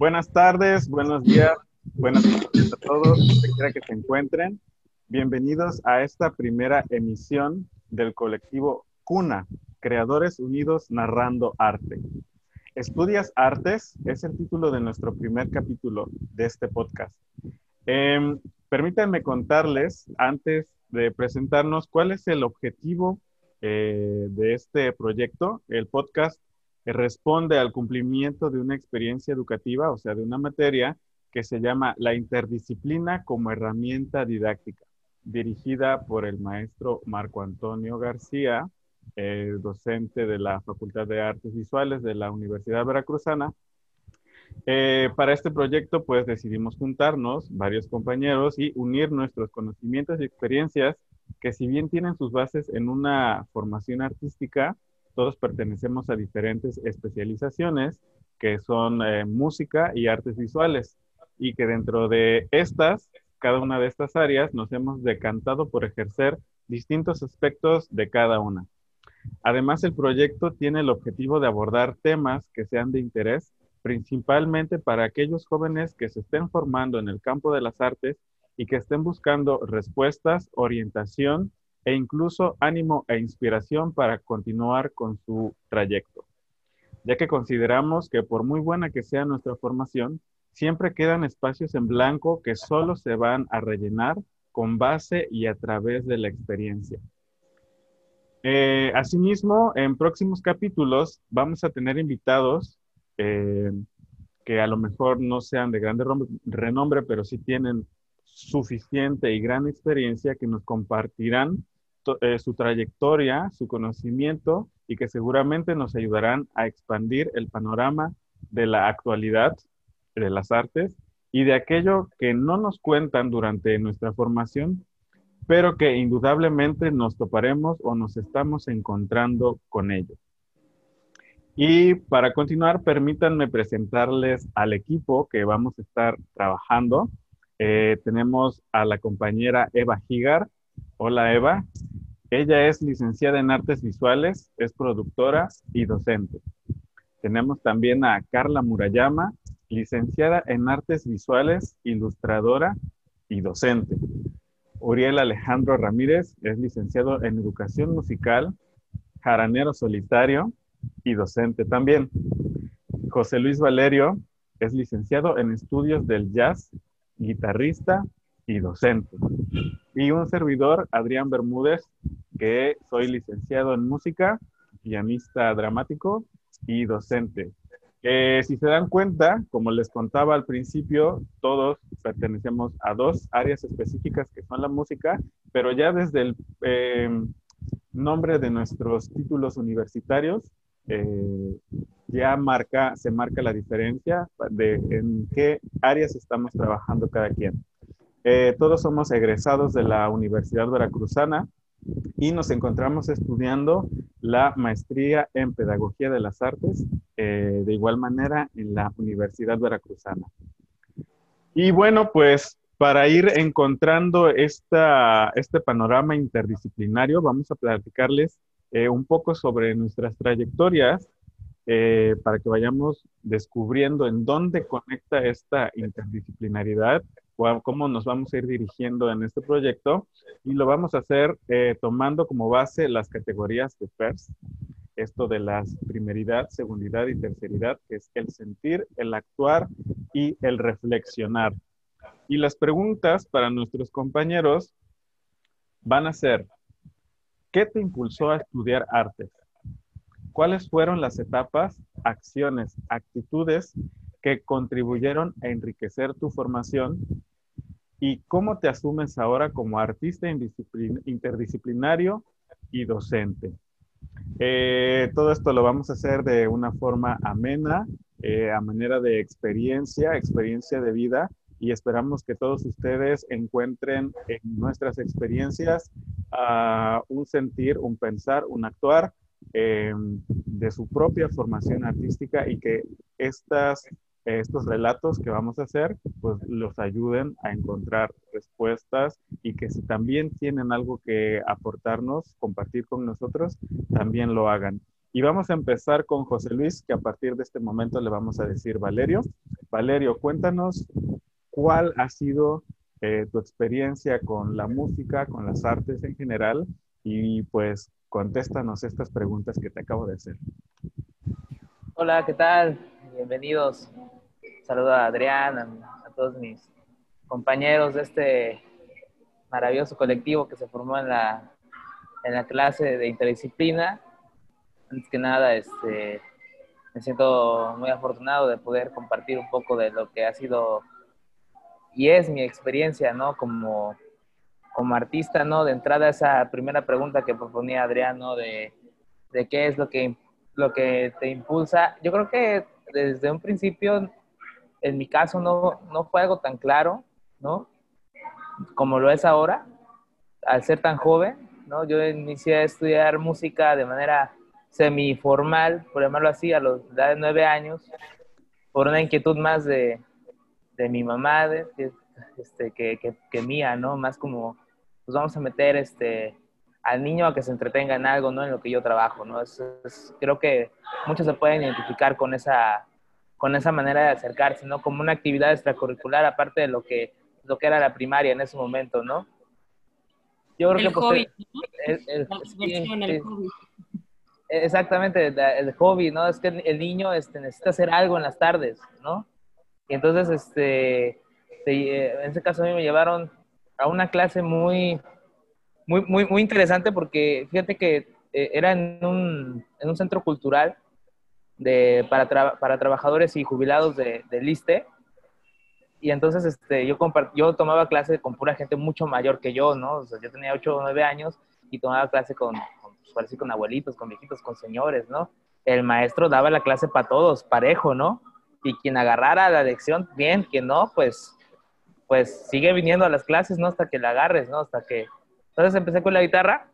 Buenas tardes, buenos días, buenas noches a todos, donde quiera que se encuentren. Bienvenidos a esta primera emisión del colectivo CUNA, Creadores Unidos Narrando Arte. Estudias Artes es el título de nuestro primer capítulo de este podcast. Em, permítanme contarles, antes de presentarnos, cuál es el objetivo eh, de este proyecto. El podcast responde al cumplimiento de una experiencia educativa, o sea, de una materia que se llama la interdisciplina como herramienta didáctica, dirigida por el maestro Marco Antonio García, docente de la Facultad de Artes Visuales de la Universidad Veracruzana. Eh, para este proyecto, pues decidimos juntarnos varios compañeros y unir nuestros conocimientos y experiencias que si bien tienen sus bases en una formación artística, todos pertenecemos a diferentes especializaciones que son eh, música y artes visuales y que dentro de estas, cada una de estas áreas, nos hemos decantado por ejercer distintos aspectos de cada una. Además, el proyecto tiene el objetivo de abordar temas que sean de interés, principalmente para aquellos jóvenes que se estén formando en el campo de las artes y que estén buscando respuestas, orientación e incluso ánimo e inspiración para continuar con su trayecto, ya que consideramos que por muy buena que sea nuestra formación, siempre quedan espacios en blanco que solo se van a rellenar con base y a través de la experiencia. Eh, asimismo, en próximos capítulos vamos a tener invitados eh, que a lo mejor no sean de grande renombre, pero sí tienen suficiente y gran experiencia que nos compartirán eh, su trayectoria, su conocimiento y que seguramente nos ayudarán a expandir el panorama de la actualidad de las artes y de aquello que no nos cuentan durante nuestra formación, pero que indudablemente nos toparemos o nos estamos encontrando con ello. Y para continuar, permítanme presentarles al equipo que vamos a estar trabajando. Eh, tenemos a la compañera Eva Gigar. Hola Eva. Ella es licenciada en artes visuales, es productora y docente. Tenemos también a Carla Murayama, licenciada en artes visuales, ilustradora y docente. Uriel Alejandro Ramírez es licenciado en educación musical, jaranero solitario y docente también. José Luis Valerio es licenciado en estudios del jazz, guitarrista y docente. Y un servidor, Adrián Bermúdez, que soy licenciado en música, pianista dramático y docente. Si se dan cuenta, como les contaba al principio, todos pertenecemos a dos áreas específicas que son la música, pero ya desde el em, nombre de nuestros títulos universitarios, eh, ya marca, se marca la diferencia de en qué áreas estamos trabajando cada quien. Eh, todos somos egresados de la Universidad Veracruzana y nos encontramos estudiando la maestría en Pedagogía de las Artes, eh, de igual manera en la Universidad Veracruzana. Y bueno, pues para ir encontrando esta, este panorama interdisciplinario, vamos a platicarles eh, un poco sobre nuestras trayectorias para que vayamos descubriendo en dónde conecta esta interdisciplinaridad cómo nos vamos a ir dirigiendo en este proyecto y lo vamos a hacer eh, tomando como base las categorías de FIRST, esto de las primeridad, segundidad y terceridad, que es el sentir, el actuar y el reflexionar. Y las preguntas para nuestros compañeros van a ser, ¿qué te impulsó a estudiar artes? ¿Cuáles fueron las etapas, acciones, actitudes que contribuyeron a enriquecer tu formación y cómo te asumes ahora como artista interdisciplinario y docente. Eh, todo esto lo vamos a hacer de una forma amena, eh, a manera de experiencia, experiencia de vida, y esperamos que todos ustedes encuentren en nuestras experiencias ah, un sentir, un pensar, un actuar eh, de su propia formación artística y que estas estos relatos que vamos a hacer, pues los ayuden a encontrar respuestas y que si también tienen algo que aportarnos, compartir con nosotros, también lo hagan. Y vamos a empezar con José Luis, que a partir de este momento le vamos a decir Valerio. Valerio, cuéntanos cuál ha sido eh, tu experiencia con la música, con las artes en general y pues contéstanos estas preguntas que te acabo de hacer. Hola, ¿qué tal? Bienvenidos. Saludo a Adrián, a, todos mis compañeros de este maravilloso colectivo que se formó en la, en la clase de interdisciplina. Antes que nada, este, me siento muy afortunado de poder compartir un poco de lo que ha sido y es mi experiencia, ¿no? Como, como artista, ¿no? De entrada esa primera pregunta que proponía Adrián, ¿no? De, de qué es lo que, lo que te impulsa. Yo creo que desde un principio, en mi caso, no, no fue algo tan claro, ¿no? Como lo es ahora, al ser tan joven, ¿no? Yo inicié a estudiar música de manera semiformal, por llamarlo así, a los de nueve años, por una inquietud más de, de mi mamá, de, este, que, que, mía, ¿no? Más como, pues vamos a meter este, al niño a que se entretenga en algo, ¿no? En lo que yo trabajo, ¿no? Creo que muchos se pueden identificar con esa, con esa manera de acercarse, ¿no? Como una actividad extracurricular, aparte de lo que, lo que era la primaria en ese momento, ¿no? Yo creo el que... Hobby, el, hobby. Exactamente, el hobby, ¿no? Es que el niño este, necesita hacer algo en las tardes, ¿no? Y entonces, este, en ese caso a mí me llevaron a una clase muy, muy, muy, muy interesante porque fíjate que eh, era en un, en un, centro cultural de, para, para trabajadores y jubilados de, de LISTE. Y entonces este, yo, yo tomaba clase con pura gente mucho mayor que yo, ¿no? Yo tenía 8 o 9 años y tomaba clase con, parece con abuelitos, con viejitos, con señores, ¿no? El maestro daba la clase para todos, parejo, ¿no? Y quien agarrara la lección, bien, quien no, pues, pues sigue viniendo a las clases, ¿no? Hasta que la agarres, ¿no? Hasta que... Entonces empecé con la guitarra.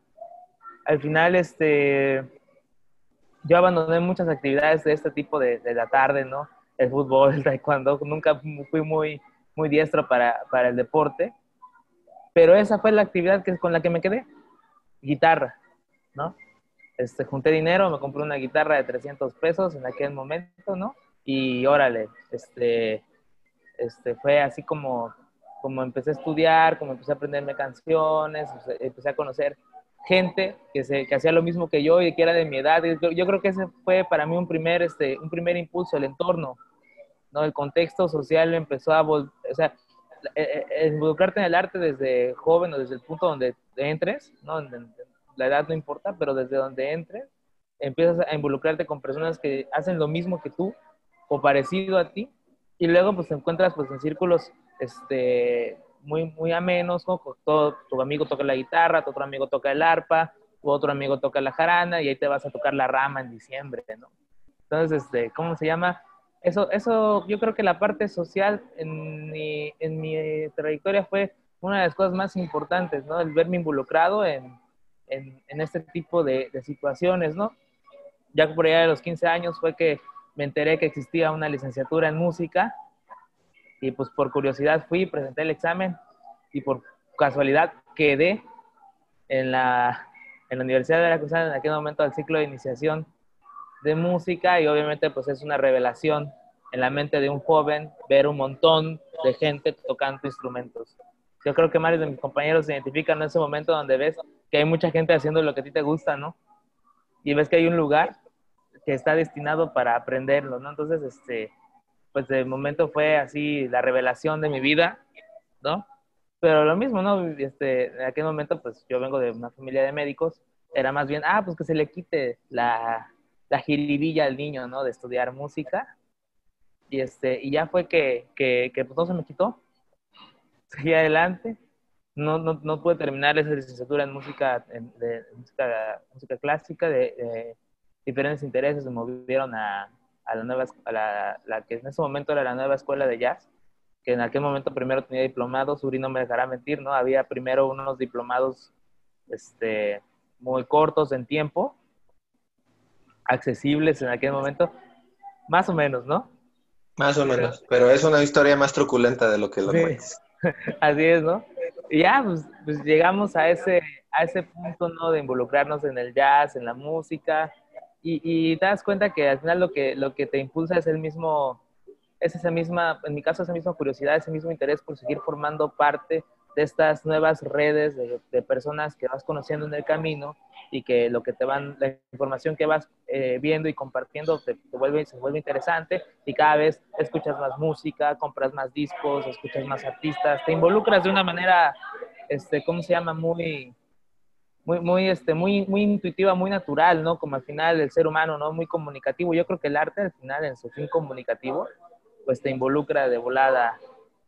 Al final, este, yo abandoné muchas actividades de este tipo de, de la tarde, ¿no? El fútbol, el taekwondo, nunca fui muy, muy diestro para, para el deporte, pero esa fue la actividad que, con la que me quedé, guitarra. ¿no? Este, junté dinero, me compré una guitarra de 300 pesos en aquel momento, ¿no? Y órale, este, este, fue así como, como empecé a estudiar, como empecé a aprenderme canciones, empecé a conocer gente que, se, que hacía lo mismo que yo y que era de mi edad. Yo, creo que ese fue para mí un primer, este, un primer impulso, el entorno, ¿no? El contexto social empezó a, o sea, e, e, involucrarte en el arte desde joven o desde el punto donde entres, ¿no? la edad no importa, pero desde donde entres, empiezas a involucrarte con personas que hacen lo mismo que tú o parecido a ti, y luego pues te encuentras pues en círculos este, muy, muy amenos, Todo, tu amigo toca la guitarra, tu otro amigo toca el arpa, tu otro amigo toca la jarana, y ahí te vas a tocar la rama en diciembre, ¿no? Entonces, este, ¿cómo se llama? Eso, eso, yo creo que la parte social en mi, en mi trayectoria fue una de las cosas más importantes, ¿no? El verme involucrado en, en, este tipo de, situaciones, ¿no? Ya por allá de los 15 años fue que me enteré que existía una licenciatura en música y pues por curiosidad fui, presenté el examen y por casualidad quedé en la, en la Universidad de Veracruz en aquel momento al ciclo de iniciación de música y obviamente pues es una revelación en la mente de un joven ver un montón de gente tocando instrumentos. Yo creo que varios de mis compañeros se identifican en ese momento donde ves que hay mucha gente haciendo lo que a ti te gusta, ¿no? Y ves que hay un lugar que está destinado para aprenderlo, ¿no? Entonces, este, pues de momento fue así la revelación de mi vida, ¿no? Pero lo mismo, ¿no? Este, en aquel momento, pues yo vengo de una familia de médicos, era más bien, ah, pues que se le quite la, la jiribilla al niño, ¿no? De estudiar música. Y, este, y ya fue que, que, que pues todo se me quitó. Seguí adelante no, no, no pude terminar esa licenciatura en música, en, música, música, clásica, de, diferentes intereses me movieron a, a la nueva, a la, la, que en ese momento era la nueva escuela de jazz, que en aquel momento primero tenía diplomados, Uri no me dejará mentir, ¿no? Había primero unos diplomados este, muy cortos en tiempo, accesibles en aquel momento, más o menos, ¿no? Más o menos, pero es una historia más truculenta de lo que lo sí. Así es, ¿no? Y ya, pues, pues, llegamos a ese, a ese punto, ¿no? De involucrarnos en el jazz, en la música, y, te das cuenta que al final lo que, lo que te impulsa es el mismo, es esa misma, en mi caso, esa misma curiosidad, ese mismo interés por seguir formando parte de estas nuevas redes de, personas que vas conociendo en el camino y que lo que te van, la información que vas eh, viendo y compartiendo te, vuelve, se vuelve interesante y cada vez escuchas más música, compras más discos, escuchas más artistas, te involucras de una manera, este, ¿cómo se llama? Muy, muy, muy, este, muy, muy intuitiva, muy natural, ¿no? Como al final el ser humano, ¿no? Muy comunicativo. Yo creo que el arte al final, en su fin comunicativo, pues te involucra de volada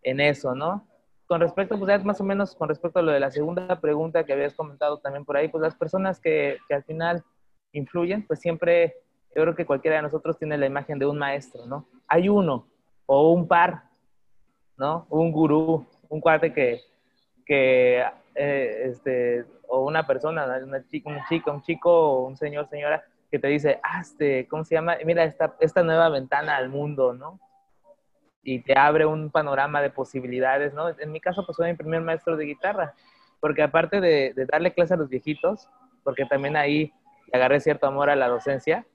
en eso, ¿no? Con respecto, pues más o menos con respecto a lo de la segunda pregunta que habías comentado también por ahí, pues las personas que, que al final influyen, pues siempre, yo creo que cualquiera de nosotros tiene la imagen de un maestro, ¿no? Hay uno o un par, ¿no? Un gurú, un cuate que, que eh, este, o una persona, una chica, un chico, un chico un señor, señora, que te dice, este, ¿cómo se llama? Mira esta, esta nueva ventana al mundo, ¿no? y te abre un panorama de posibilidades, ¿no? En mi caso, pues soy mi primer maestro de guitarra, porque aparte de, darle clase a los viejitos, porque también ahí agarré cierto amor a la docencia,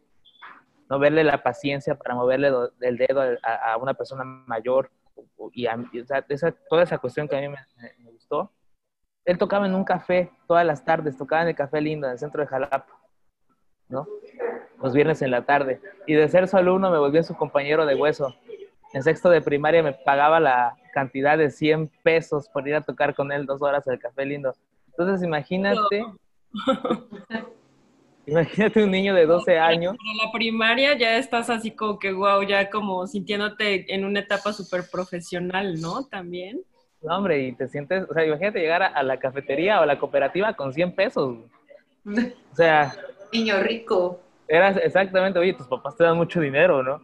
no verle la paciencia para moverle el dedo a, una persona mayor y, o sea, toda esa cuestión que a mí me, gustó. Él tocaba en un café todas las tardes, tocaba en el Café Lindo, en el centro de Jalapa, ¿no? Los viernes en la tarde. Y de ser su alumno me volví su compañero de hueso en sexto de primaria me pagaba la cantidad de 100 pesos por ir a tocar con él dos horas al Café Lindo. Entonces, imagínate. imagínate un niño de 12 años. Para la primaria ya estás así como que, wow, ya como sintiéndote en una etapa súper profesional, ¿no? También. No, hombre, y te sientes, o sea, imagínate llegar a, la cafetería o a la cooperativa con 100 pesos. O sea. Niño rico. Eras exactamente, oye, tus papás te dan mucho dinero, ¿no?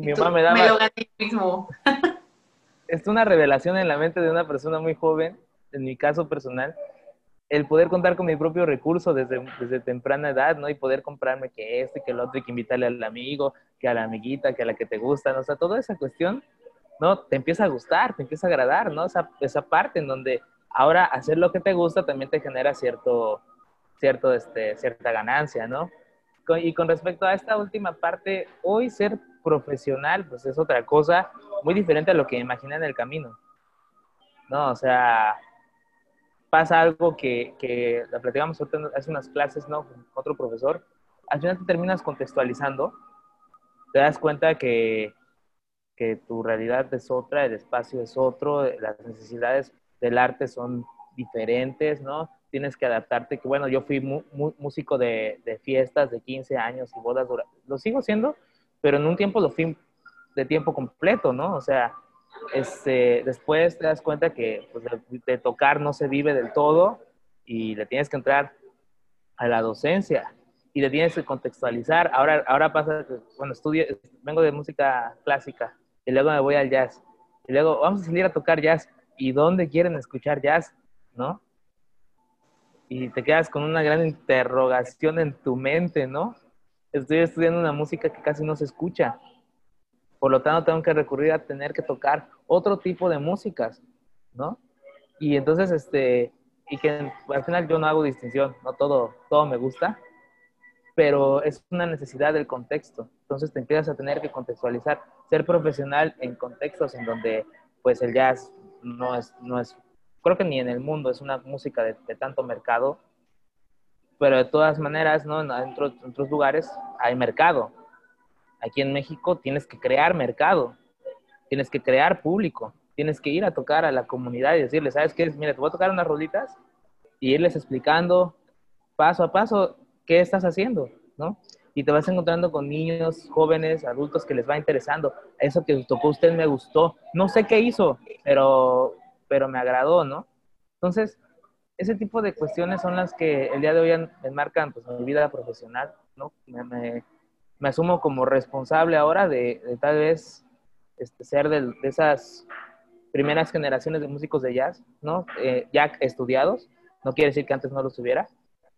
mi mamá me daba... Me lo gané mismo. es una revelación en la mente de una persona muy joven, en mi caso personal, el poder contar con mi propio recurso desde, desde temprana edad, ¿no? Y poder comprarme que este, que el otro, y que invitarle al amigo, que a la amiguita, que a la que te gusta, ¿no? O sea, toda esa cuestión, ¿no? Te empieza a gustar, te empieza a agradar, ¿no? Esa, esa parte en donde ahora hacer lo que te gusta también te genera cierto, cierto, este, cierta ganancia, ¿no? Y con respecto a esta última parte, hoy ser profesional, pues es otra cosa muy diferente a lo que imaginé en el camino. No, o sea, pasa algo que, que la platicamos hace unas clases, ¿no? Con otro profesor. Al final te terminas contextualizando, te das cuenta que, que tu realidad es otra, el espacio es otro, las necesidades del arte son diferentes, ¿no? Tienes que adaptarte, que bueno, yo fui músico de, de, fiestas de 15 años y bodas, lo sigo siendo, pero en un tiempo lo fui de tiempo completo, ¿no? O sea, este, después te das cuenta que pues, de, tocar no se vive del todo y le tienes que entrar a la docencia y le tienes que contextualizar. Ahora, ahora pasa bueno, estudio, vengo de música clásica y luego me voy al jazz y luego vamos a salir a tocar jazz y dónde quieren escuchar jazz, ¿no? Y te quedas con una gran interrogación en tu mente, ¿no? estoy estudiando una música que casi no se escucha. Por lo tanto, tengo que recurrir a tener que tocar otro tipo de músicas, ¿no? Y entonces, este, y que al final yo no hago distinción, no todo, todo me gusta, pero es una necesidad del contexto. Entonces te empiezas a tener que contextualizar, ser profesional en contextos en donde, pues, el jazz no es, no es, creo que ni en el mundo es una música de, de tanto mercado, pero de todas maneras, ¿no? En, otros lugares hay mercado. Aquí en México tienes que crear mercado, tienes que crear público, tienes que ir a tocar a la comunidad y decirles, ¿sabes qué? Mira, te voy a tocar unas rolitas y irles explicando paso a paso qué estás haciendo, ¿no? Y te vas encontrando con niños, jóvenes, adultos que les va interesando. Eso que tocó usted me gustó. No sé qué hizo, pero, pero me agradó, ¿no? Entonces, ese tipo de cuestiones son las que el día de hoy enmarcan pues, mi vida profesional, ¿no? Me, me, asumo como responsable ahora de, tal vez este, ser de, esas primeras generaciones de músicos de jazz, ¿no? Eh, ya estudiados, no quiere decir que antes no los tuviera,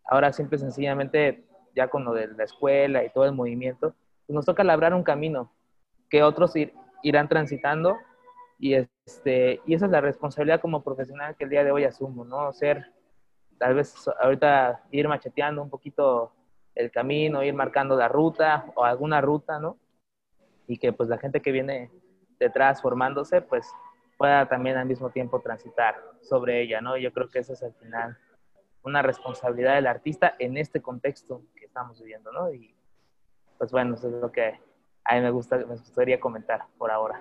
ahora simple y sencillamente ya con lo de la escuela y todo el movimiento, pues nos toca labrar un camino que otros irán transitando y, este, y esa es la responsabilidad como profesional que el día de hoy asumo, ¿no? Ser, tal vez ahorita ir macheteando un poquito el camino, ir marcando la ruta o alguna ruta, ¿no? Y que pues la gente que viene detrás formándose, pues pueda también al mismo tiempo transitar sobre ella, ¿no? Yo creo que eso es al final una responsabilidad del artista en este contexto estamos viviendo, ¿no? Y pues bueno, eso es lo que a mí me, gusta, me gustaría comentar por ahora.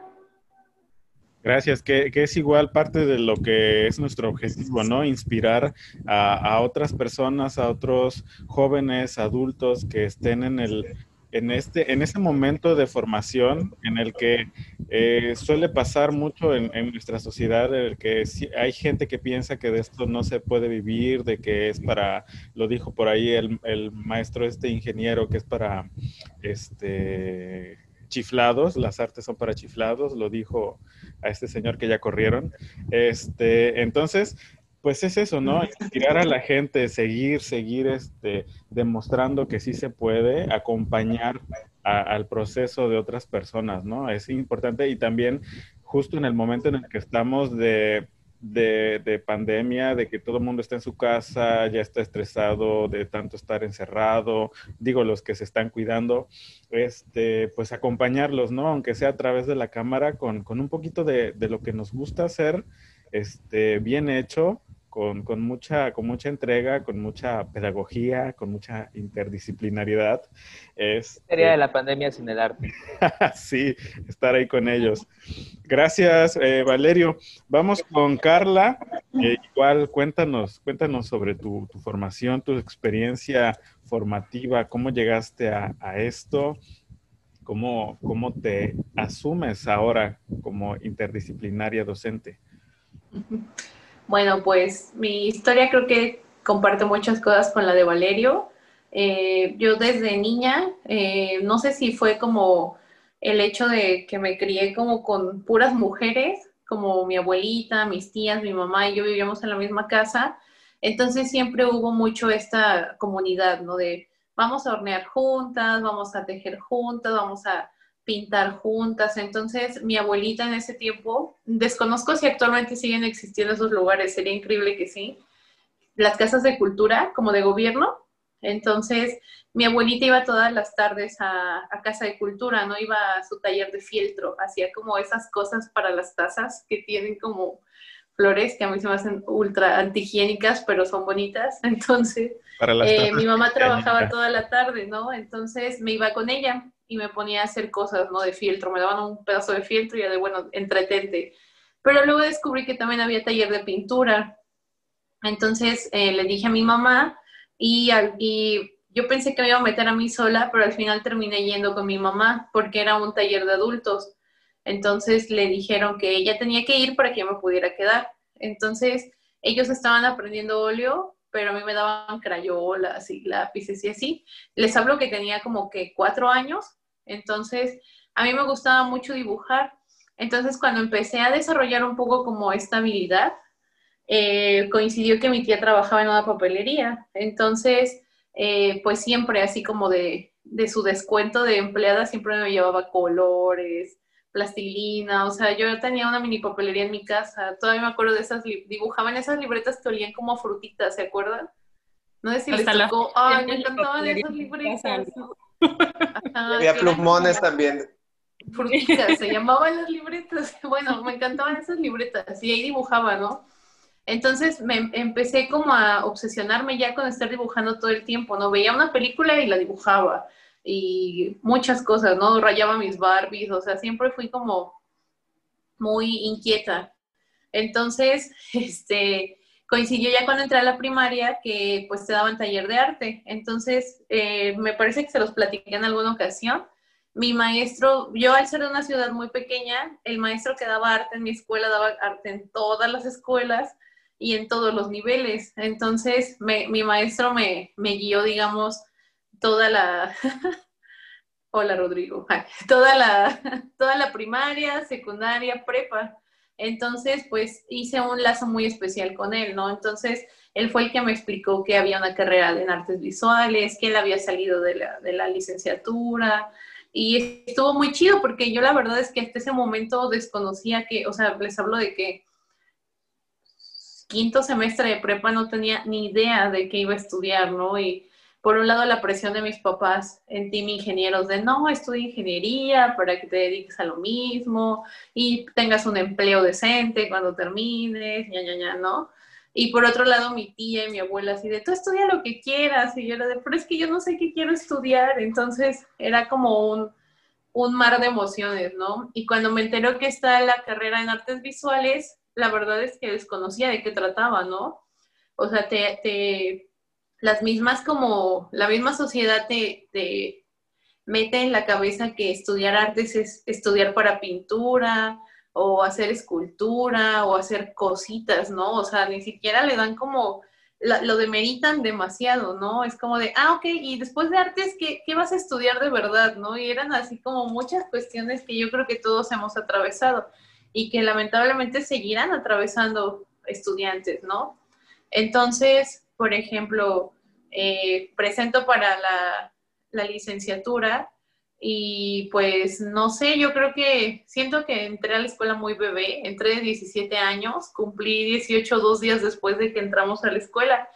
Gracias, que, es igual parte de lo que es nuestro objetivo, ¿no? Inspirar a, otras personas, a otros jóvenes, adultos que estén en el, en este, en ese momento de formación en el que eh, suele pasar mucho en, nuestra sociedad, en el que hay gente que piensa que de esto no se puede vivir, de que es para, lo dijo por ahí el, el maestro este ingeniero, que es para este chiflados, las artes son para chiflados, lo dijo a este señor que ya corrieron. Este, entonces, pues es eso, ¿no? Inspirar a la gente, seguir, seguir este, demostrando que sí se puede, acompañar al proceso de otras personas, ¿no? Es importante y también justo en el momento en el que estamos de de, pandemia, de que todo el mundo está en su casa, ya está estresado de tanto estar encerrado, digo, los que se están cuidando, este, pues acompañarlos, ¿no? Aunque sea a través de la cámara, con, con un poquito de, de, lo que nos gusta hacer, este, bien hecho, con, con, mucha, con mucha entrega, con mucha pedagogía, con mucha interdisciplinariedad. Es, Sería de la pandemia sin el arte. sí, estar ahí con ellos. Gracias, eh, Valerio. Vamos con Carla. igual, cuéntanos, cuéntanos sobre tu, tu, formación, tu experiencia formativa, cómo llegaste a, a esto. ¿Cómo, ¿Cómo te asumes ahora como interdisciplinaria docente? Bueno, pues mi historia creo que comparte muchas cosas con la de Valerio. Eh, yo desde niña, eh, no sé si fue como el hecho de que me crié como con puras mujeres, como mi abuelita, mis tías, mi mamá y yo vivíamos en la misma casa. Entonces siempre hubo mucho esta comunidad, ¿no? De vamos a hornear juntas, vamos a tejer juntas, vamos a pintar juntas. Entonces, mi abuelita en ese tiempo, desconozco si actualmente siguen existiendo esos lugares, sería increíble que sí, las casas de cultura como de gobierno. Entonces, mi abuelita iba todas las tardes a, casa de cultura, no iba a su taller de fieltro, hacía como esas cosas para las tazas que tienen como flores que a mí se me hacen ultra antihigiénicas, pero son bonitas. Entonces, eh, mi mamá trabajaba toda la tarde, ¿no? Entonces me iba con ella y me ponía a hacer cosas, ¿no? De fieltro, me daban un pedazo de fieltro y ya de, bueno, entretente. Pero luego descubrí que también había taller de pintura. Entonces eh, le dije a mi mamá y, y yo pensé que me iba a meter a mí sola, pero al final terminé yendo con mi mamá porque era un taller de adultos. Entonces le dijeron que ella tenía que ir para que yo me pudiera quedar. Entonces ellos estaban aprendiendo óleo pero a mí me daban crayolas y lápices y así. Les hablo que tenía como que cuatro años entonces, a mí me gustaba mucho dibujar. Entonces, cuando empecé a desarrollar un poco como esta habilidad, eh, coincidió que mi tía trabajaba en una papelería. Entonces, eh, pues siempre así como de, de, su descuento de empleada, siempre me llevaba colores, plastilina, o sea, yo tenía una mini papelería en mi casa, todavía me acuerdo de esas, dibujaba en esas libretas que olían como frutitas, ¿se acuerdan? No sé si les tocó, ay, me encantaban esas libretas. Había plumones también. Se llamaban las libretas. Bueno, me encantaban esas libretas y ahí dibujaba, ¿no? Entonces me empecé como a obsesionarme ya con estar dibujando todo el tiempo, ¿no? Veía una película y la dibujaba y muchas cosas, ¿no? Rayaba mis Barbies, o sea, siempre fui como muy inquieta. Entonces, este, coincidió ya cuando entré a la primaria que pues te daban taller de arte. Entonces, eh, me parece que se los platiqué en alguna ocasión. Mi maestro, yo al ser de una ciudad muy pequeña, el maestro que daba arte en mi escuela daba arte en todas las escuelas y en todos los niveles. Entonces, mi maestro me, me guió, digamos, toda la... Hola, Rodrigo. Toda la, toda la primaria, secundaria, prepa. Entonces, pues hice un lazo muy especial con él, ¿no? Entonces, él fue el que me explicó que había una carrera en artes visuales, que él había salido de la, licenciatura. Y estuvo muy chido porque yo la verdad es que hasta ese momento desconocía que, o sea, les hablo de que quinto semestre de prepa no tenía ni idea de qué iba a estudiar, ¿no? Por un lado la presión de mis papás en team ingenieros de no, estudia ingeniería para que te dediques a lo mismo y tengas un empleo decente cuando termines, ya, ya, ya, ¿no? Y por otro lado mi tía y mi abuela así de, tú estudia lo que quieras, y yo era de, pero es que yo no sé qué quiero estudiar, entonces era como un, un mar de emociones, ¿no? Y cuando me enteró que está la carrera en artes visuales, la verdad es que desconocía de qué trataba, ¿no? O sea, te, te las mismas como, la misma sociedad te, te, mete en la cabeza que estudiar artes es estudiar para pintura o hacer escultura o hacer cositas, ¿no? O sea, ni siquiera le dan como, lo demeritan demasiado, ¿no? Es como de, ah, ok, y después de artes, ¿qué, ¿qué vas a estudiar de verdad, no? Y eran así como muchas cuestiones que yo creo que todos hemos atravesado y que lamentablemente seguirán atravesando estudiantes, ¿no? Entonces, por ejemplo, eh, presento para la, licenciatura y pues no sé, yo creo que siento que entré a la escuela muy bebé, entré de 17 años, cumplí 18 dos días después de que entramos a la escuela,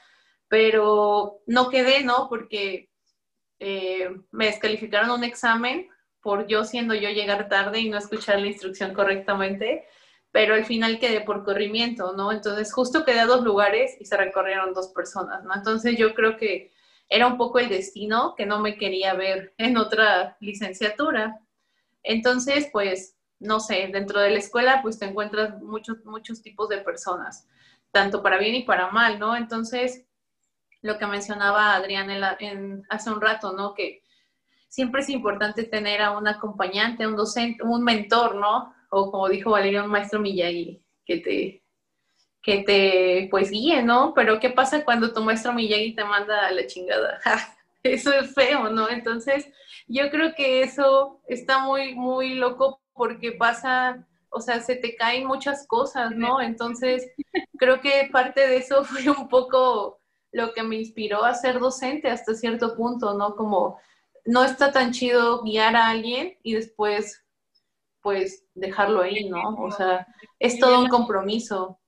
pero no quedé, ¿no? Porque eh, me descalificaron un examen por yo siendo yo llegar tarde y no escuchar la instrucción correctamente pero al final quedé por corrimiento, ¿no? Entonces justo quedé a dos lugares y se recorrieron dos personas, ¿no? Entonces yo creo que era un poco el destino que no me quería ver en otra licenciatura. Entonces, pues, no sé, dentro de la escuela pues te encuentras muchos, muchos tipos de personas, tanto para bien y para mal, ¿no? Entonces, lo que mencionaba Adrián en hace un rato, ¿no? Que siempre es importante tener a un acompañante, un docente, un mentor, ¿no? O como dijo Valeria, un maestro Miyagi, que te, que te, pues, guíe, ¿no? Pero ¿qué pasa cuando tu maestro Miyagi te manda a la chingada? eso es feo, ¿no? Entonces, yo creo que eso está muy, muy loco porque pasa, o sea, se te caen muchas cosas, ¿no? Entonces, creo que parte de eso fue un poco lo que me inspiró a ser docente hasta cierto punto, ¿no? Como no está tan chido guiar a alguien y después pues dejarlo ahí, ¿no? O sea, es todo un compromiso.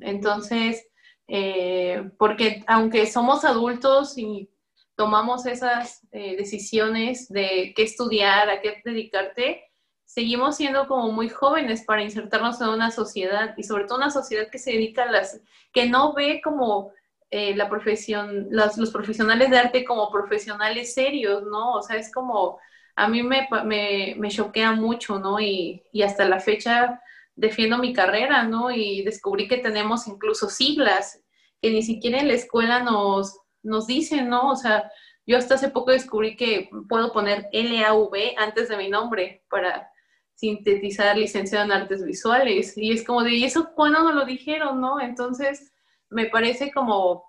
Entonces, eh, porque aunque somos adultos y tomamos esas eh, decisiones de qué estudiar, a qué dedicarte, seguimos siendo como muy jóvenes para insertarnos en una sociedad y sobre todo una sociedad que se dedica a las, que no ve como eh, la profesión, los profesionales de arte como profesionales serios, ¿no? O sea, es como a mí me, me, me choquea mucho, ¿no? Y, y, hasta la fecha defiendo mi carrera, ¿no? Y descubrí que tenemos incluso siglas que ni siquiera en la escuela nos, nos dicen, ¿no? O sea, yo hasta hace poco descubrí que puedo poner LAV antes de mi nombre para sintetizar licenciado en artes visuales. Y es como de, ¿y eso cuándo nos lo dijeron, no? Entonces, me parece como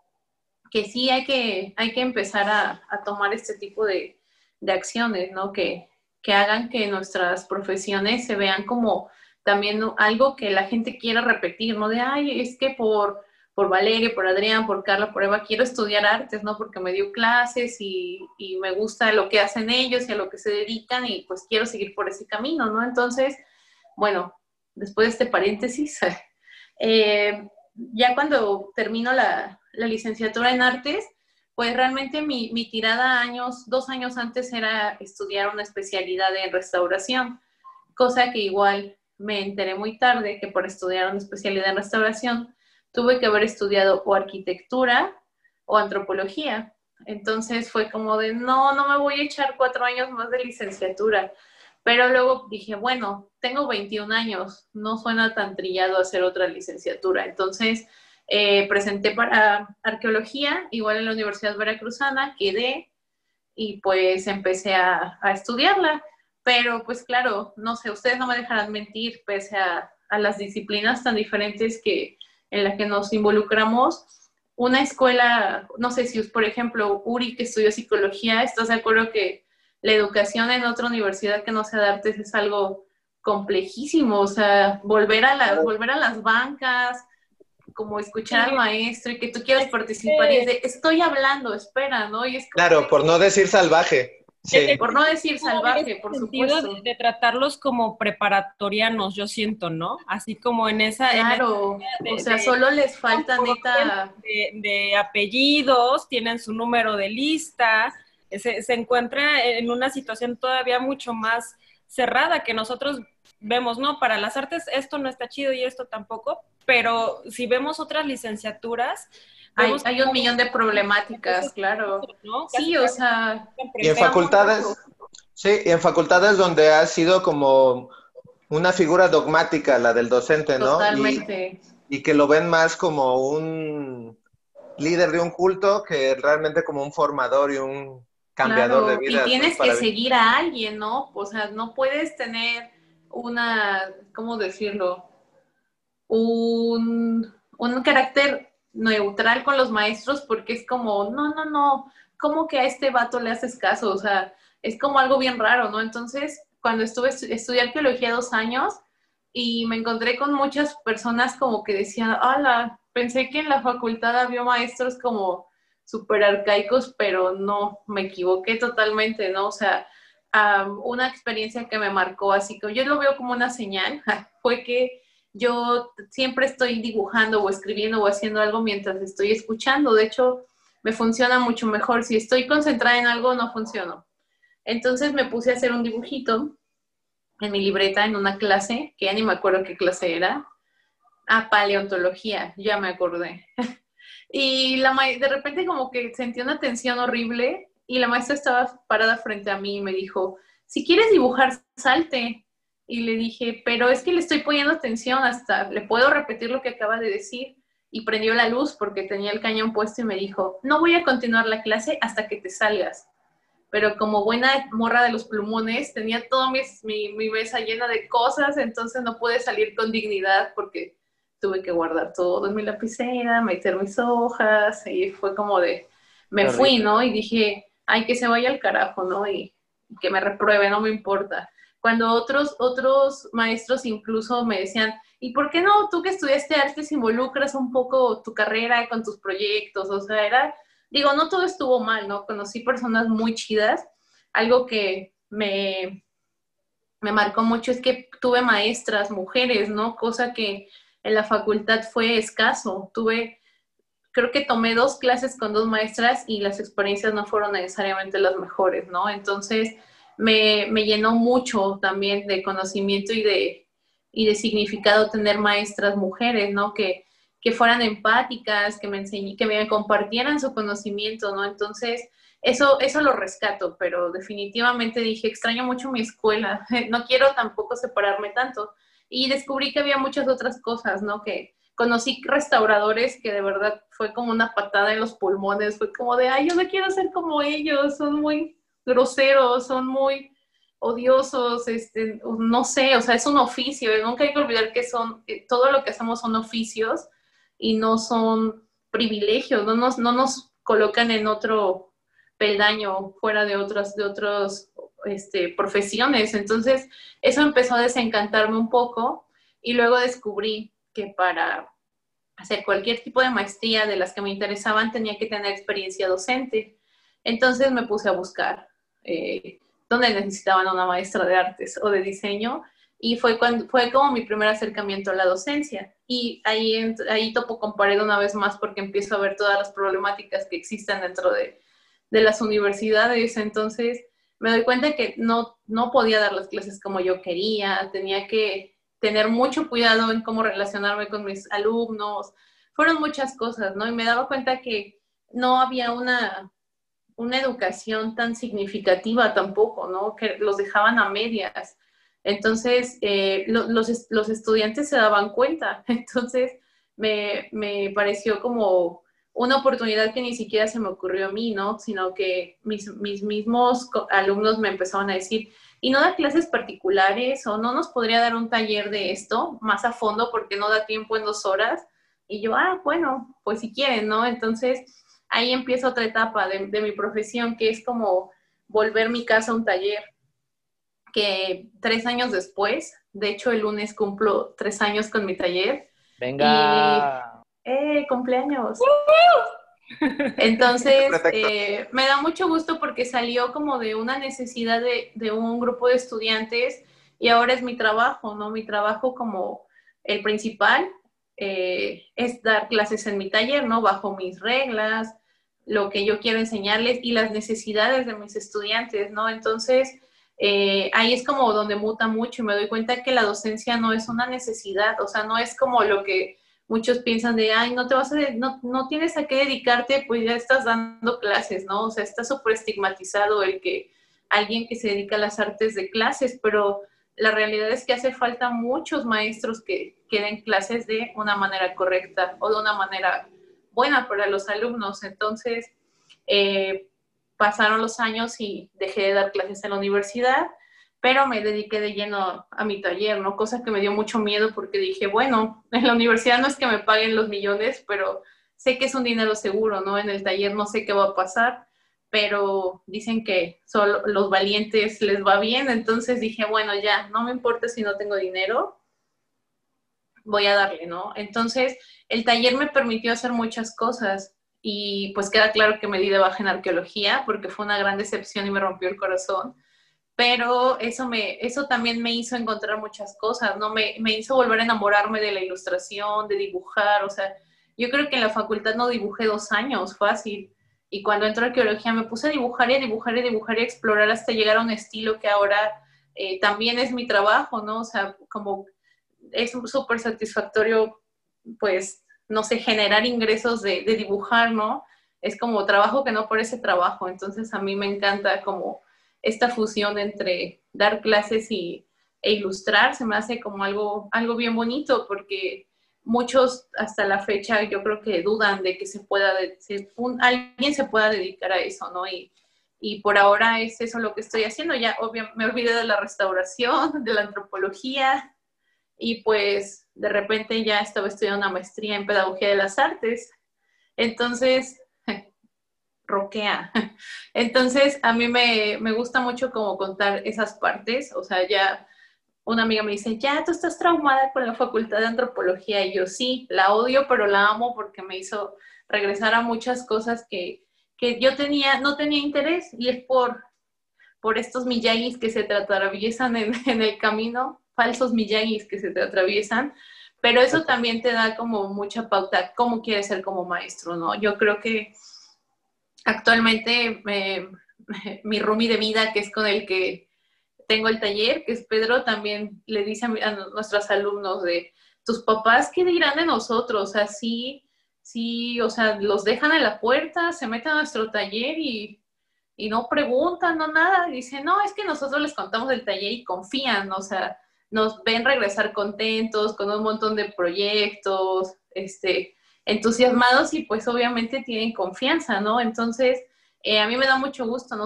que sí hay que, hay que empezar a, a tomar este tipo de, de acciones, ¿no? Que, que hagan que nuestras profesiones se vean como también algo que la gente quiera repetir, ¿no? De, ay, es que por, por Valeria, por Adrián, por Carla, por Eva, quiero estudiar artes, ¿no? Porque me dio clases y, y, me gusta lo que hacen ellos y a lo que se dedican y pues quiero seguir por ese camino, ¿no? Entonces, bueno, después de este paréntesis, eh, ya cuando termino la, la licenciatura en artes, pues realmente mi, mi, tirada años, dos años antes era estudiar una especialidad en restauración, cosa que igual me enteré muy tarde que por estudiar una especialidad en restauración tuve que haber estudiado o arquitectura o antropología. Entonces fue como de, no, no me voy a echar cuatro años más de licenciatura. Pero luego dije, bueno, tengo 21 años, no suena tan trillado hacer otra licenciatura. Entonces, eh, presenté para arqueología, igual en la Universidad Veracruzana, quedé y pues empecé a, estudiarla. Pero pues claro, no sé, ustedes no me dejarán mentir, pese a, a las disciplinas tan diferentes que, en las que nos involucramos. Una escuela, no sé si, por ejemplo, Uri, que estudió psicología, ¿estás de acuerdo que la educación en otra universidad que no sea de artes es algo complejísimo? O sea, volver a, la, volver a las bancas, como escuchar al maestro y que tú quieras participar y es de, estoy hablando, espera, ¿no? Y es claro, por no decir salvaje. Sí. Por no decir salvaje, por supuesto. de, de tratarlos como preparatorianos, yo siento, ¿no? Así como en esa, en Claro, de- o sea, de- solo les falta neta... de, de apellidos, tienen su número de lista, se, se encuentra en una situación todavía mucho más cerrada que nosotros vemos, ¿no? Para las artes esto no está chido y esto tampoco, pero si vemos otras licenciaturas, Hay, un millón de problemáticas, claro. ¿no? Sí, o sea, Y en facultades, sí, y en facultades donde ha sido como una figura dogmática la del docente, ¿no? Y, totalmente. y que lo ven más como un líder de un culto que realmente como un formador y un cambiador Claro, de vida. Y tienes que para- seguir a alguien, ¿no? O sea, no puedes tener una, ¿cómo decirlo? Un, un carácter neutral con los maestros porque es como, no, no, no, ¿cómo que a este vato le haces caso? O sea, es como algo bien raro, ¿no? Entonces, cuando estuve estu- estudié arqueología dos años y me encontré con muchas personas como que decían, hola, pensé que en la facultad había maestros como súper arcaicos, pero no, me equivoqué totalmente, ¿no? O sea, una experiencia que me marcó, así que yo lo veo como una señal, fue que yo siempre estoy dibujando o escribiendo o haciendo algo mientras estoy escuchando. De hecho, me funciona mucho mejor. Si estoy concentrada en algo, no funciono. Entonces me puse a hacer un dibujito en mi libreta en una clase, que ya ni me acuerdo qué clase era. Ah, paleontología, ya me acordé. Y la de repente como que sentí una tensión horrible y la maestra estaba parada frente a mí y me dijo, si quieres dibujar, salte. Y le dije, pero es que le estoy poniendo atención hasta, le puedo repetir lo que acaba de decir. Y prendió la luz porque tenía el cañón puesto y me dijo, no voy a continuar la clase hasta que te salgas. Pero como buena morra de los plumones, tenía toda mi, mi, mi mesa llena de cosas, entonces no pude salir con dignidad porque tuve que guardar todo en mi lapicera, meter mis hojas, y fue como de, me Qué fui. ¿no? Y dije, ay, que se vaya al carajo, ¿no? Y que me repruebe, no me importa. Cuando otros, otros maestros incluso me decían, ¿y por qué no tú que estudiaste artes involucras un poco tu carrera con tus proyectos? O sea, era, digo, no todo estuvo mal, ¿no? Conocí personas muy chidas. Algo que me, me marcó mucho es que tuve maestras, mujeres, ¿no? Cosa que en la facultad fue escaso. Tuve, creo que tomé dos clases con dos maestras y las experiencias no fueron necesariamente las mejores, ¿no? Entonces me, me llenó mucho también de conocimiento y de, y de significado tener maestras mujeres, ¿no? Que, que fueran empáticas, que me enseñ- que me compartieran su conocimiento, ¿no? Entonces, eso, eso lo rescato, pero definitivamente dije, extraño mucho mi escuela, no quiero tampoco separarme tanto. Y descubrí que había muchas otras cosas, ¿no? Que conocí restauradores que de verdad fue como una patada en los pulmones, fue como de, ay, yo no quiero ser como ellos, son muy groseros, son muy odiosos, este, no sé, o sea, es un oficio, nunca hay que olvidar que son, eh, todo lo que hacemos son oficios y no son privilegios, no nos, no nos colocan en otro peldaño fuera de otras, de otras este, profesiones. Entonces, eso empezó a desencantarme un poco y luego descubrí que para hacer cualquier tipo de maestría de las que me interesaban tenía que tener experiencia docente. Entonces me puse a buscar eh, dónde necesitaban una maestra de artes o de diseño y fue, cuando, fue como mi primer acercamiento a la docencia. Y ahí, ahí topo con pared una vez más porque empiezo a ver todas las problemáticas que existen dentro de, de las universidades. Entonces me doy cuenta que no, no podía dar las clases como yo quería, tenía que tener mucho cuidado en cómo relacionarme con mis alumnos. Fueron muchas cosas, ¿no? Y me daba cuenta que no había una, una educación tan significativa tampoco, ¿no? Que los dejaban a medias. Entonces, eh, lo- los, los estudiantes se daban cuenta. Entonces, me, me pareció como una oportunidad que ni siquiera se me ocurrió a mí, ¿no? Sino que mis, mis mismos alumnos me empezaban a decir, ¿y no da clases particulares o no nos podría dar un taller de esto más a fondo porque no da tiempo en dos horas? Y yo, ah, bueno, pues si quieren, ¿no? Entonces, ahí empieza otra etapa de, de mi profesión, que es como volver mi casa a un taller, que tres años después, de hecho el lunes cumplo tres años con mi taller. Venga. ¡Eh, cumpleaños! Entonces, eh, me da mucho gusto porque salió como de una necesidad de, de, un grupo de estudiantes y ahora es mi trabajo, ¿no? Mi trabajo como el principal eh, es dar clases en mi taller, ¿no? Bajo mis reglas, lo que yo quiero enseñarles y las necesidades de mis estudiantes, ¿no? Entonces, eh, ahí es como donde muta mucho y me doy cuenta que la docencia no es una necesidad, o sea, no es como lo que muchos piensan de, ay, no te vas a, no, no tienes a qué dedicarte, pues ya estás dando clases, ¿no? O sea, está súper estigmatizado el que alguien que se dedica a las artes de clases, pero la realidad es que hace falta muchos maestros que, que den clases de una manera correcta o de una manera buena para los alumnos. Entonces, eh, pasaron los años y dejé de dar clases en la universidad, pero me dediqué de lleno a mi taller, ¿no? Cosa que me dio mucho miedo porque dije, bueno, en la universidad no es que me paguen los millones, pero sé que es un dinero seguro, ¿no? En el taller no sé qué va a pasar, pero dicen que solo los valientes les va bien, entonces dije, bueno, ya, no me importa si no tengo dinero, voy a darle, ¿no? Entonces, el taller me permitió hacer muchas cosas y pues queda claro que me di de baja en arqueología porque fue una gran decepción y me rompió el corazón. Pero eso, me, eso también me hizo encontrar muchas cosas, ¿no? Me, me hizo volver a enamorarme de la ilustración, de dibujar, o sea, yo creo que en la facultad no dibujé dos años, fácil. Y cuando entré a arqueología me puse a dibujar y a dibujar y a dibujar y explorar hasta llegar a un estilo que ahora eh, también es mi trabajo, ¿no? O sea, como es súper satisfactorio, pues, no sé, generar ingresos de, dibujar, ¿no? Es como trabajo que no por ese trabajo. Entonces a mí me encanta como esta fusión entre dar clases y, e ilustrar, se me hace como algo, algo bien bonito porque muchos hasta la fecha yo creo que dudan de que se pueda, alguien se pueda dedicar a eso, ¿no? Y, y por ahora es eso lo que estoy haciendo. Ya obviamente me olvidé de la restauración, de la antropología y pues de repente ya estaba estudiando una maestría en pedagogía de las artes. Entonces, roquea. Entonces, a mí me, gusta mucho como contar esas partes. O sea, ya una amiga me dice, ya, tú estás traumada con la facultad de antropología. Y yo sí, la odio, pero la amo porque me hizo regresar a muchas cosas que, yo tenía, no tenía interés. Y es por, por estos millaguis que se te atraviesan en, en el camino falsos millaguis que se te atraviesan, pero eso también te da como mucha pauta cómo quieres ser como maestro, ¿no? Yo creo que actualmente mi roomie de vida, que es con el que tengo el taller, que es Pedro, también le dice a, nuestros alumnos de, tus papás, ¿qué dirán de nosotros? Así, sí, o sea, los dejan en la puerta, se meten a nuestro taller y, y no preguntan, no nada. Dicen, no, es que nosotros les contamos el taller y confían, o sea, nos ven regresar contentos, con un montón de proyectos, este, entusiasmados y pues obviamente tienen confianza, ¿no? Entonces, eh, a mí me da mucho gusto, ¿no?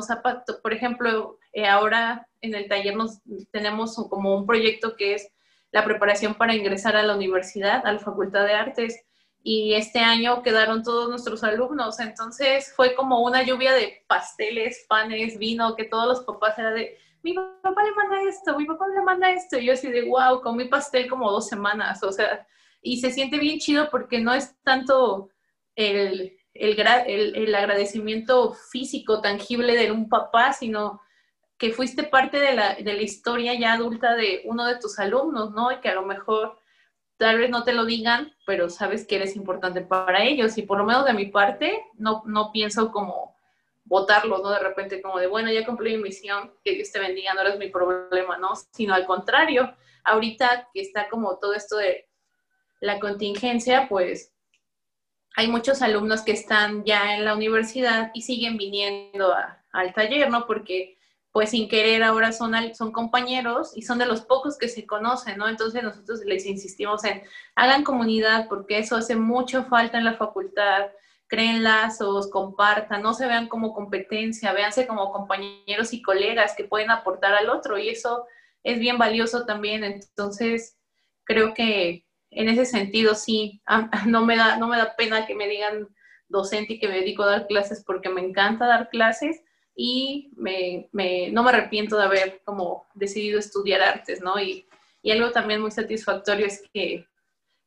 Por ejemplo, eh, ahora en el taller nos tenemos como un proyecto que es la preparación para ingresar a la universidad, a la Facultad de Artes, y este año quedaron todos nuestros alumnos, entonces fue como una lluvia de pasteles, panes, vino, que todos los papás eran de, mi papá le manda esto, mi papá le manda esto. Y yo así de, wow, comí pastel como dos semanas, o sea, y se siente bien chido porque no es tanto el, el, el, agradecimiento físico, tangible de un papá, sino que fuiste parte de la, de la historia ya adulta de uno de tus alumnos, ¿no? Y que a lo mejor tal vez no te lo digan, pero sabes que eres importante para ellos. Y por lo menos de mi parte, no, no pienso como votarlos, ¿no? De repente como de, bueno, ya cumplí mi misión, que Dios te bendiga, no eres mi problema, ¿no? Sino al contrario, ahorita que está como todo esto de la contingencia, pues hay muchos alumnos que están ya en la universidad y siguen viniendo al taller, ¿no? Porque pues sin querer ahora son, son compañeros y son de los pocos que se conocen, ¿no? Entonces nosotros les insistimos en hagan comunidad porque eso hace mucha falta en la facultad creen lazos, compartan, no se vean como competencia, véanse como compañeros y colegas que pueden aportar al otro y eso es bien valioso también. Entonces, creo que en ese sentido sí, no me da, no me da pena que me digan docente y que me dedico a dar clases porque me encanta dar clases y me, no me arrepiento de haber como decidido estudiar artes, ¿no? Y, y algo también muy satisfactorio es que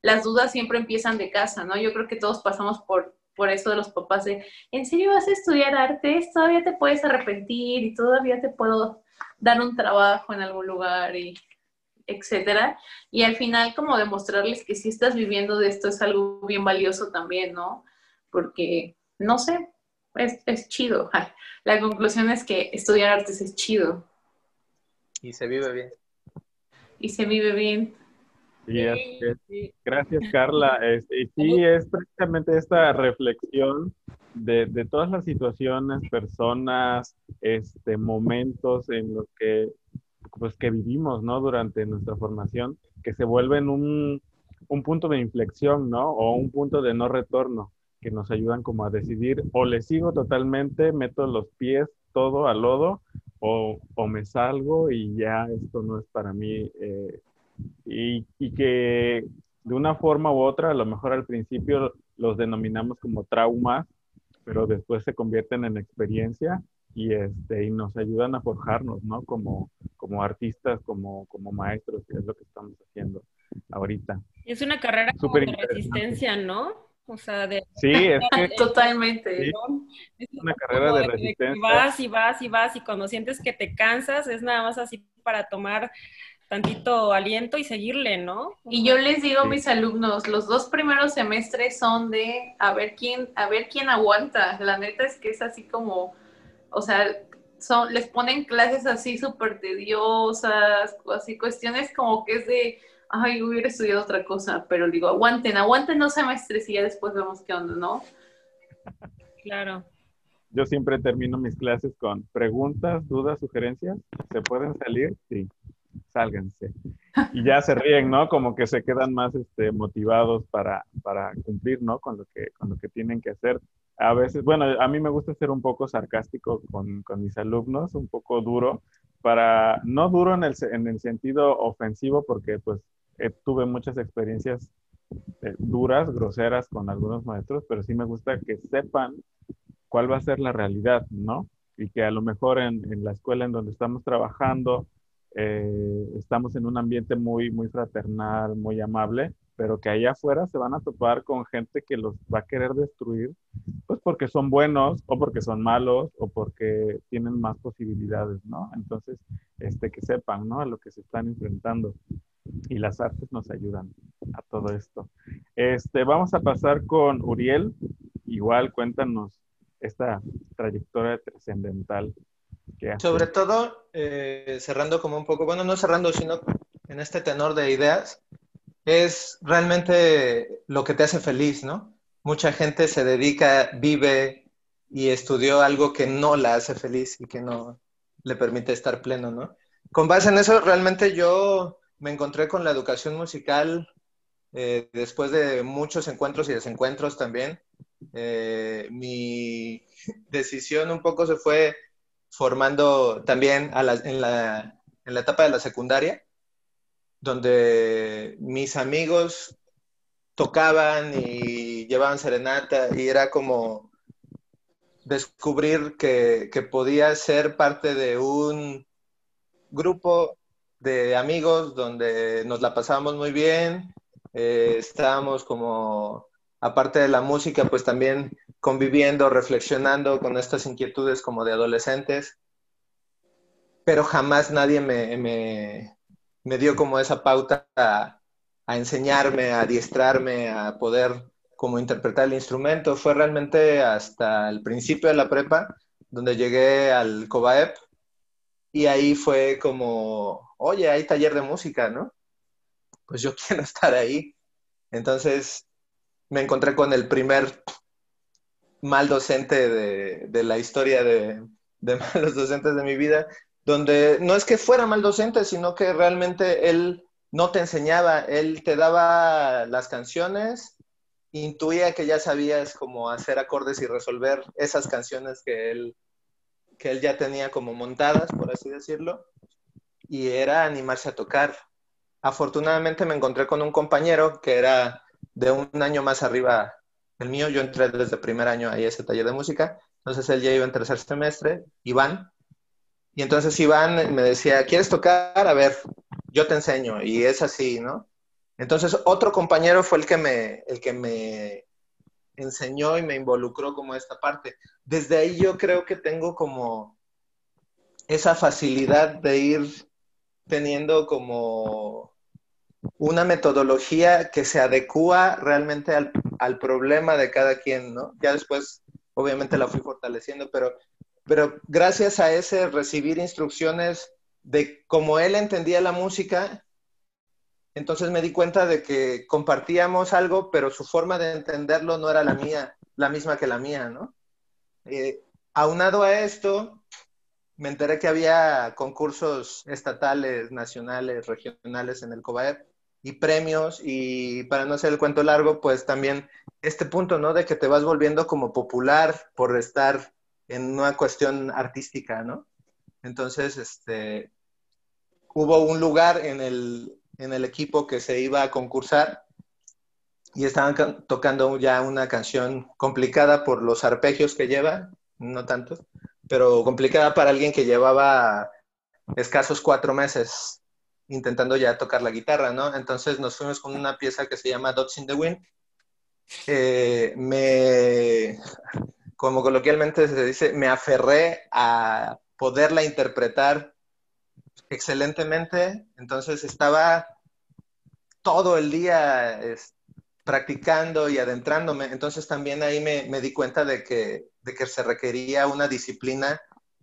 las dudas siempre empiezan de casa, ¿no? Yo creo que todos pasamos por por eso de los papás de, ¿en serio vas a estudiar artes? Todavía te puedes arrepentir y todavía te puedo dar un trabajo en algún lugar etcétera. Y al final como demostrarles que si estás viviendo de esto es algo bien valioso también, ¿no? Porque, no sé, es, es chido. La conclusión es que estudiar artes es chido. Y se vive bien. Y se vive bien. Gracias, Carla. Este, y sí, es precisamente esta reflexión de, de, todas las situaciones, personas, este, momentos en los que, pues, que vivimos, ¿no? Durante nuestra formación, que se vuelven un, un punto de inflexión, ¿no? O un punto de no retorno, que nos ayudan como a decidir, o le sigo totalmente, meto los pies todo al lodo, o, o me salgo y ya esto no es para mí. Eh, y, y, que de una forma u otra, a lo mejor al principio los denominamos como traumas, pero después se convierten en experiencia y, este, y nos ayudan a forjarnos, ¿no? Como, como artistas, como, como maestros, que es lo que estamos haciendo ahorita. Es una carrera como de resistencia, ¿no? O sea, de... Sí, es que, Totalmente. Sí, es una carrera de, de resistencia. De vas y vas y vas y cuando sientes que te cansas es nada más así para tomar tantito aliento y seguirle, ¿no? Y yo les digo a mis alumnos, los dos primeros semestres son de a ver quién, a ver quién aguanta. La neta es que es así como, o sea, son, les ponen clases así súper tediosas, así cuestiones como que es de, ay, hubiera estudiado otra cosa, pero digo, aguanten, aguanten dos semestres y ya después vemos qué onda, ¿no? Claro. Yo siempre termino mis clases con preguntas, dudas, sugerencias. ¿Se pueden salir? Sí sálganse. Y ya se ríen, ¿no? Como que se quedan más este, motivados para, para cumplir, ¿no? Con lo, que, con lo que tienen que hacer. A veces, bueno, a mí me gusta ser un poco sarcástico con, mis alumnos, un poco duro, para, no duro en el, en el sentido ofensivo, porque pues eh, tuve muchas experiencias eh, duras, groseras con algunos maestros, pero sí me gusta que sepan cuál va a ser la realidad, ¿no? Y que a lo mejor en, en la escuela en donde estamos trabajando, eh, estamos en un ambiente muy, muy fraternal, muy amable, pero que allá afuera se van a topar con gente que los va a querer destruir, pues porque son buenos o porque son malos o porque tienen más posibilidades, ¿no? Entonces, este, que sepan, ¿no? A lo que se están enfrentando. Y las artes nos ayudan a todo esto. Este, vamos a pasar con Uriel. Igual, cuéntanos esta trayectoria trascendental sobre todo, eh, cerrando como un poco, bueno, no cerrando, sino en este tenor de ideas, es realmente lo que te hace feliz, ¿no? Mucha gente se dedica, vive y estudió algo que no la hace feliz y que no le permite estar pleno, ¿no? Con base en eso, realmente yo me encontré con la educación musical eh, después de muchos encuentros y desencuentros también. Eh, mi decisión un poco se fue formando también en, la, en la etapa de la secundaria, donde mis amigos tocaban y llevaban serenata y era como descubrir que, que, podía ser parte de un grupo de amigos donde nos la pasábamos muy bien, eh, estábamos como, aparte de la música, pues también conviviendo, reflexionando con estas inquietudes como de adolescentes, pero jamás nadie me, me, dio como esa pauta a, enseñarme, a adiestrarme, a poder como interpretar el instrumento. Fue realmente hasta el principio de la prepa, donde llegué al COBAEP, y ahí fue como, oye, hay taller de música, ¿no? Pues yo quiero estar ahí. Entonces me encontré con el primer mal docente de, la historia de, de, malos docentes de mi vida, donde no es que fuera mal docente, sino que realmente él no te enseñaba, él te daba las canciones, intuía que ya sabías cómo hacer acordes y resolver esas canciones que él, que él ya tenía como montadas, por así decirlo, y era animarse a tocar. Afortunadamente me encontré con un compañero que era de un año más arriba el mío, yo entré desde primer año ahí a ese taller de música, entonces él ya iba en tercer semestre, Iván, y entonces Iván me decía, ¿quieres tocar? A ver, yo te enseño, y es así, ¿no? Entonces otro compañero fue el que me, el que me enseñó y me involucró como esta parte. Desde ahí yo creo que tengo como esa facilidad de ir teniendo como una metodología que se adecua realmente al, al, problema de cada quien, ¿no? Ya después, obviamente, la fui fortaleciendo, pero, pero gracias a ese recibir instrucciones de cómo él entendía la música, entonces me di cuenta de que compartíamos algo, pero su forma de entenderlo no era la mía, la misma que la mía, ¿no? Eh, aunado a esto, me enteré que había concursos estatales, nacionales, regionales en el COBAEP y premios y para no hacer el cuento largo, pues también este punto, ¿no? De que te vas volviendo como popular por estar en una cuestión artística, ¿no? Entonces, este, hubo un lugar en el, en el equipo que se iba a concursar y estaban tocando ya una canción complicada por los arpegios que lleva, no tanto, pero complicada para alguien que llevaba escasos cuatro meses intentando ya tocar la guitarra, ¿no? Entonces nos fuimos con una pieza que se llama Dots in the Wind. me, como coloquialmente se dice, me aferré a poderla interpretar excelentemente. Entonces estaba todo el día practicando y adentrándome. Entonces también ahí me, me di cuenta de que, de que, se requería una disciplina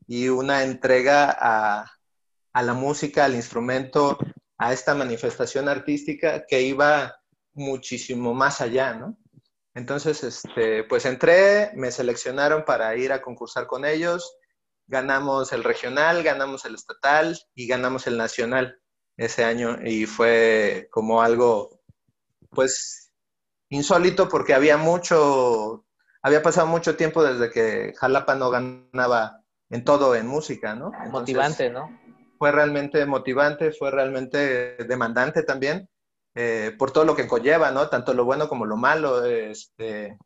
y una entrega a, a, la música, al instrumento, a esta manifestación artística que iba muchísimo más allá, ¿no? Entonces, este, pues entré, me seleccionaron para ir a concursar con ellos, ganamos el regional, ganamos el estatal y ganamos el nacional ese año y fue como algo, pues, insólito porque había mucho, había pasado mucho tiempo desde que Jalapa no ganaba en todo en música, ¿no? motivante, ¿no? Fue realmente motivante, fue realmente demandante también, eh, por todo lo que conlleva, ¿no? Tanto lo bueno como lo malo. Este,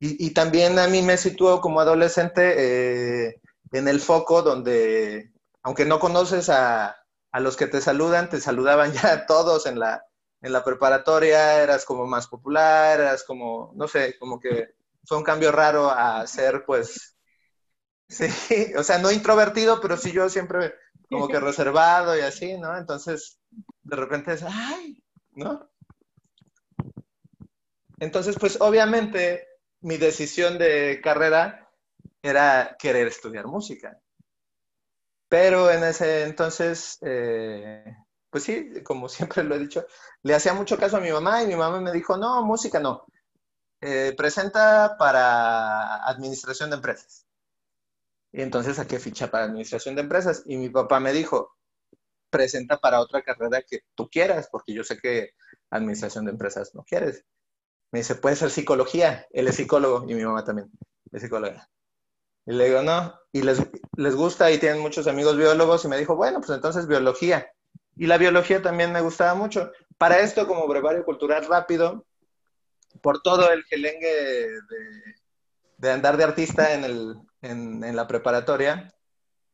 y, y también a mí me situó como adolescente eh, en el foco donde, aunque no conoces a, a, los que te saludan, te saludaban ya todos en la, en la preparatoria, eras como más popular, eras como, no sé, como que fue un cambio raro a ser, pues, sí, o sea, no introvertido, pero sí yo siempre como que reservado y así, ¿no? Entonces, de repente es, ay, ¿no? Entonces, pues obviamente mi decisión de carrera era querer estudiar música. Pero en ese entonces, eh, pues sí, como siempre lo he dicho, le hacía mucho caso a mi mamá y mi mamá me dijo, no, música no, eh, presenta para administración de empresas. Y entonces saqué ficha para administración de empresas y mi papá me dijo, presenta para otra carrera que tú quieras, porque yo sé que administración de empresas no quieres. Me dice, puede ser psicología. Él es psicólogo y mi mamá también es psicóloga. Y le digo, no, y les, les gusta y tienen muchos amigos biólogos y me dijo, bueno, pues entonces biología. Y la biología también me gustaba mucho. Para esto, como brevario cultural rápido, por todo el gelengue de, de andar de artista en, el, en, en, la preparatoria,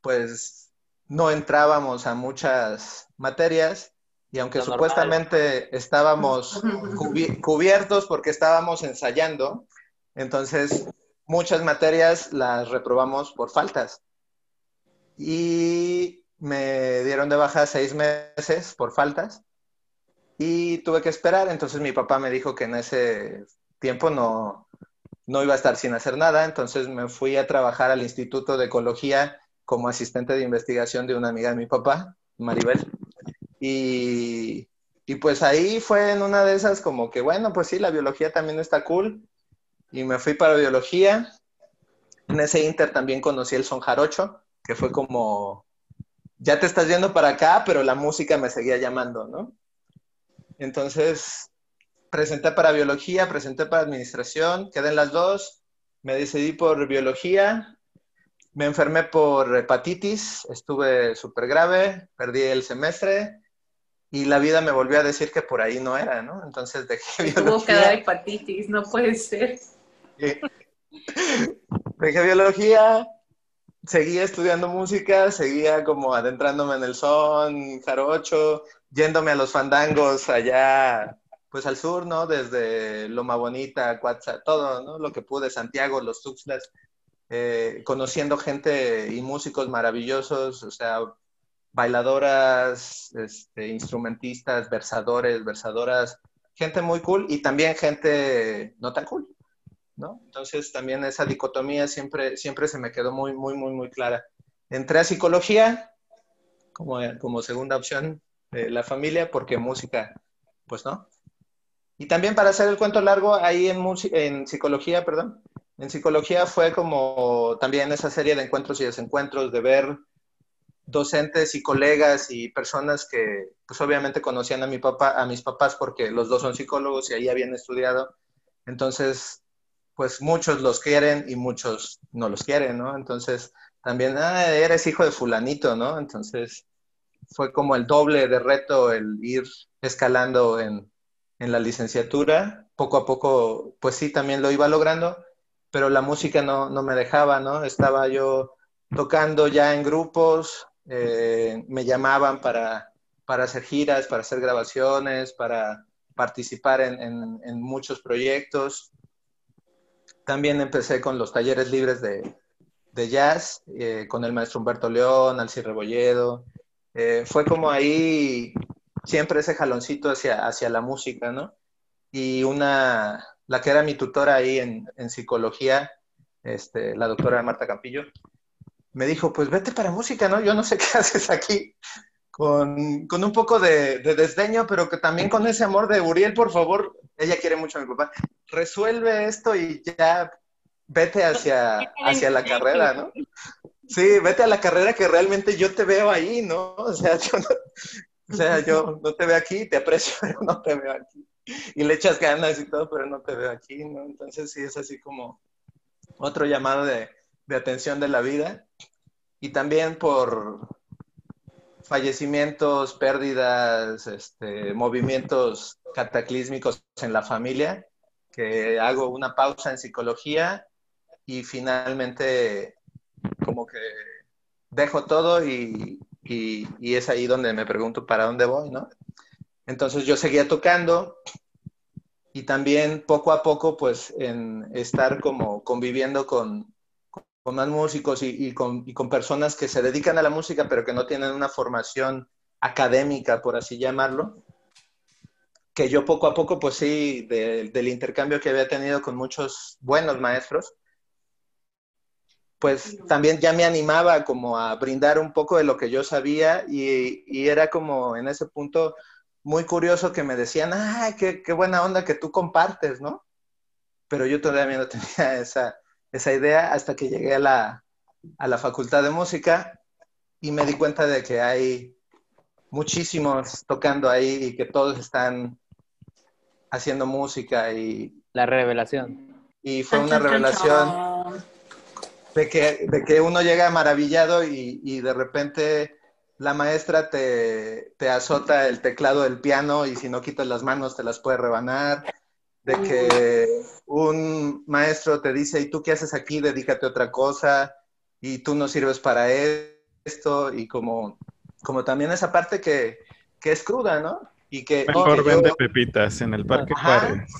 pues no entrábamos a muchas materias y aunque Lo supuestamente normal. estábamos cubiertos porque estábamos ensayando, entonces muchas materias las reprobamos por faltas. Y me dieron de baja seis meses por faltas y tuve que esperar. Entonces mi papá me dijo que en ese tiempo no, no iba a estar sin hacer nada. Entonces me fui a trabajar al Instituto de Ecología como asistente de investigación de una amiga de mi papá, Maribel. Y, y pues ahí fue en una de esas como que, bueno, pues sí, la biología también está cool y me fui para biología. En ese inter también conocí el son jarocho, que fue como, ya te estás yendo para acá, pero la música me seguía llamando, ¿no? Entonces, presenté para biología, presenté para administración, quedé en las dos, me decidí por biología, me enfermé por hepatitis, estuve súper grave, perdí el semestre y la vida me volvió a decir que por ahí no era, ¿no? Entonces dejé biología. Tuvo que dar hepatitis, no puede ser. Dejé biología, seguía estudiando música, seguía como adentrándome en el son, jarocho, yéndome a los fandangos allá pues al sur, ¿no? Desde Loma Bonita, Cuatza, todo, ¿no? Lo que pude, Santiago, los Tuxtlas, eh, conociendo gente y músicos maravillosos, o sea, bailadoras, este, instrumentistas, versadores, versadoras, gente muy cool y también gente no tan cool, ¿no? Entonces también esa dicotomía siempre, siempre se me quedó muy, muy, muy, muy clara. Entré a psicología como, como segunda opción la familia porque música, pues no. Y también para hacer el cuento largo, ahí en, en psicología, perdón, en psicología fue como también esa serie de encuentros y desencuentros, de ver docentes y colegas y personas que pues obviamente conocían a mi papá, a mis papás porque los dos son psicólogos y ahí habían estudiado. Entonces, pues muchos los quieren y muchos no los quieren, ¿no? Entonces, también, ah, eres hijo de fulanito, ¿no? Entonces, fue como el doble de reto el ir escalando en, en la licenciatura. Poco a poco, pues sí, también lo iba logrando, pero la música no, no me dejaba, ¿no? Estaba yo tocando ya en grupos, eh, me llamaban para, para, hacer giras, para hacer grabaciones, para participar en, en, muchos proyectos. También empecé con los talleres libres de, de jazz, eh, con el maestro Humberto León, Alci Rebolledo. Eh, fue como ahí siempre ese jaloncito hacia, hacia la música, ¿no? Y una, la que era mi tutora ahí en, en psicología, este, la doctora Marta Campillo, me dijo, pues vete para música, ¿no? Yo no sé qué haces aquí. Con, con un poco de, de, desdeño, pero que también con ese amor de Uriel, por favor, ella quiere mucho a mi papá, resuelve esto y ya vete hacia, hacia la carrera, ¿no? Sí, vete a la carrera que realmente yo te veo ahí, ¿no? O sea, yo no, o sea, yo no te veo aquí, te aprecio, pero no te veo aquí. Y le echas ganas y todo, pero no te veo aquí, ¿no? Entonces sí, es así como otro llamado de, de atención de la vida y también por fallecimientos, pérdidas, este, movimientos cataclísmicos en la familia, que hago una pausa en psicología y finalmente como que dejo todo y, y, y, es ahí donde me pregunto para dónde voy, ¿no? Entonces yo seguía tocando y también poco a poco pues en estar como conviviendo con, más músicos y, con, personas que se dedican a la música, pero que no tienen una formación académica, por así llamarlo, que yo poco a poco, pues sí, del intercambio que había tenido con muchos buenos maestros, pues también ya me animaba como a brindar un poco de lo que yo sabía y era como en ese punto muy curioso que me decían, ay, qué, qué buena onda que tú compartes, ¿no? Pero yo todavía no tenía esa, esa idea hasta que llegué a la, a la facultad de música y me di cuenta de que hay muchísimos tocando ahí y que todos están haciendo música y... La revelación. Y fue una revelación de que, de que uno llega maravillado y, y de repente la maestra te, te, azota el teclado del piano y si no quitas las manos te las puede rebanar de que un maestro te dice, ¿y tú qué haces aquí? Dedícate a otra cosa y tú no sirves para esto y como, como también esa parte que, que es cruda, ¿no? Y que, Mejor vende pepitas en el Parque Juárez.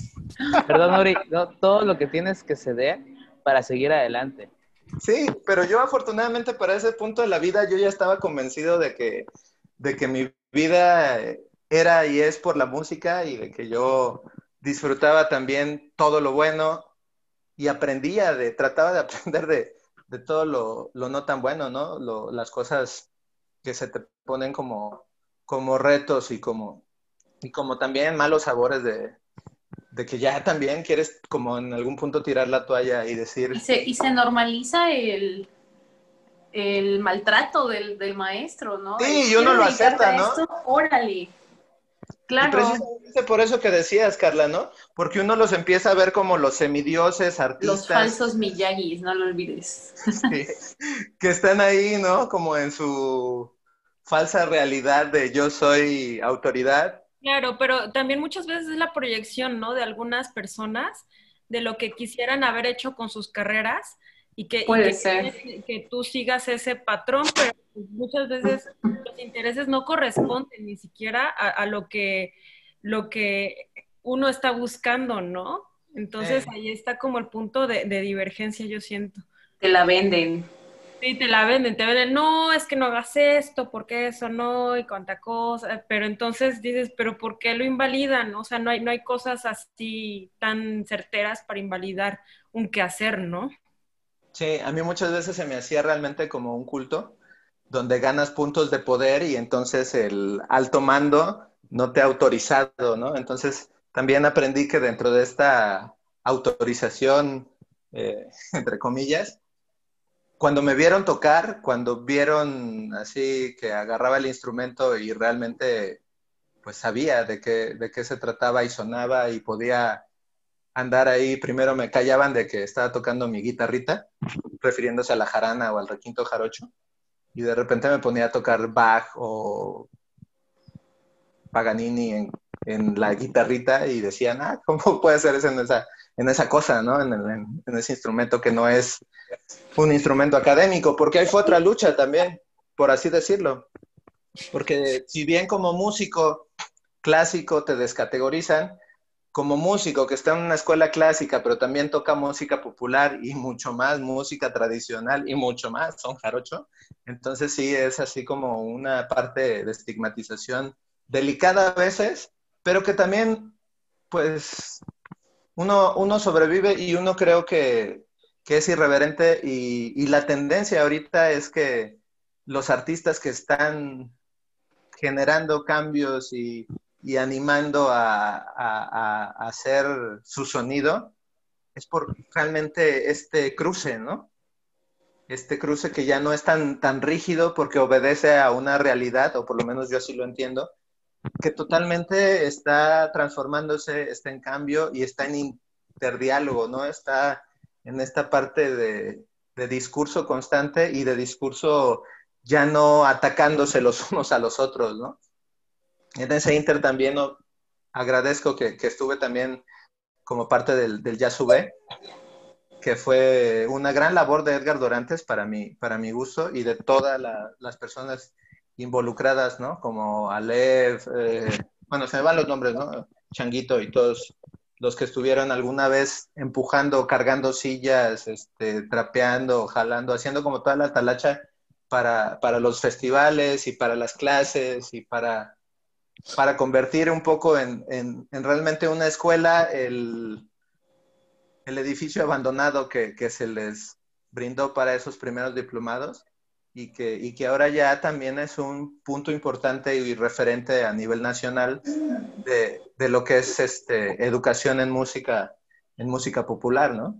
Perdón, Nori, no, todo lo que tienes que ceder para seguir adelante. Sí, pero yo afortunadamente para ese punto de la vida yo ya estaba convencido de que, de que mi vida era y es por la música y de que yo disfrutaba también todo lo bueno y aprendía de, trataba de aprender de, de todo lo, lo, no tan bueno, ¿no? Las cosas que se te ponen como, como retos y como, y como también malos sabores de, de que ya también quieres como en algún punto tirar la toalla y decir... Y se, y se normaliza el, el maltrato del, del maestro, ¿no? Sí, y uno lo acepta, ¿no? órale. Claro. Y precisamente por eso que decías, Carla, ¿no? Porque uno los empieza a ver como los semidioses, artistas. Los falsos Miyagis, no lo olvides. Sí, que están ahí, ¿no? Como en su falsa realidad de yo soy autoridad. Claro, pero también muchas veces es la proyección, ¿no? De algunas personas de lo que quisieran haber hecho con sus carreras y que, Puede y que, ser. que tú sigas ese patrón, pero muchas veces los intereses no corresponden ni siquiera a, a, lo que lo que uno está buscando, ¿no? Entonces Sí. ahí está como el punto de, de divergencia, yo siento. Te la venden. Sí, te la venden, te venden, no, es que no hagas esto, porque eso no, y cuánta cosa, pero entonces dices, pero ¿por qué lo invalidan? O sea, no hay, no hay cosas así tan certeras para invalidar un quehacer, ¿no? Sí, a mí muchas veces se me hacía realmente como un culto, donde ganas puntos de poder y entonces el alto mando no te ha autorizado, ¿no? Entonces también aprendí que dentro de esta autorización, eh, entre comillas, cuando me vieron tocar, cuando vieron así que agarraba el instrumento y realmente pues sabía de qué, de qué se trataba y sonaba y podía andar ahí, primero me callaban de que estaba tocando mi guitarrita, refiriéndose a la jarana o al requinto jarocho, y de repente me ponía a tocar Bach o Paganini en, la guitarrita y decían, ah, ¿cómo puede ser eso en esa cosa, ¿no? En, el- en- ese instrumento que no es un instrumento académico, porque ahí fue otra lucha también, por así decirlo. Porque si bien como músico clásico te descategorizan, como músico que está en una escuela clásica, pero también toca música popular y mucho más, música tradicional y mucho más, son jarocho, entonces sí es así como una parte de estigmatización delicada a veces, pero que también, pues, uno, sobrevive y uno creo que, es irreverente y, la tendencia ahorita es que los artistas que están generando cambios y, animando a hacer su sonido es por realmente este cruce, ¿no? Este cruce que ya no es tan, tan rígido porque obedece a una realidad, o por lo menos yo así lo entiendo, que totalmente está transformándose, está en cambio y está en interdiálogo, ¿no? Está en esta parte de, de discurso constante y de discurso ya no atacándose los unos a los otros, ¿no? En ese inter también ¿no? agradezco que, que estuve también como parte del, del UV, que fue una gran labor de Edgar Dorantes para mi, para mi gusto y de todas la- las personas involucradas, ¿no? Como Alev, eh, bueno, se me van los nombres, ¿no? Changuito y todos los que estuvieron alguna vez empujando, cargando sillas, este, trapeando, jalando, haciendo como toda la talacha para, para los festivales y para las clases y para, para convertir un poco en, en- en realmente una escuela el, el edificio abandonado que, que se les brindó para esos primeros diplomados y que, y que ahora ya también es un punto importante y referente a nivel nacional de, de lo que es este, educación en música, en música popular, ¿no?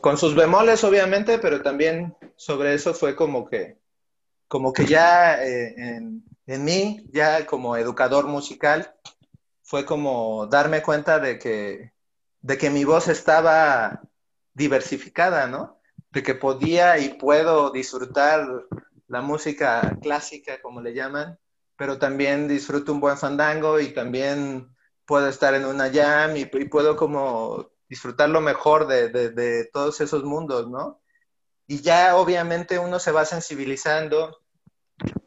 Con sus bemoles, obviamente, pero también sobre eso fue como que, como que ya eh, en, en mí, ya como educador musical, fue como darme cuenta de que, de que mi voz estaba diversificada, ¿no? De que podía y puedo disfrutar la música clásica, como le llaman, pero también disfruto un buen fandango y también puedo estar en una jam y, y puedo como disfrutar lo mejor de, de, de todos esos mundos, ¿no? Y ya obviamente uno se va sensibilizando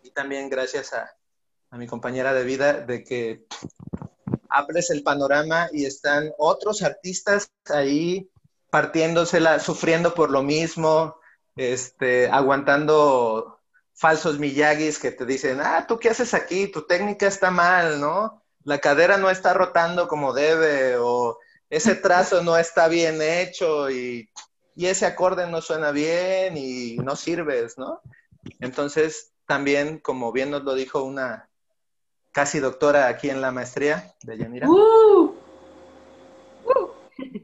y también gracias a, a mi compañera de vida de que abres el panorama y están otros artistas ahí partiéndosela, sufriendo por lo mismo, este, aguantando falsos miyagis que te dicen, ah, ¿tú qué haces aquí? Tu técnica está mal, ¿no? La cadera no está rotando como debe, o ese trazo no está bien hecho, y, y ese acorde no suena bien, y no sirves, ¿no? Entonces, también, como bien nos lo dijo una casi doctora aquí en la maestría de Yanira, ¡Uh!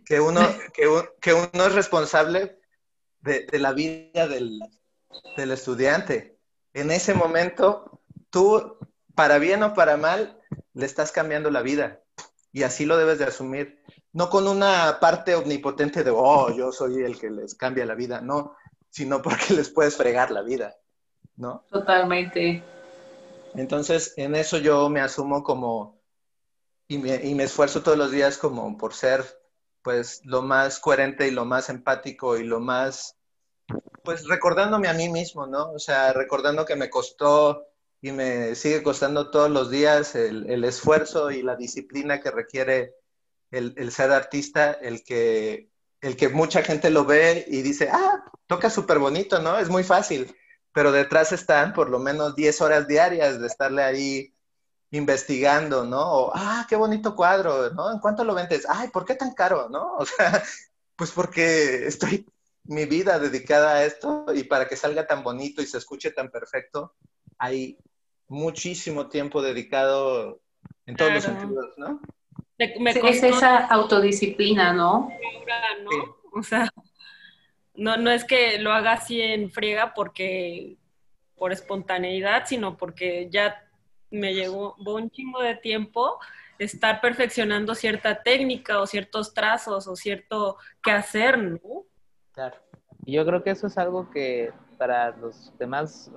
Que uno, que, un- que uno es responsable de, de la vida del, del estudiante. En ese momento, tú, para bien o para mal, le estás cambiando la vida. Y así lo debes de asumir. No con una parte omnipotente de, oh, yo soy el que les cambia la vida, no, sino porque les puedes fregar la vida, ¿no? Totalmente. Entonces, en eso yo me asumo como, y me, y me esfuerzo todos los días como por ser, pues, lo más coherente y lo más empático y lo más, pues, recordándome a mí mismo, ¿no? O sea, recordando que me costó y me sigue costando todos los días el, esfuerzo y la disciplina que requiere el, ser artista, el que, el que mucha gente lo ve y dice, ah, toca súper bonito, ¿no? Es muy fácil, pero detrás están por lo menos 10 horas diarias de estarle ahí investigando, ¿no? O, ah, qué bonito cuadro, ¿no? ¿En cuánto lo vendes? Ay, ¿por qué tan caro, no? O sea, pues porque estoy mi vida dedicada a esto y para que salga tan bonito y se escuche tan perfecto, hay muchísimo tiempo dedicado en todos los sentidos, ¿no? es esa autodisciplina, ¿no? O sea, no, no es que lo haga así en friega porque por espontaneidad, sino porque ya me llegó un chingo de tiempo estar perfeccionando cierta técnica o ciertos trazos o cierto qué hacer, ¿no? Claro. Yo creo que eso es algo que para los demás,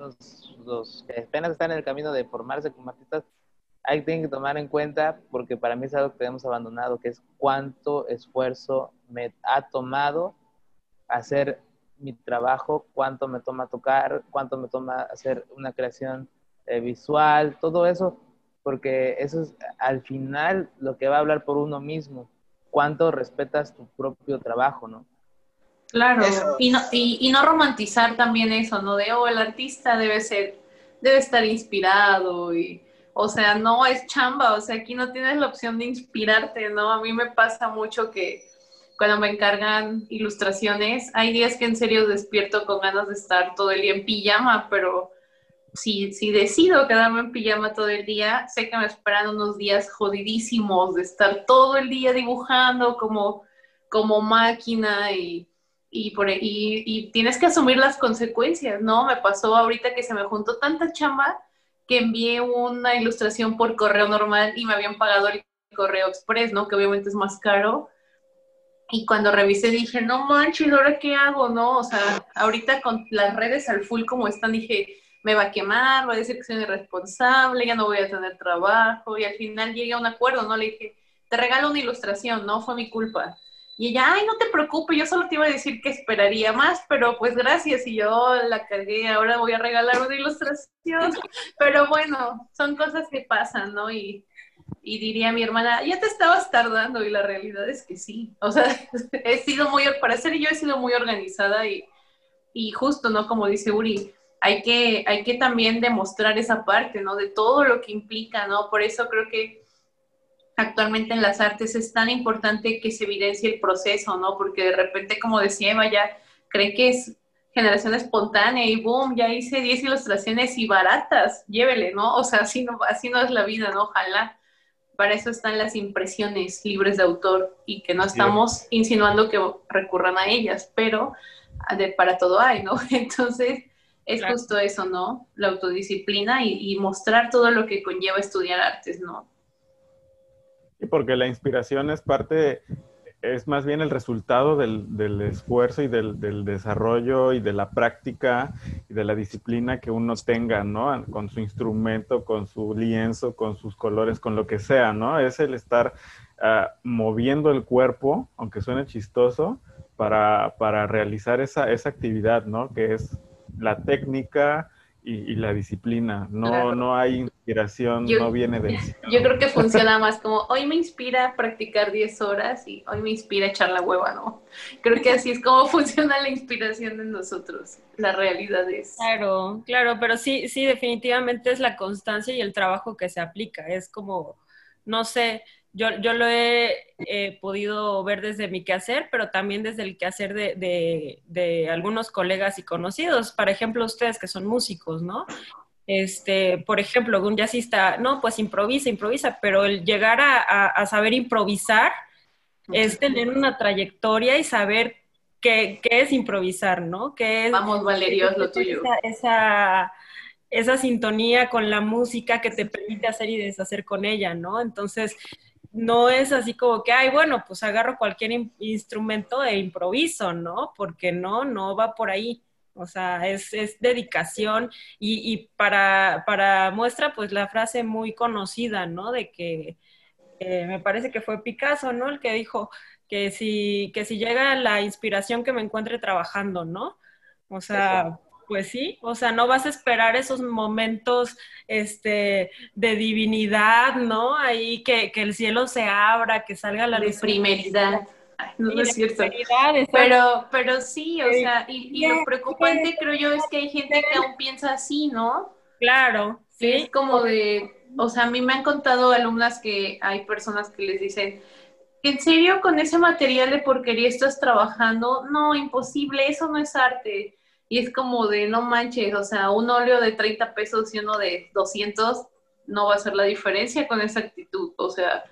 los, que apenas están en el camino de formarse como artistas, hay que tomar en cuenta, porque para mí es algo que hemos abandonado, que es cuánto esfuerzo me ha tomado hacer mi trabajo, cuánto me toma tocar, cuánto me toma hacer una creación eh, visual, todo eso, porque eso es al final lo que va a hablar por uno mismo, cuánto respetas tu propio trabajo, ¿no? Claro, y no, y, no romantizar también eso, ¿no? De, oh, el artista debe ser, debe estar inspirado y, o sea, no es chamba, o sea, aquí no tienes la opción de inspirarte, ¿no? A mí me pasa mucho que cuando me encargan ilustraciones, hay días que en serio despierto con ganas de estar todo el día en pijama, pero si, si decido quedarme en pijama todo el día, sé que me esperan unos días jodidísimos de estar todo el día dibujando como, como máquina y, por, y, y tienes que asumir las consecuencias, ¿no? Me pasó ahorita que se me juntó tanta chamba que envié una ilustración por correo normal y me habían pagado el correo express, ¿no? Que obviamente es más caro. Y cuando revisé dije, no manches, ¿ahora qué hago? No, o sea, ahorita con las redes al full como están, dije, me va a quemar, va a decir que soy irresponsable, ya no voy a tener trabajo. Y al final llegué a un acuerdo, ¿no? Le dije, te regalo una ilustración, no fue mi culpa. Y ella, ay, no te preocupes, yo solo te iba a decir que esperaría más, pero pues gracias. Y yo la cargué, ahora voy a regalar una ilustración. Pero bueno, son cosas que pasan, ¿no? Y, y diría mi hermana, ya te estabas tardando y la realidad es que sí. O sea, he sido muy, para ser yo he sido muy organizada y, y justo, ¿no? Como dice Uri, hay que, hay que también demostrar esa parte, ¿no? De todo lo que implica, ¿no? Por eso creo que actualmente en las artes es tan importante que se evidencie el proceso, ¿no? Porque de repente, como decía Eva, ya cree que es generación espontánea y boom, ya hice 10 ilustraciones y baratas, llévele, ¿no? O sea, así no, así no es la vida, ¿no? Ojalá. Para eso están las impresiones libres de autor y que no estamos insinuando que recurran a ellas, pero de, para todo hay, ¿no? Entonces, es justo eso, ¿no? La autodisciplina y, y, mostrar todo lo que conlleva estudiar artes, ¿no? Y porque la inspiración es parte, es más bien el resultado del, esfuerzo y del, desarrollo y de la práctica y de la disciplina que uno tenga, ¿no? Con su instrumento, con su lienzo, con sus colores, con lo que sea, ¿no? Es el estar ah, moviendo el cuerpo, aunque suene chistoso, para, para realizar esa, esa actividad, ¿no? Que es la técnica, y, la disciplina. No, no hay inspiración, no viene de Yo creo que funciona más como hoy me inspira practicar 10 horas y hoy me inspira echar la hueva, ¿no? Creo que así es como funciona la inspiración en nosotros. La realidad es. Claro, claro, pero sí, sí, definitivamente es la constancia y el trabajo que se aplica. Es como, no sé, yo, yo lo he podido ver desde mi quehacer, pero también desde el quehacer de, de, algunos colegas y conocidos. Por ejemplo, ustedes que son músicos, ¿no? Este, por ejemplo, un jazzista, no, pues improvisa, improvisa, pero el llegar a, a, saber improvisar es tener una trayectoria y saber qué, qué es improvisar, ¿no? ¿Qué es, Vamos, Valerio, es lo tuyo. esa, esa sintonía con la música que te permite hacer y deshacer con ella, ¿no? Entonces, no es así como que, ay, bueno, pues agarro cualquier instrumento e improviso, ¿no? Porque no, no va por ahí. O sea, es, dedicación y, para, para, muestra, pues la frase muy conocida, ¿no? De que me parece que fue Picasso, ¿no? El que dijo que si, que si llega la inspiración que me encuentre trabajando, ¿no? O sea, Pues sí, o sea, no vas a esperar esos momentos este, de divinidad, ¿no? Ahí que, que el cielo se abra, que salga la De luz. primeridad. Ay, no, es cierto. Pero, pero sí, o sea, y, y lo preocupante creo yo es que hay gente que aún piensa así, ¿no? Claro, Sí, es como de, o sea, a mí me han contado alumnas que hay personas que les dicen, ¿en serio con ese material de porquería estás trabajando? No, imposible, eso no es arte. Y es como de, no manches, o sea, un óleo de 30 pesos y uno de 200 no va a hacer la diferencia con esa actitud. O sea,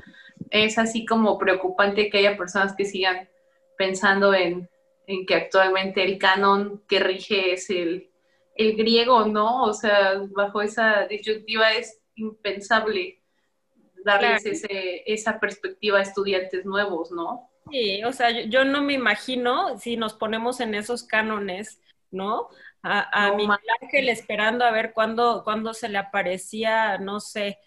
es así como preocupante que haya personas que sigan pensando en, en que actualmente el canon que rige es el, el griego, ¿no? O sea, bajo esa disyuntiva es impensable darles Claro. ese, esa perspectiva a estudiantes nuevos, ¿no? Sí, o sea, yo, yo no me imagino si nos ponemos en esos cánones, ¿no? A, a No Miguel Ángel esperando a ver cuándo, cuándo se le aparecía, no sé,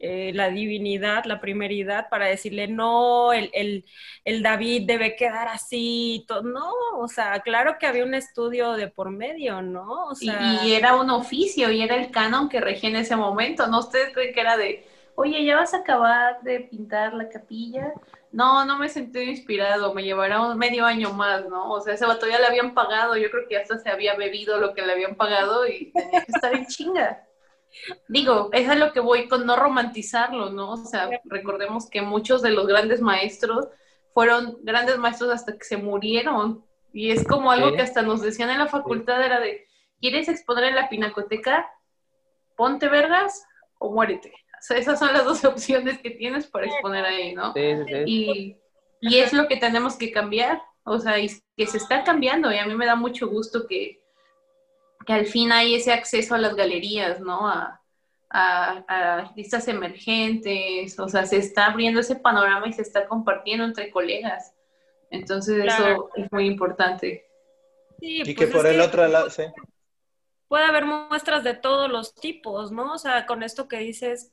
eh, la divinidad, la primeridad, para decirle, no, el, el, el David debe quedar así, no, o sea, claro que había un estudio de por medio, ¿no? O Y, sea, y era un oficio y era el canon que regía en ese momento, ¿no? ¿Ustedes creen que era de, oye, ya vas a acabar de pintar la capilla? No, no me sentí inspirado, me llevará un medio año más, ¿no? O sea, ese vato ya le habían pagado, yo creo que hasta se había bebido lo que le habían pagado y tenía que estar en chinga. Digo, es a lo que voy con no romantizarlo, ¿no? O sea, recordemos que muchos de los grandes maestros fueron grandes maestros hasta que se murieron. Y es como algo que hasta nos decían en la facultad, era de, ¿quieres exponer en la pinacoteca? Ponte vergas o muérete. O sea, esas son las dos opciones que tienes para exponer ahí, ¿no? Sí, sí, sí. Y, y es lo que tenemos que cambiar, o sea, y que se está cambiando y a mí me da mucho gusto que, que al fin hay ese acceso a las galerías, ¿no? A, a, a artistas emergentes, o sea, se está abriendo ese panorama y se está compartiendo entre colegas. Entonces Claro. eso es muy importante. sí, Y pues que es por el otro lado, sí. puede haber muestras de todos los tipos, ¿no? O sea, con esto que dices,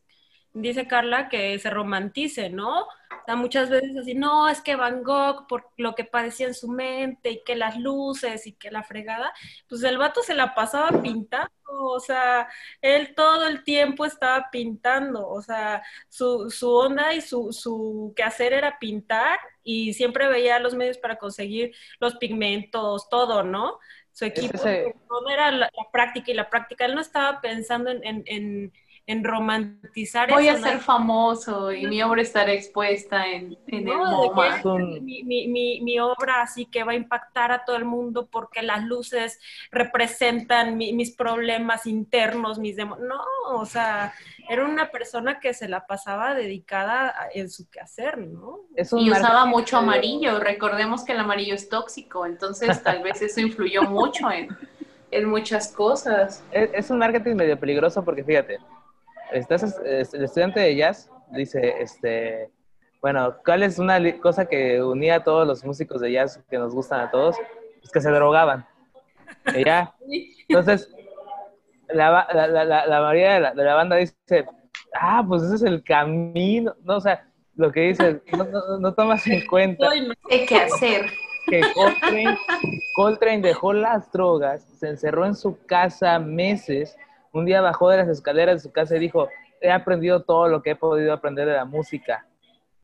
dice Carla, que se romantice, ¿no? O sea, muchas veces así, no, es que Van Gogh, por lo que padecía en su mente, y que las luces, y que la fregada, pues el vato se la pasaba pintando, o sea, él todo el tiempo estaba pintando, o sea, su, su onda y su, su quehacer era pintar, y siempre veía los medios para conseguir los pigmentos, todo, ¿no? Su equipo, todo era la, la práctica y la práctica. Él no estaba pensando en, en, en, en romantizar Voy a ser famoso y mi obra estará expuesta en, en el No, MoMA. Es un- mi, mi, mi, mi obra así que va a impactar a todo el mundo porque las luces representan mi- mis problemas internos, mis demonios. No, o sea, era una persona que se la pasaba dedicada a- en su quehacer, ¿no? Es un Y usaba mucho amarillo. Recordemos que el amarillo es tóxico, entonces tal vez eso influyó mucho en, en muchas cosas. Es, es un marketing medio peligroso porque fíjate, estás, es- el estudiante de jazz dice, este, bueno, ¿cuál es una cosa que unía a todos los músicos de jazz que nos gustan a todos? Pues que se drogaban. Y ya. Entonces, la, la, la, la- mayoría de la, de la banda dice, ah, pues ese es el camino. No, o sea, lo que dice, no, no, no tomas en cuenta. ¿Qué que hacer? que Coltrane, Coltrane dejó las drogas, se encerró en su casa meses, un día bajó de las escaleras de su casa y dijo, he aprendido todo lo que he podido aprender de la música.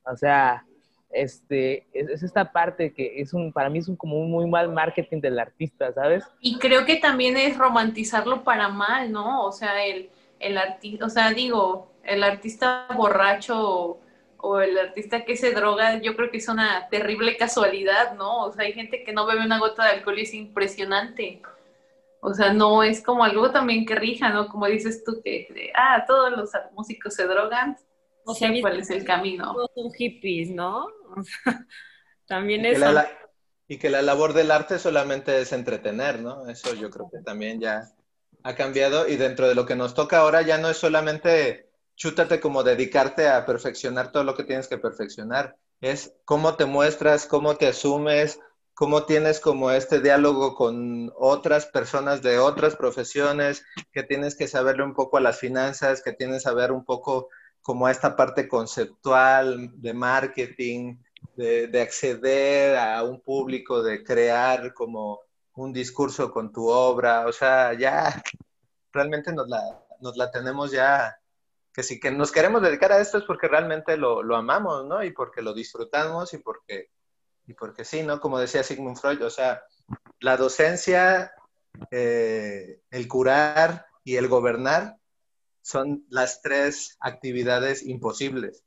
O sea, este, es, es esta parte que es un, para mí es un, como un muy mal marketing del artista, ¿sabes? Y creo que también es romantizarlo para mal, ¿no? O sea, el, el artista, o sea, digo, el artista borracho o, o el artista que se droga, yo creo que es una terrible casualidad, ¿no? O sea, hay gente que no bebe una gota de alcohol y es impresionante. O sea, no es como algo también que rija, ¿no? Como dices tú, que, de, ah, todos los músicos se drogan. O sea, cuál es el camino. Todos son hippies, ¿no? O sea, también Y que, eso. la, la- y que la labor del arte solamente es entretener, ¿no? Eso yo creo que también ya ha cambiado y dentro de lo que nos toca ahora ya no es solamente chútate como dedicarte a perfeccionar todo lo que tienes que perfeccionar, es cómo te muestras, cómo te asumes, cómo tienes como este diálogo con otras personas de otras profesiones, que tienes que saberle un poco a las finanzas, que tienes que saber un poco como a esta parte conceptual de marketing, de, de acceder a un público, de crear como un discurso con tu obra, o sea, ya realmente nos la, nos la tenemos ya, que si que nos queremos dedicar a esto es porque realmente lo, lo amamos, ¿no? Y porque lo disfrutamos y porque, y porque sí, ¿no? Como decía Sigmund Freud, o sea, la docencia, eh, el curar y el gobernar son las tres actividades imposibles,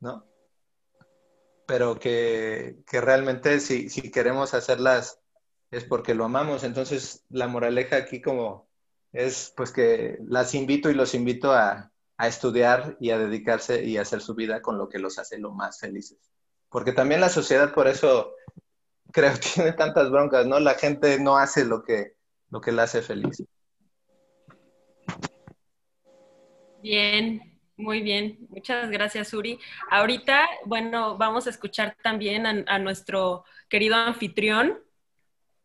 ¿no? Pero que, que realmente si, si queremos hacerlas es porque lo amamos. Entonces, la moraleja aquí como es pues que las invito y los invito a, a estudiar y a dedicarse y a hacer su vida con lo que los hace lo más felices. Porque también la sociedad por eso creo tiene tantas broncas, ¿no? La gente no hace lo que, lo que la hace feliz. Bien, muy bien. Muchas gracias, Uri. Ahorita, bueno, vamos a escuchar también a, nuestro querido anfitrión,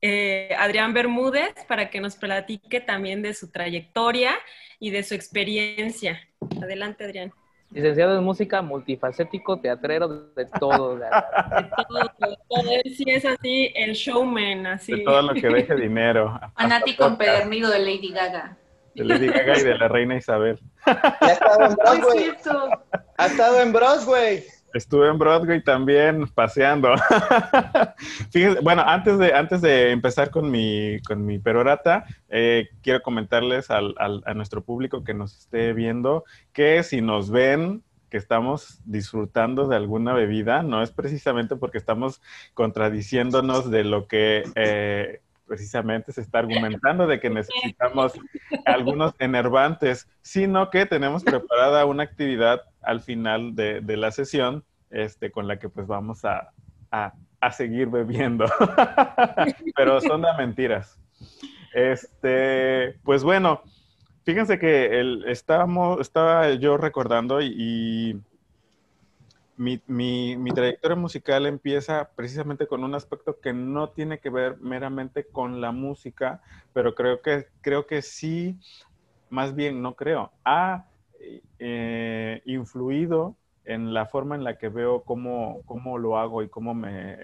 eh, Adrián Bermúdez, para que nos platique también de su trayectoria y de su experiencia. Adelante, Adrián. Licenciado en música, multifacético, teatrero, de todo. De todo, de todo. Él sí es así, el showman, así. De todo lo que deje dinero. Fanático empedernido de Lady Gaga. De Lady Gaga y de la reina Isabel. Ya ha estado en No es Broadway. cierto. Ha estado en Broadway. Estuve en Broadway también paseando. Bueno, antes de, antes de empezar con mi, con mi perorata, eh, quiero comentarles al, al- a nuestro público que nos esté viendo que si nos ven que estamos disfrutando de alguna bebida, no es precisamente porque estamos contradiciéndonos de lo que eh, precisamente se está argumentando de que necesitamos algunos enervantes, sino que tenemos preparada una actividad al final de, de la sesión este, con la que pues vamos a, a- a seguir bebiendo. Pero son de mentiras. Este, pues bueno, fíjense que el, estábamos, estaba yo recordando y, y mi, mi- mi trayectoria musical empieza precisamente con un aspecto que no tiene que ver meramente con la música, pero creo que, creo que sí, más bien no creo, ha eh, influido en la forma en la que veo cómo, cómo lo hago y cómo me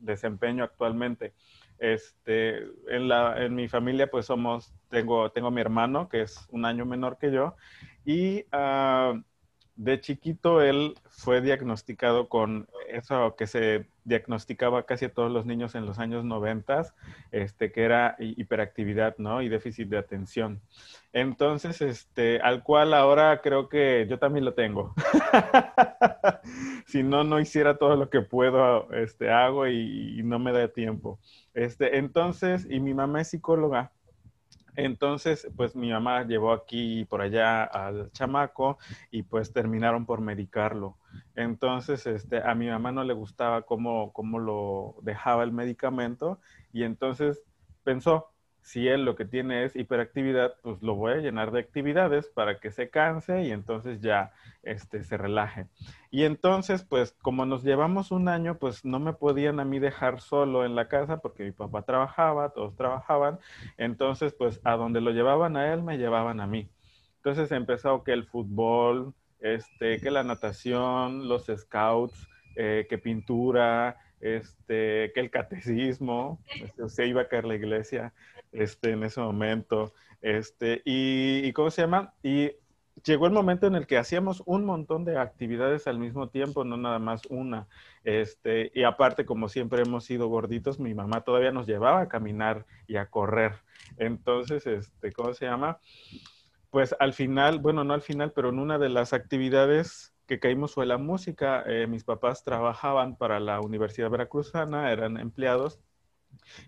desempeño actualmente. Este, en, la, en mi familia, pues somos, tengo, tengo a mi hermano, que es un año menor que yo, y ah, de chiquito él fue diagnosticado con eso que se diagnosticaba casi a todos los niños en los años 90, este, que era hi- hiperactividad, ¿no? Y déficit de atención. Entonces, este, al cual ahora creo que yo también lo tengo. si no, no hiciera todo lo que puedo, este, hago y, y no me da tiempo. Este, entonces, y mi mamá es psicóloga. Entonces, pues mi mamá llevó aquí y por allá al chamaco y pues terminaron por medicarlo. Entonces, este, a mi mamá no le gustaba cómo, cómo lo dejaba el medicamento y entonces pensó, si él lo que tiene es hiperactividad, pues lo voy a llenar de actividades para que se canse y entonces ya este, se relaje. Y entonces, pues como nos llevamos un año, pues no me podían a mí dejar solo en la casa porque mi papá trabajaba, todos trabajaban. Entonces, pues a donde lo llevaban a él, me llevaban a mí. Entonces empezó que el fútbol, este, que la natación, los scouts, eh, que pintura, este, que el catecismo, este, se iba a caer la iglesia este, en ese momento, este, y, y ¿cómo se llama? Y llegó el momento en el que hacíamos un montón de actividades al mismo tiempo, no nada más una. Este, y aparte, como siempre hemos sido gorditos, mi mamá todavía nos llevaba a caminar y a correr. Entonces, este, ¿cómo se llama? Pues al final, bueno, no al final, pero en una de las actividades que caímos fue la música. Eh, mis papás trabajaban para la Universidad Veracruzana, eran empleados.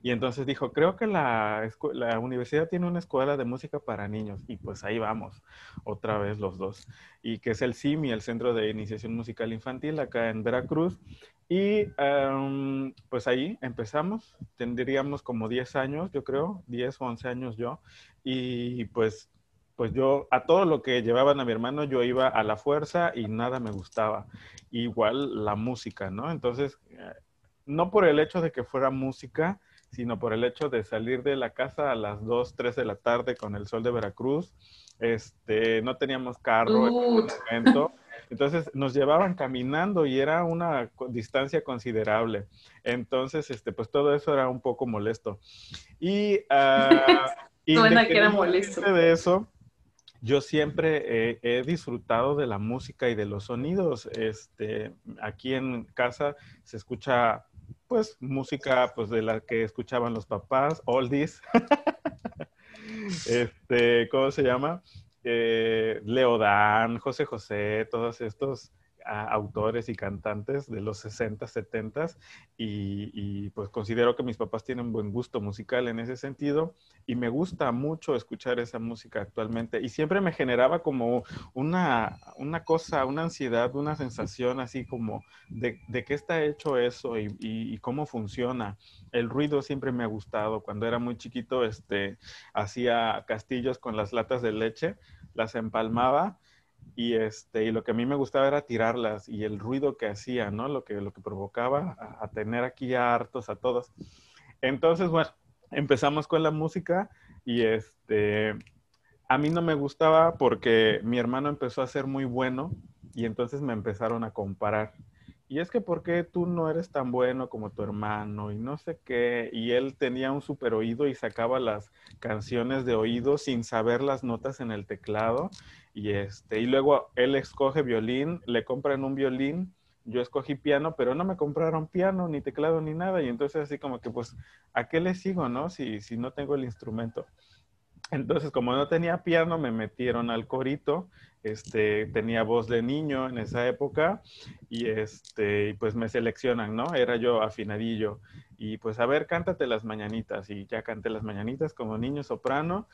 Y entonces dijo, creo que la, la universidad tiene una escuela de música para niños. Y pues ahí vamos, otra vez los dos. Y que es el CIMI, el Centro de Iniciación Musical Infantil, acá en Veracruz. Y em, pues ahí empezamos, tendríamos como 10 años, yo creo, 10 o 11 años yo. Y pues pues yo a todo lo que llevaban a mi hermano yo iba a la fuerza y nada me gustaba. Igual la música, ¿no? Entonces, eh, no por el hecho de que fuera música, sino por el hecho de salir de la casa a las 2, 3 de la tarde con el sol de Veracruz. Este, no teníamos carro en ese momento. Entonces nos llevaban caminando y era una distancia considerable. Entonces, este, pues todo eso era un poco molesto. Y, uh, Suena que era molesto. De eso, yo siempre he disfrutado de la música y de los sonidos. Este, aquí en casa se escucha, pues, música, pues, de la que escuchaban los papás, oldies. este, ¿cómo se llama? Eh, Leodán, José José, todos estos autores y cantantes de los 60, 70 y, y pues considero que mis papás tienen buen gusto musical en ese sentido y me gusta mucho escuchar esa música actualmente y siempre me generaba como una, una cosa, una ansiedad, una sensación así como de, de qué está hecho eso y, y, cómo funciona. El ruido siempre me ha gustado. Cuando era muy chiquito, este, hacía castillos con las latas de leche, las empalmaba y este y lo que a mí me gustaba era tirarlas y el ruido que hacía, ¿no? Lo que lo que provocaba a, tener aquí hartos a todos. Entonces, bueno, empezamos con la música y este a mí no me gustaba porque mi hermano empezó a ser muy bueno y entonces me empezaron a comparar. Y es que, ¿por qué tú no eres tan bueno como tu hermano? Y no sé qué. Y él tenía un super oído y sacaba las canciones de oído sin saber las notas en el teclado. Y, este, y luego él escoge violín, le compran un violín, yo escogí piano, pero no me compraron piano, ni teclado, ni nada. Y entonces así como que, pues, ¿a qué le sigo, no? Si, si no tengo el instrumento. Entonces, como no tenía piano, me metieron al corito. Este, tenía voz de niño en esa época y este, pues me seleccionan, ¿no? Era yo afinadillo. Y pues, a ver, cántate las mañanitas. Y ya canté las mañanitas como niño soprano.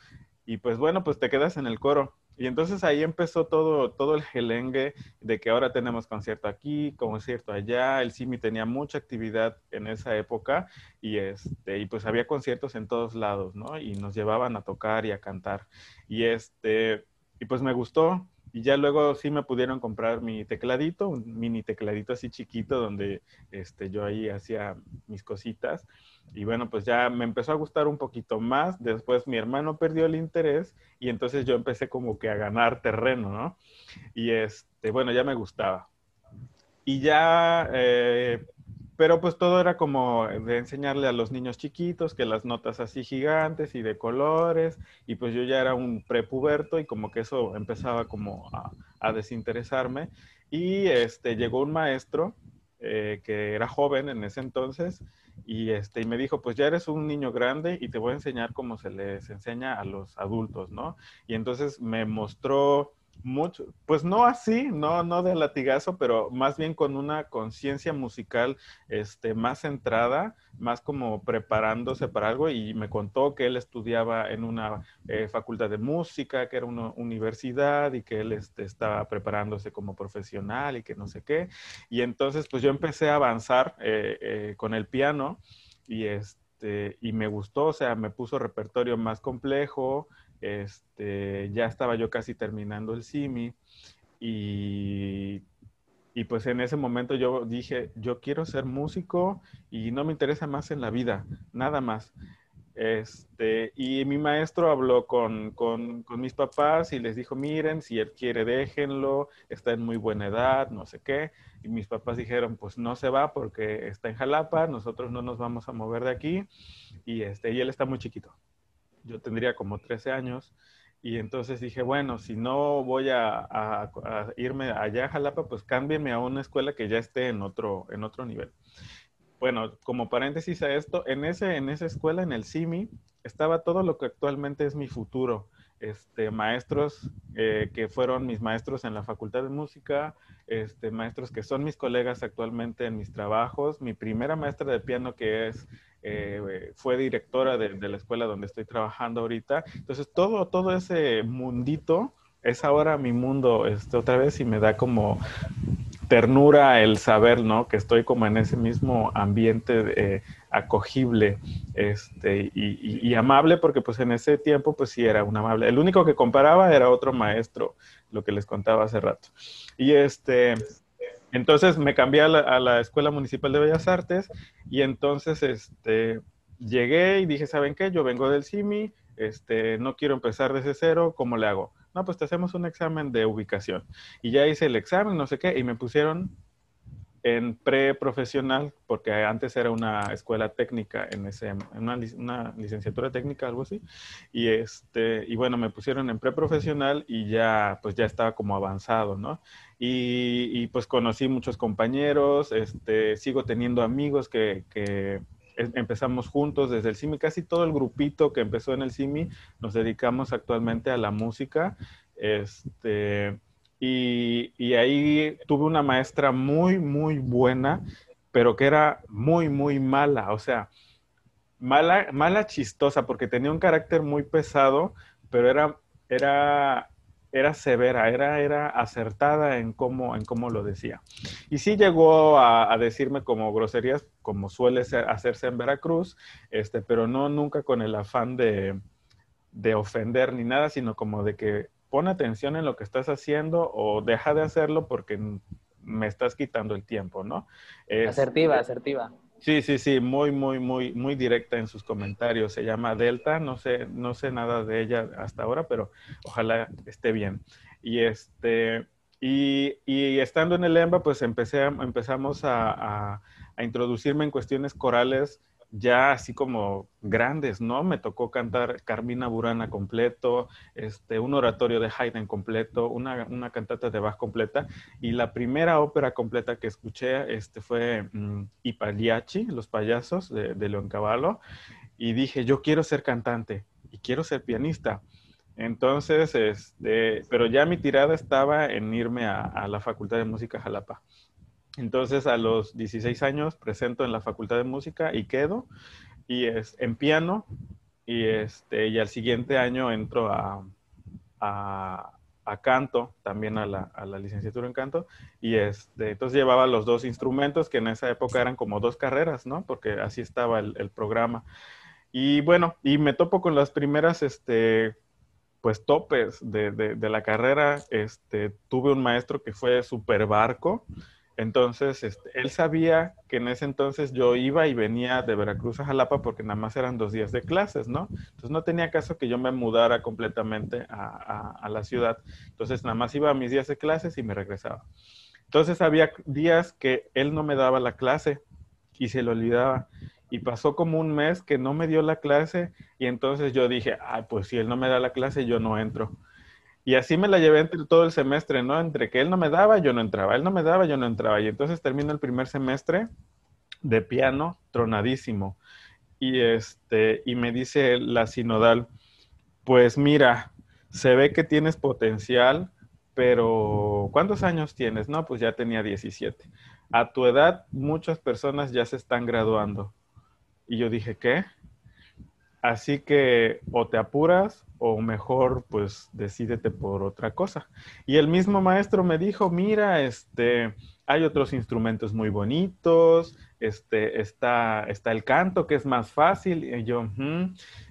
Y pues bueno, pues te quedas en el coro. Y entonces ahí empezó todo, todo el gelengue de que ahora tenemos concierto aquí, concierto allá. El CIMI tenía mucha actividad en esa época y, este, y pues había conciertos en todos lados, ¿no? Y nos llevaban a tocar y a cantar. Y, este, y pues me gustó. Y ya luego sí me pudieron comprar mi tecladito, un mini tecladito así chiquito donde este, yo ahí hacía mis cositas. Y bueno, pues ya me empezó a gustar un poquito más. Después mi hermano perdió el interés y entonces yo empecé como que a ganar terreno, ¿no? Y este, bueno, ya me gustaba. Y ya, eh, pero pues todo era como de enseñarle a los niños chiquitos que las notas así gigantes y de colores. Y pues yo ya era un prepuberto y como que eso empezaba como a, a desinteresarme. Y este, llegó un maestro eh, que era joven en ese entonces y, este, y me dijo, pues ya eres un niño grande y te voy a enseñar cómo se les enseña a los adultos, ¿no? Y entonces me mostró mucho, pues no así, no, no de latigazo, pero más bien con una conciencia musical este, más centrada, más como preparándose para algo y me contó que él estudiaba en una eh, facultad de música, que era una universidad y que él este, estaba preparándose como profesional y que no sé qué. Y entonces pues yo empecé a avanzar eh, eh, con el piano y este, y me gustó, o sea, me puso repertorio más complejo, este, ya estaba yo casi terminando el CIMI y, y pues en ese momento yo dije, yo quiero ser músico y no me interesa más en la vida, nada más. Este, y mi maestro habló con, con, con, mis papás y les dijo, miren, si él quiere, déjenlo, está en muy buena edad, no sé qué. Y mis papás dijeron, pues no se va porque está en Jalapa, nosotros no nos vamos a mover de aquí y, este, y él está muy chiquito yo tendría como 13 años, y entonces dije, bueno, si no voy a, irme allá a Jalapa, pues cámbienme a una escuela que ya esté en otro, en otro nivel. Bueno, como paréntesis a esto, en, ese, en esa escuela, en el CIMI, estaba todo lo que actualmente es mi futuro. Este, maestros eh, que fueron mis maestros en la Facultad de Música, este, maestros que son mis colegas actualmente en mis trabajos, mi primera maestra de piano que es eh, fue directora de, la escuela donde estoy trabajando ahorita. Entonces, todo, todo ese mundito es ahora mi mundo este, otra vez y me da como ternura el saber, ¿no? Que estoy como en ese mismo ambiente eh, acogible este, y, y, amable, porque pues en ese tiempo pues sí era un amable. El único que comparaba era otro maestro, lo que les contaba hace rato. Y este, entonces me cambié a la, Escuela Municipal de Bellas Artes y entonces este, llegué y dije, ¿saben qué? Yo vengo del CIMI, este, no quiero empezar desde cero, ¿cómo le hago? no, pues te hacemos un examen de ubicación. Y ya hice el examen, no sé qué, y me pusieron en preprofesional, porque antes era una escuela técnica, en ese, una, una, licenciatura técnica, algo así. Y, este, y bueno, me pusieron en preprofesional y ya, pues ya estaba como avanzado, ¿no? Y, y pues conocí muchos compañeros, este, sigo teniendo amigos que, que em, empezamos juntos desde el CIMI, casi todo el grupito que empezó en el CIMI nos dedicamos actualmente a la música. Este, y, ahí tuve una maestra muy, muy buena, pero que era muy, muy mala, o sea, mala, mala chistosa, porque tenía un carácter muy pesado, pero era, era, era severa, era, era acertada en cómo, en cómo lo decía. Y sí llegó a, decirme como groserías, como suele hacerse en Veracruz, este, pero no nunca con el afán de, de ofender ni nada, sino como de que pon atención en lo que estás haciendo o deja de hacerlo porque me estás quitando el tiempo, ¿no? asertiva, asertiva. Sí, sí, sí, muy, muy, muy, muy directa en sus comentarios. Se llama Delta, no sé, no sé nada de ella hasta ahora, pero ojalá esté bien. Y este, y, estando en el EMBA, pues empecé, empezamos a, a introducirme en cuestiones corales ya así como grandes, ¿no? Me tocó cantar Carmina Burana completo, este, un oratorio de Haydn completo, una, una cantata de Bach completa, y la primera ópera completa que escuché este, fue mm, I Los Payasos, de, de León Cavallo, y dije, yo quiero ser cantante y quiero ser pianista. Entonces, este, pero ya mi tirada estaba en irme a la Facultad de Música Jalapa. Entonces a los 16 años presento en la Facultad de Música y quedo y es en piano y este y al siguiente año entro a, a, canto, también a la, a la, licenciatura en canto y este entonces llevaba los dos instrumentos que en esa época eran como dos carreras, ¿no? Porque así estaba el, programa. Y bueno, y me topo con las primeras este pues topes de, de, de la carrera. Este, tuve un maestro que fue super barco, entonces, este, él sabía que en ese entonces yo iba y venía de Veracruz a Jalapa porque nada más eran dos días de clases, ¿no? Entonces no tenía caso que yo me mudara completamente a, la ciudad. Entonces nada más iba a mis días de clases y me regresaba. Entonces había días que él no me daba la clase y se lo olvidaba. Y pasó como un mes que no me dio la clase y entonces yo dije, ay, pues si él no me da la clase, yo no entro. Y así me la llevé entre todo el semestre, ¿no? Entre que él no me daba, yo no entraba, él no me daba, yo no entraba. Y entonces termino el primer semestre de piano tronadísimo. Y, este, y me dice la sinodal, pues mira, se ve que tienes potencial, pero ¿cuántos años tienes? No, pues ya tenía 17. A tu edad muchas personas ya se están graduando. Y yo dije, ¿qué? Así que o te apuras o mejor pues decídete por otra cosa. Y el mismo maestro me dijo, mira, este, hay otros instrumentos muy bonitos, este, está, está el canto que es más fácil. Y yo,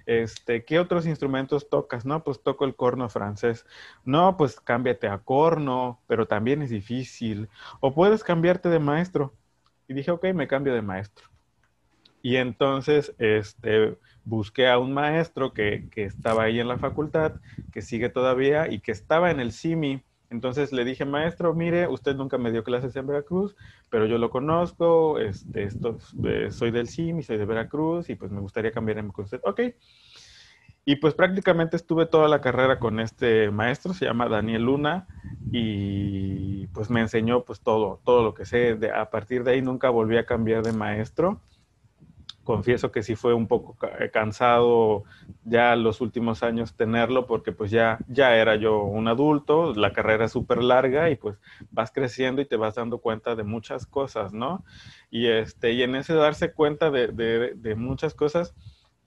este, ¿qué otros instrumentos tocas? No, pues toco el corno francés. No, pues cámbiate a corno, pero también es difícil. O puedes cambiarte de maestro. Y dije, ok, me cambio de maestro. Y entonces, este, busqué a un maestro que, estaba ahí en la facultad, que sigue todavía y que estaba en el CIMI. Entonces le dije, maestro, mire, usted nunca me dio clases en Veracruz, pero yo lo conozco, este, esto, eh, soy del CIMI, soy de Veracruz y pues me gustaría cambiarme con usted. Ok. Y pues prácticamente estuve toda la carrera con este maestro, se llama Daniel Luna, y pues me enseñó pues todo, todo lo que sé. De, a partir de ahí nunca volví a cambiar de maestro confieso que sí fue un poco eh, cansado ya los últimos años tenerlo porque pues ya, ya era yo un adulto, la carrera es súper larga y pues vas creciendo y te vas dando cuenta de muchas cosas, ¿no? Y, este, y en ese darse cuenta de, de, muchas cosas,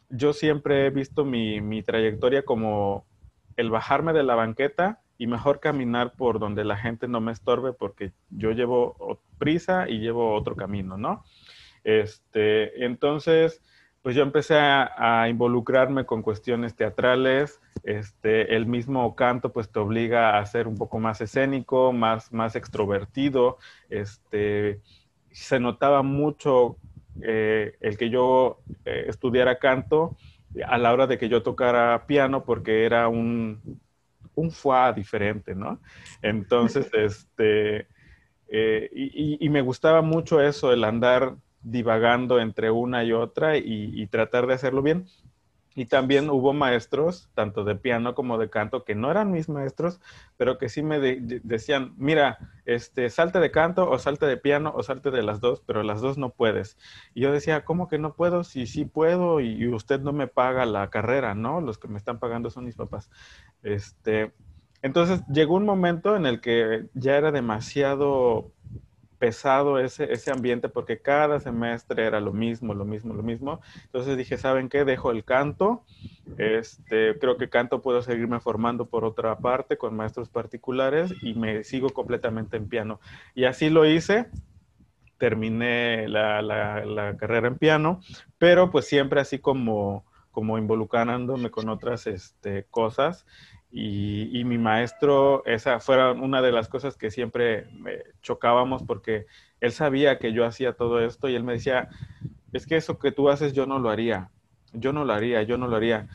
yo siempre he visto mi, mi trayectoria como el bajarme de la banqueta y mejor caminar por donde la gente no me estorbe porque yo llevo prisa y llevo otro camino, ¿no? Este, entonces, pues yo empecé a, involucrarme con cuestiones teatrales. Este, el mismo canto pues te obliga a ser un poco más escénico, más, más extrovertido. Este, se notaba mucho eh, el que yo eh, estudiara canto a la hora de que yo tocara piano porque era un, un foie diferente, ¿no? Entonces, este, eh, y, y, me gustaba mucho eso, el andar divagando entre una y otra y, tratar de hacerlo bien. Y también hubo maestros, tanto de piano como de canto, que no eran mis maestros, pero que sí me decían, mira, este, salte de canto o salte de piano o salte de las dos, pero las dos no puedes. Y yo decía, ¿cómo que no puedo? Si sí puedo y usted no me paga la carrera, ¿no? Los que me están pagando son mis papás. Este, entonces llegó un momento en el que ya era demasiado pesado ese, ese ambiente porque cada semestre era lo mismo, lo mismo, lo mismo. Entonces dije, ¿saben qué? Dejo el canto. Este, creo que canto puedo seguirme formando por otra parte con maestros particulares y me sigo completamente en piano. Y así lo hice. Terminé la, la, la carrera en piano, pero pues siempre así como, como involucrándome con otras este, cosas. Y, mi maestro, esa fue una de las cosas que siempre me chocábamos porque él sabía que yo hacía todo esto y él me decía, es que eso que tú haces yo no lo haría, yo no lo haría, yo no lo haría.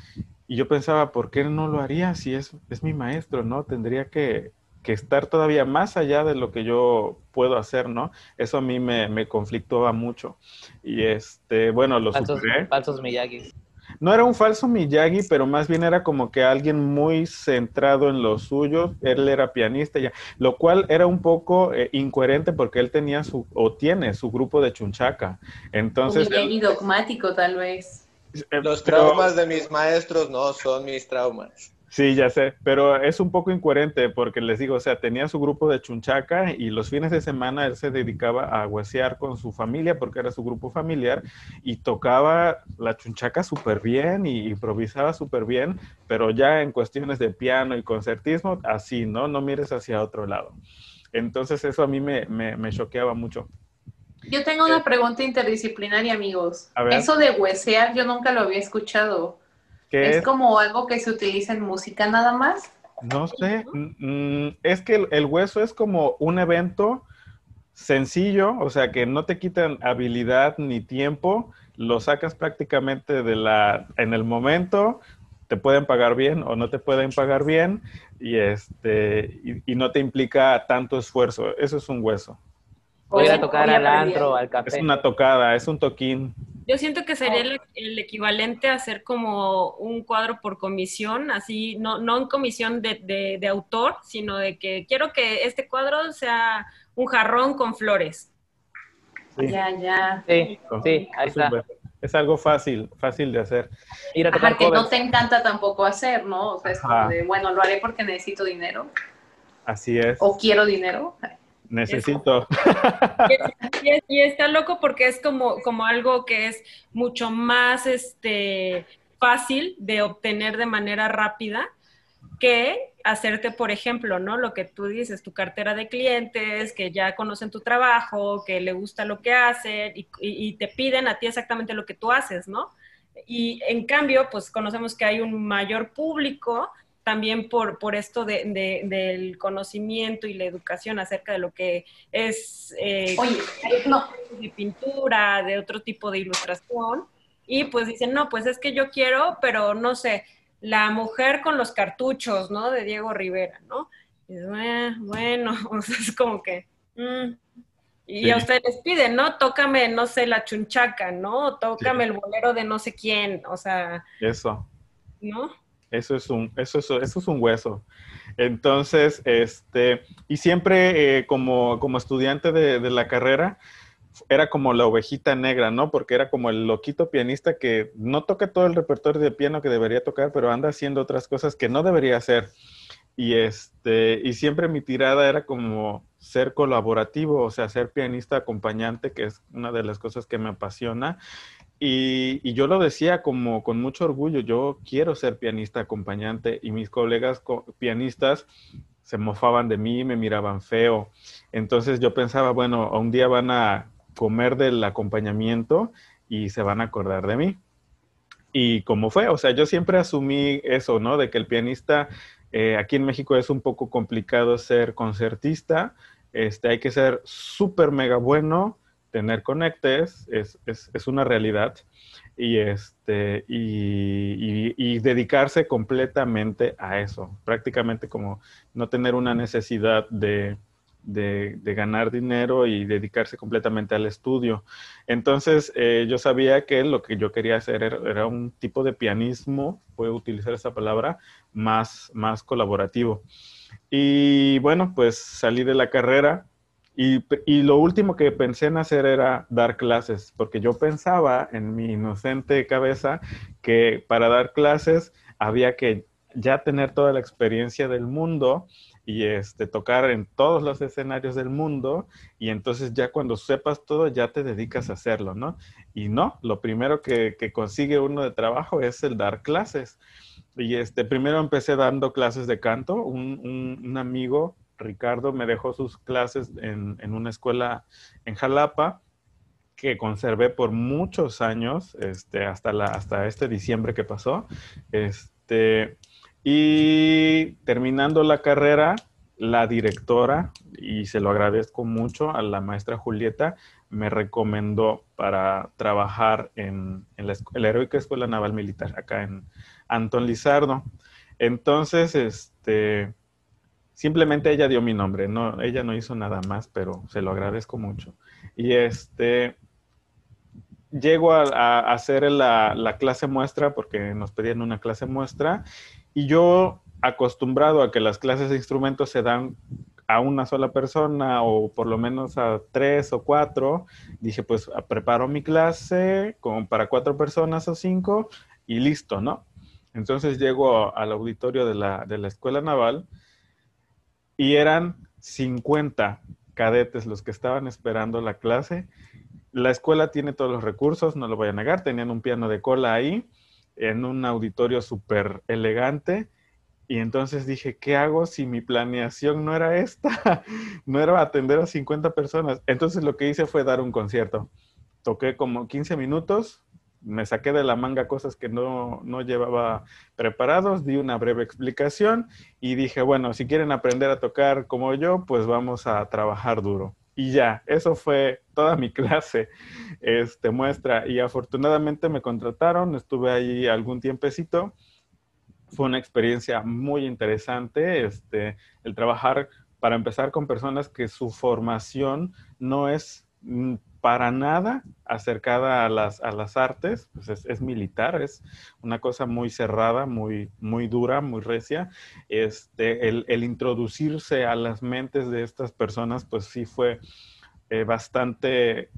Y yo pensaba, ¿por qué no lo haría si es, es mi maestro, no? Tendría que, que, estar todavía más allá de lo que yo puedo hacer, ¿no? Eso a mí me, me conflictaba mucho. Y este, bueno, lo falsos, superé. Falsos Miyagi no era un falso Miyagi, pero más bien era como que alguien muy centrado en lo suyo. Él era pianista ya, lo cual era un poco eh, incoherente porque él tenía su, o tiene su grupo de chunchaca. Entonces. Miyagi dogmático, tal vez. Los traumas de mis maestros no son mis traumas. Sí, ya sé, pero es un poco incoherente porque les digo, o sea, tenía su grupo de chunchaca y los fines de semana él se dedicaba a huesear con su familia porque era su grupo familiar y tocaba la chunchaca súper bien y improvisaba súper bien, pero ya en cuestiones de piano y concertismo, así, ¿no? No mires hacia otro lado. Entonces eso a mí me, me, me choqueaba mucho. Yo tengo una pregunta interdisciplinaria, amigos. Eso de huesear yo nunca lo había escuchado. ¿Es, como algo que se utiliza en música nada más? No sé, mm, es que el, hueso es como un evento sencillo, o sea que no te quitan habilidad ni tiempo, lo sacas prácticamente de la en el momento, te pueden pagar bien o no te pueden pagar bien y este y, no te implica tanto esfuerzo, eso es un hueso. Voy a tocar al antro, al café. Es una tocada, es un toquín. Yo siento que sería el, equivalente a hacer como un cuadro por comisión, así, no, no en comisión de, de, autor, sino de que quiero que este cuadro sea un jarrón con flores. Ya, ya. Sí, sí, ahí está. Es algo fácil, fácil de hacer. Ir a Ajá, que no te encanta tampoco hacer, ¿no? O sea, es como de, bueno, lo haré porque necesito dinero. Así es. O quiero dinero. Necesito. Y, está loco porque es como, como algo que es mucho más este, fácil de obtener de manera rápida que hacerte, por ejemplo, ¿no? Lo que tú dices, tu cartera de clientes, que ya conocen tu trabajo, que le gusta lo que hacen y, y te piden a ti exactamente lo que tú haces, ¿no? Y en cambio, pues conocemos que hay un mayor público también por, por esto de, del conocimiento y la educación acerca de lo que es eh, de pintura, de otro tipo de ilustración. Y pues dicen, no, pues es que yo quiero, pero no sé, la mujer con los cartuchos, ¿no? De Diego Rivera, ¿no? Y eh, bueno, es como que... Mm". Y a ustedes les piden, ¿no? Tócame, no sé, la chunchaca, ¿no? Tócame el bolero de no sé quién, o sea... Eso. ¿No? Eso es un, eso es, eso es un hueso. Entonces, este, y siempre eh, como, como estudiante de, de, la carrera, era como la ovejita negra, ¿no? Porque era como el loquito pianista que no toca todo el repertorio de piano que debería tocar, pero anda haciendo otras cosas que no debería hacer. Y este, y siempre mi tirada era como ser colaborativo, o sea, ser pianista acompañante, que es una de las cosas que me apasiona. Y, yo lo decía como con mucho orgullo, yo quiero ser pianista acompañante y mis colegas pianistas se mofaban de mí, me miraban feo. Entonces yo pensaba, bueno, un día van a comer del acompañamiento y se van a acordar de mí. Y como fue, o sea, yo siempre asumí eso, ¿no? De que el pianista, eh, aquí en México es un poco complicado ser concertista, este, hay que ser súper mega bueno, tener conectes, es, es, una realidad, y, este, y, y, dedicarse completamente a eso, prácticamente como no tener una necesidad de, de, ganar dinero y dedicarse completamente al estudio. Entonces, eh, yo sabía que lo que yo quería hacer era, un tipo de pianismo, puedo utilizar esa palabra, más, más colaborativo. Y bueno, pues salí de la carrera y, y, lo último que pensé en hacer era dar clases, porque yo pensaba en mi inocente cabeza que para dar clases había que ya tener toda la experiencia del mundo y este, tocar en todos los escenarios del mundo y entonces ya cuando sepas todo ya te dedicas a hacerlo, ¿no? Y no, lo primero que, consigue uno de trabajo es el dar clases. Y este, primero empecé dando clases de canto, un, amigo, Ricardo, me dejó sus clases en, en, una escuela en Jalapa que conservé por muchos años, este, hasta, la, hasta este diciembre que pasó. Este, y terminando la carrera, la directora, y se lo agradezco mucho a la maestra Julieta, me recomendó para trabajar en, la, Heroica Escuela Naval Militar, acá en Anton Lizardo. Entonces, este, simplemente ella dio mi nombre, no, ella no hizo nada más, pero se lo agradezco mucho. Y este, llego a, hacer la, la, clase muestra, porque nos pedían una clase muestra, y yo, acostumbrado a que las clases de instrumentos se dan a una sola persona o por lo menos a tres o cuatro, dije, pues preparo mi clase como para cuatro personas o cinco y listo, ¿no? Entonces llego al auditorio de la, de la Escuela Naval y eran 50 cadetes los que estaban esperando la clase. La escuela tiene todos los recursos, no lo voy a negar, tenían un piano de cola ahí en un auditorio súper elegante. Y entonces dije, ¿qué hago si mi planeación no era esta? no era atender a 50 personas. Entonces lo que hice fue dar un concierto. Toqué como 15 minutos, me saqué de la manga cosas que no, no llevaba preparados, di una breve explicación y dije, bueno, si quieren aprender a tocar como yo, pues vamos a trabajar duro y ya, eso fue toda mi clase este, muestra. Y afortunadamente me contrataron, estuve ahí algún tiempecito, fue una experiencia muy interesante, este, el trabajar para empezar con personas que su formación no es mm, para nada acercada a las, a las artes, pues es, militar, es una cosa muy cerrada, muy, muy dura, muy recia. Este, el, introducirse a las mentes de estas personas, pues sí fue eh, bastante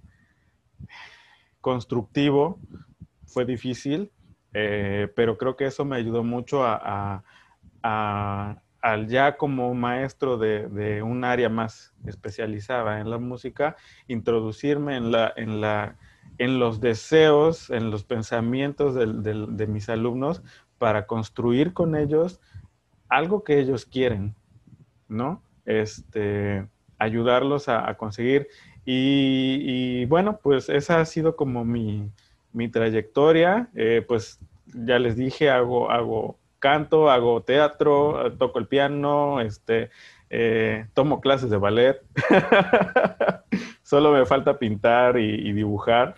constructivo, fue difícil, eh, pero creo que eso me ayudó mucho a al ya como maestro de, un área más especializada en la música, introducirme en, la, en, la, en los deseos, en los pensamientos de, mis alumnos para construir con ellos algo que ellos quieren, ¿no? Este, ayudarlos a, conseguir. Y, bueno, pues esa ha sido como mi, trayectoria. Eh, pues ya les dije, hago, hago canto, hago teatro, toco el piano, este, eh, tomo clases de ballet. Solo me falta pintar y, dibujar.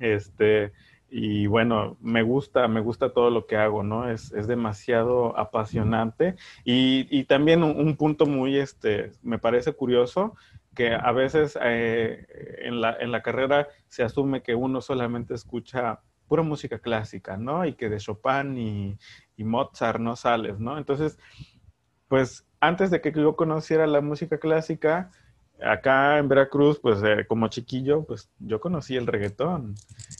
Este, y bueno, me gusta, me gusta todo lo que hago, ¿no? Es, demasiado apasionante. Y, también un, punto muy, este, me parece curioso, que a veces eh, en, la, en la carrera se asume que uno solamente escucha pura música clásica, ¿no? Y que de Chopin y, Mozart no sales, ¿no? Entonces, pues antes de que yo conociera la música clásica, acá en Veracruz, pues eh, como chiquillo, pues yo conocí el reggaetón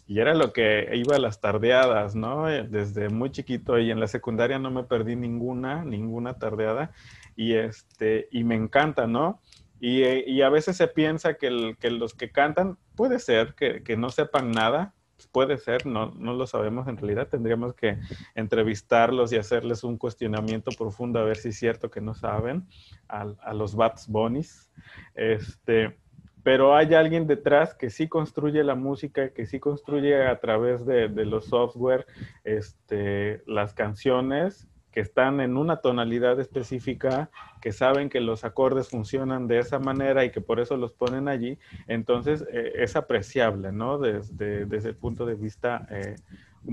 y era lo que iba a las tardeadas, ¿no? Eh, desde muy chiquito y en la secundaria no me perdí ninguna, ninguna tardeada y este, y me encanta, ¿no? Y, y a veces se piensa que, que, los que cantan, puede ser que, que no sepan nada, puede ser, no, no lo sabemos en realidad. Tendríamos que entrevistarlos y hacerles un cuestionamiento profundo a ver si es cierto que no saben a, los Bats Bonis. Este, pero hay alguien detrás que sí construye la música, que sí construye a través de, los software este, las canciones que están en una tonalidad específica, que saben que los acordes funcionan de esa manera y que por eso los ponen allí, entonces eh, es apreciable, ¿no? Desde, desde, el punto de vista... Eh,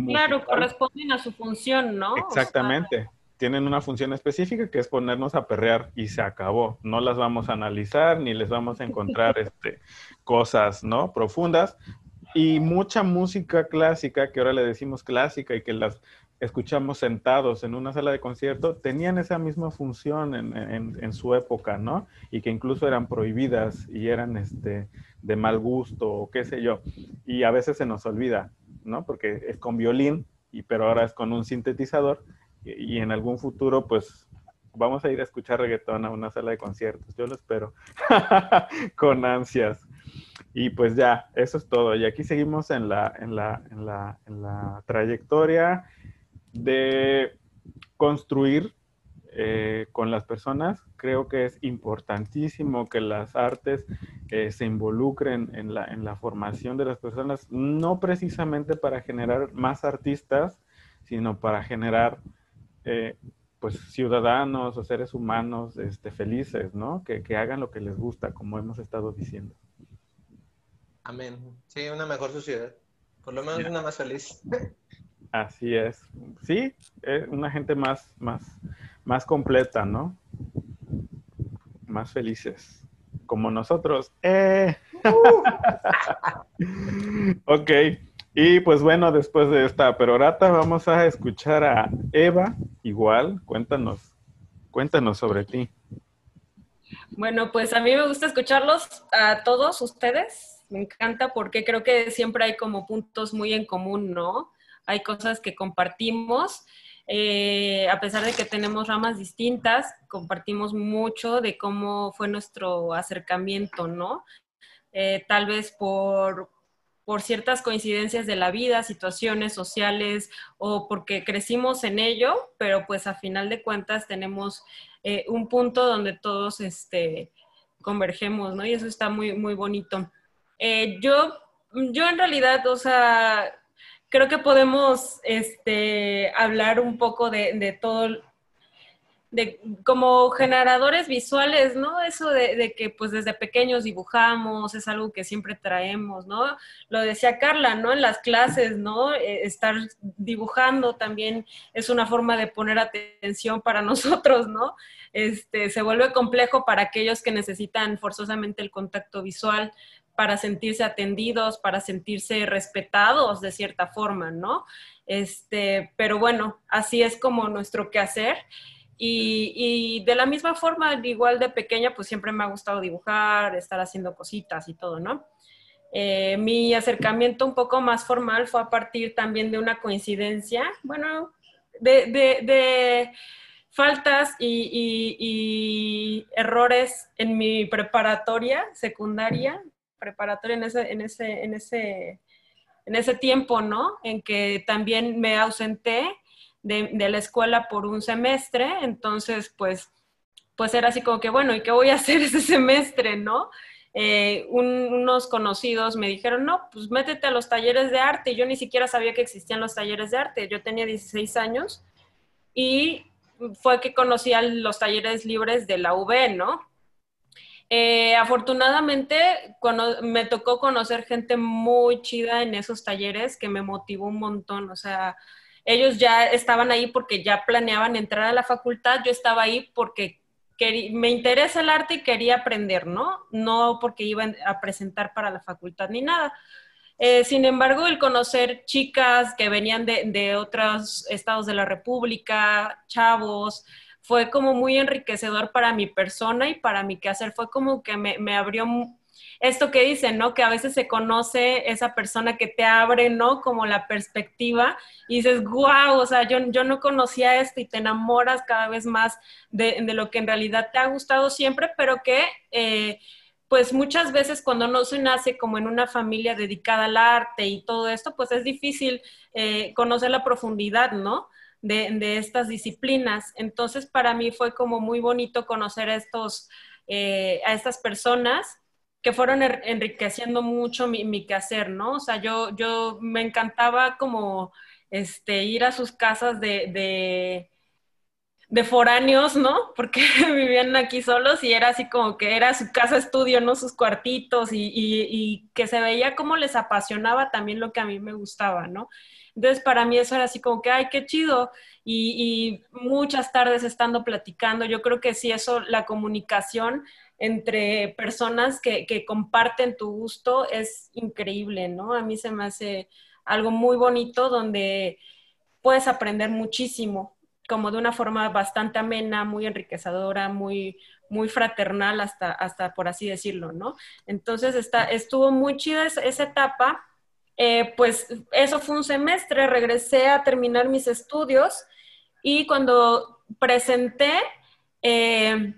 claro, corresponden a su función, ¿no? Exactamente. Tienen una función específica que es ponernos a perrear y se acabó. No las vamos a analizar ni les vamos a encontrar este, cosas, ¿no? Profundas. Y mucha música clásica, que ahora le decimos clásica y que las escuchamos sentados en una sala de concierto, tenían esa misma función en, su época, ¿no? Y que incluso eran prohibidas y eran este, de mal gusto o qué sé yo. Y a veces se nos olvida, ¿no? Porque es con violín, y, pero ahora es con un sintetizador y, y en algún futuro, pues vamos a ir a escuchar reggaetón a una sala de conciertos. Yo lo espero con ansias. Y pues ya, eso es todo. Y aquí seguimos en la, en la, en la, en la trayectoria de construir eh, con las personas. Creo que es importantísimo que las artes eh, se involucren en la, en la formación de las personas, no precisamente para generar más artistas, sino para generar eh, pues ciudadanos o seres humanos este, felices, ¿no? Que, que, hagan lo que les gusta, como hemos estado diciendo. Amén. Sí, una mejor sociedad. Por lo menos una más feliz. Así es. Sí, es una gente más, más, más completa, ¿no? Más felices. Como nosotros. ¡Eh! ok. Y pues bueno, después de esta perorata vamos a escuchar a Eva. Igual, cuéntanos, cuéntanos sobre ti. Bueno, pues a mí me gusta escucharlos a todos ustedes. Me encanta porque creo que siempre hay como puntos muy en común, ¿no? Hay cosas que compartimos. Eh, a pesar de que tenemos ramas distintas, compartimos mucho de cómo fue nuestro acercamiento, ¿no? Eh, tal vez por, por ciertas coincidencias de la vida, situaciones sociales o porque crecimos en ello, pero pues a final de cuentas tenemos eh, un punto donde todos este, convergemos, ¿no? Y eso está muy, muy bonito. yo, yo en realidad, o sea, creo que podemos este, hablar un poco de, de, todo, de como generadores visuales, ¿no? Eso de, de, que pues desde pequeños dibujamos, es algo que siempre traemos, ¿no? Lo decía Carla, ¿no? En las clases, ¿no? Eh, estar dibujando también es una forma de poner atención para nosotros, ¿no? Este, se vuelve complejo para aquellos que necesitan forzosamente el contacto visual, para sentirse atendidos, para sentirse respetados de cierta forma, ¿no? Este, pero bueno, así es como nuestro quehacer. Y, y de la misma forma, igual de pequeña, pues siempre me ha gustado dibujar, estar haciendo cositas y todo, ¿no? Eh, mi acercamiento un poco más formal fue a partir también de una coincidencia, bueno, de, faltas y, errores en mi preparatoria secundaria preparatoria en ese, en ese, en ese, en ese tiempo, ¿no? En que también me ausenté de, de, la escuela por un semestre, entonces pues, pues era así como que, bueno, ¿y qué voy a hacer ese semestre, no? Eh, unos conocidos me dijeron, no, pues métete a los talleres de arte. Yo ni siquiera sabía que existían los talleres de arte. Yo tenía 16 años y fue que conocí a los talleres libres de la UB, ¿no? Eh, afortunadamente me tocó conocer gente muy chida en esos talleres que me motivó un montón. O sea, ellos ya estaban ahí porque ya planeaban entrar a la facultad, yo estaba ahí porque me interesa el arte y quería aprender, ¿no? No porque iban a presentar para la facultad ni nada. Eh, sin embargo, el conocer chicas que venían de, de otros estados de la República, chavos, fue como muy enriquecedor para mi persona y para mi quehacer. Fue como que me, me abrió esto que dicen, ¿no? Que a veces se conoce esa persona que te abre, ¿no? Como la perspectiva y dices, wow, o sea, yo, yo no conocía esto y te enamoras cada vez más de, de lo que en realidad te ha gustado siempre, pero que... Eh, pues muchas veces cuando no se nace como en una familia dedicada al arte y todo esto, pues es difícil eh, conocer la profundidad, ¿no? De, estas disciplinas. Entonces, para mí fue como muy bonito conocer a, estos, eh, a estas personas que fueron enriqueciendo mucho mi, mi, quehacer, ¿no? O sea, yo, yo me encantaba como este, ir a sus casas de, de foráneos, ¿no? Porque vivían aquí solos y era así como que era su casa estudio, ¿no? Sus cuartitos y, y, que se veía como les apasionaba también lo que a mí me gustaba, ¿no? Entonces, para mí eso era así como que, ay, qué chido. Y, muchas tardes estando platicando, yo creo que sí, eso, la comunicación entre personas que, que comparten tu gusto es increíble, ¿no? A mí se me hace algo muy bonito donde puedes aprender muchísimo como de una forma bastante amena, muy enriquecedora, muy, muy fraternal, hasta, hasta por así decirlo, ¿no? Entonces está, estuvo muy chida esa, etapa. Eh, pues eso fue un semestre, regresé a terminar mis estudios y cuando presenté, eh,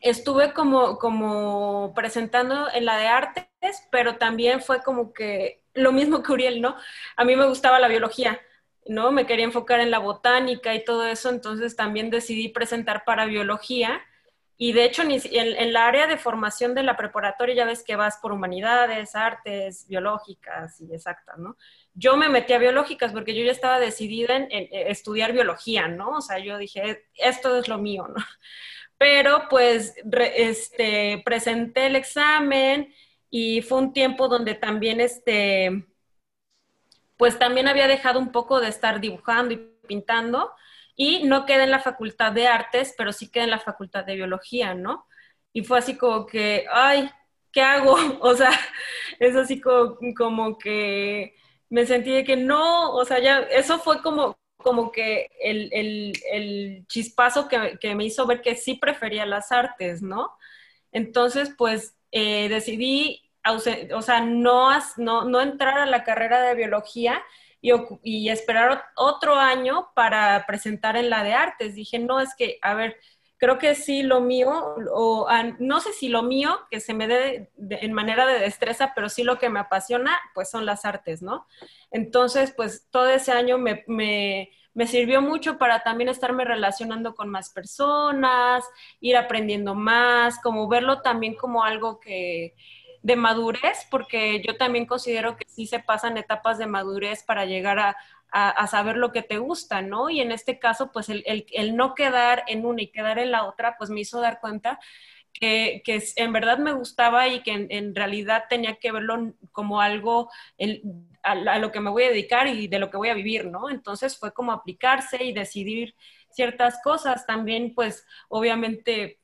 estuve como, como presentando en la de artes, pero también fue como que lo mismo que Uriel, ¿no? A mí me gustaba la biología. ¿no? Me quería enfocar en la botánica y todo eso, entonces también decidí presentar para biología. Y de hecho, en, en, la área de formación de la preparatoria ya ves que vas por humanidades, artes, biológicas y exactas, ¿no? Yo me metí a biológicas porque yo ya estaba decidida en, estudiar biología, ¿no? O sea, yo dije, esto es lo mío, ¿no? Pero pues este, presenté el examen y fue un tiempo donde también este, pues también había dejado un poco de estar dibujando y pintando y no quedé en la facultad de artes, pero sí quedé en la facultad de biología, ¿no? Y fue así como que, ay, ¿qué hago? O sea, es así como, que me sentí de que no, o sea, ya, eso fue como, como que el, chispazo que, me hizo ver que sí prefería las artes, ¿no? Entonces, pues eh, decidí o sea, no, no, no entrar a la carrera de biología y, esperar otro año para presentar en la de artes. Dije, no, es que, a ver, creo que sí lo mío, o no sé si lo mío, que se me dé en manera de destreza, pero sí lo que me apasiona, pues son las artes, ¿no? Entonces, pues todo ese año me, me, me sirvió mucho para también estarme relacionando con más personas, ir aprendiendo más, como verlo también como algo que de madurez, porque yo también considero que sí se pasan etapas de madurez para llegar a, saber lo que te gusta, ¿no? Y en este caso, pues el, no quedar en una y quedar en la otra, pues me hizo dar cuenta que, en verdad me gustaba y que en, realidad tenía que verlo como algo a, a, lo que me voy a dedicar y de lo que voy a vivir, ¿no? Entonces fue como aplicarse y decidir ciertas cosas. También, pues, obviamente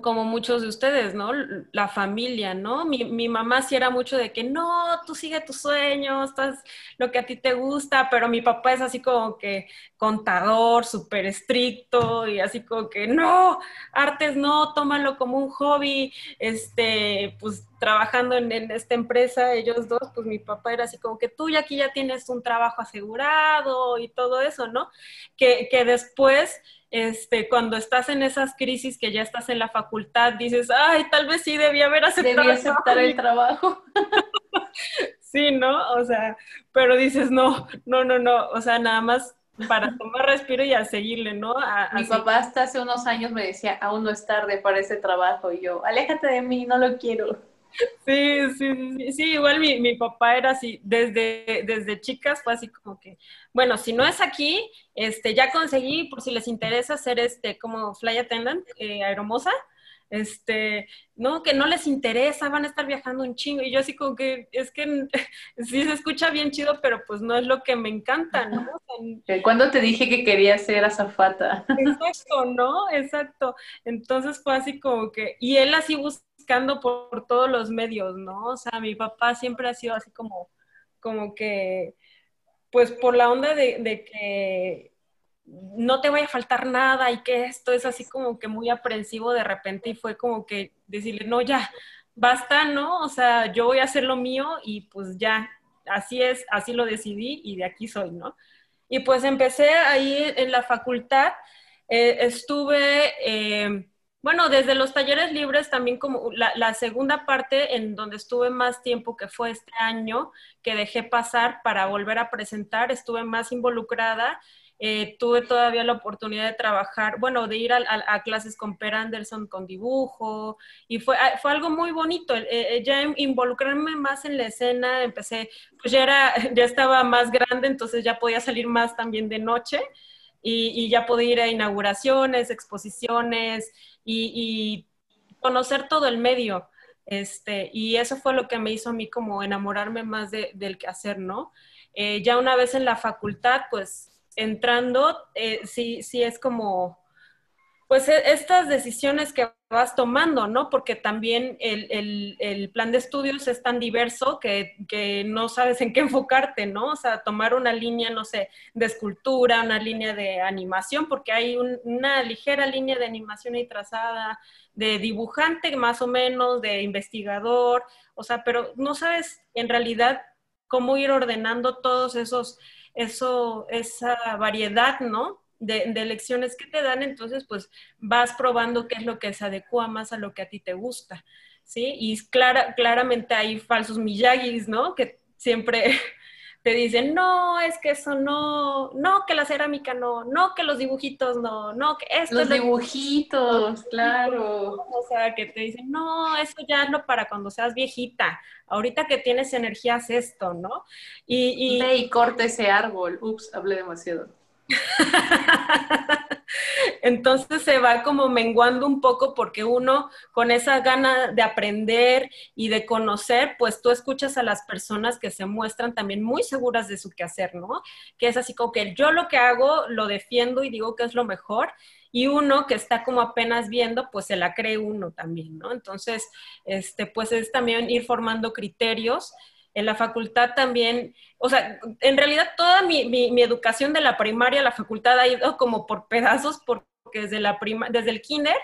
como muchos de ustedes, ¿no? La familia, ¿no? Mi, mi, mamá sí era mucho de que no, tú sigue tus sueños, estás lo que a ti te gusta, pero mi papá es así como que contador, súper estricto y así como que no, artes no, tómalo como un hobby, este, pues trabajando en, esta empresa, ellos dos, pues mi papá era así como que tú ya aquí ya tienes un trabajo asegurado y todo eso, ¿no? Que, que después este, cuando estás en esas crisis que ya estás en la facultad, dices, ay, tal vez sí debía haber aceptado aceptar el trabajo. sí, ¿no? O sea, pero dices, no, no, no, no, o sea, nada más para tomar respiro y a seguirle, ¿no? Mi papá hasta hace unos años me decía, aún no es tarde para ese trabajo, y yo, aléjate de mí, no lo quiero. Sí, sí, sí, igual mi, mi, papá era así, desde, desde chicas fue así como que, bueno, si no es aquí, este, ya conseguí, por si les interesa, hacer este, como fly attendant, eh, aeromosa, este, no, que no les interesa, van a estar viajando un chingo, y yo así como que, es que sí se escucha bien chido, pero pues no es lo que me encanta, ¿no? ¿Cuándo te dije que quería ser azafata? Exacto, ¿no? Exacto. Entonces fue así como que, y él así por, todos los medios, ¿no? O sea, mi papá siempre ha sido así como, como que, pues por la onda de, que no te vaya a faltar nada y que esto es así como que muy aprensivo de repente y fue como que decirle, no, ya, basta, ¿no? O sea, yo voy a hacer lo mío y pues ya, así es, así lo decidí y de aquí soy, ¿no? Y pues empecé ahí en la facultad, eh, estuve... Eh, bueno, desde los talleres libres también como la, segunda parte en donde estuve más tiempo, que fue este año, que dejé pasar para volver a presentar, estuve más involucrada. Eh, tuve todavía la oportunidad de trabajar, bueno, de ir a, clases con Per Anderson con dibujo y fue, ah, fue algo muy bonito. Eh, ya involucrarme más en la escena, empecé, pues ya, era, ya estaba más grande, entonces ya podía salir más también de noche y, ya pude ir a inauguraciones, exposiciones y, conocer todo el medio. Este, y eso fue lo que me hizo a mí como enamorarme más de, del quehacer, ¿no? Eh, ya una vez en la facultad, pues entrando, eh, sí, sí es como pues e, estas decisiones que vas tomando, ¿no? Porque también el, plan de estudios es tan diverso que, no sabes en qué enfocarte, ¿no? O sea, tomar una línea, no sé, de escultura, una línea de animación, porque hay una ligera línea de animación ahí trazada, de dibujante más o menos, de investigador, o sea, pero no sabes en realidad cómo ir ordenando todos esos, eso, esa variedad, ¿no? De, de, lecciones que te dan, entonces pues vas probando qué es lo que se adecua más a lo que a ti te gusta, ¿sí? Y clara, claramente hay falsos miyagis, ¿no? Que siempre te dicen, no, es que eso no, no, que la cerámica no, no, que los dibujitos no, no, que esto Los dibujitos, claro. O sea, que te dicen, no, eso ya es lo para cuando seas viejita. Ahorita que tienes energías esto, ¿no? Y, y... Ve y corta ese árbol. Ups, hablé demasiado. Entonces se va como menguando un poco porque uno con esa gana de aprender y de conocer, pues tú escuchas a las personas que se muestran también muy seguras de su quehacer, ¿no? Que es así como que yo lo que hago lo defiendo y digo que es lo mejor y uno que está como apenas viendo, pues se la cree uno también, ¿no? Entonces, este, pues es también ir formando criterios en la facultad también, o sea, en realidad toda mi, educación de la primaria a la facultad ha ido como por pedazos, porque desde, la prima, desde el kinder,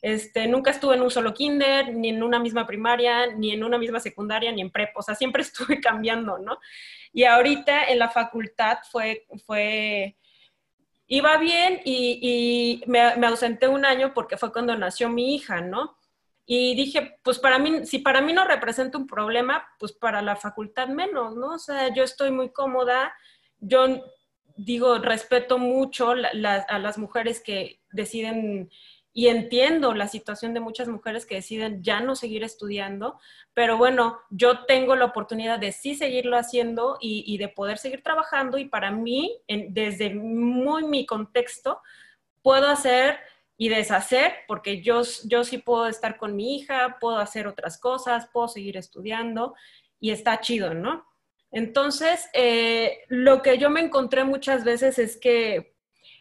este, nunca estuve en un solo kinder, ni en una misma primaria, ni en una misma secundaria, ni en prep, o sea, siempre estuve cambiando, ¿no? Y ahorita en la facultad fue, fue, iba bien y, y me, me ausenté un año porque fue cuando nació mi hija, ¿no? Y dije, pues para mí, si para mí no representa un problema, pues para la facultad menos, ¿no? O sea, yo estoy muy cómoda, yo digo, respeto mucho a las mujeres que deciden, y entiendo la situación de muchas mujeres que deciden ya no seguir estudiando, pero bueno, yo tengo la oportunidad de sí seguirlo haciendo y, de poder seguir trabajando y para mí, desde muy mi contexto, puedo hacer y deshacer, porque yo, yo sí puedo estar con mi hija, puedo hacer otras cosas, puedo seguir estudiando y está chido, ¿no? Entonces, eh, lo que yo me encontré muchas veces es que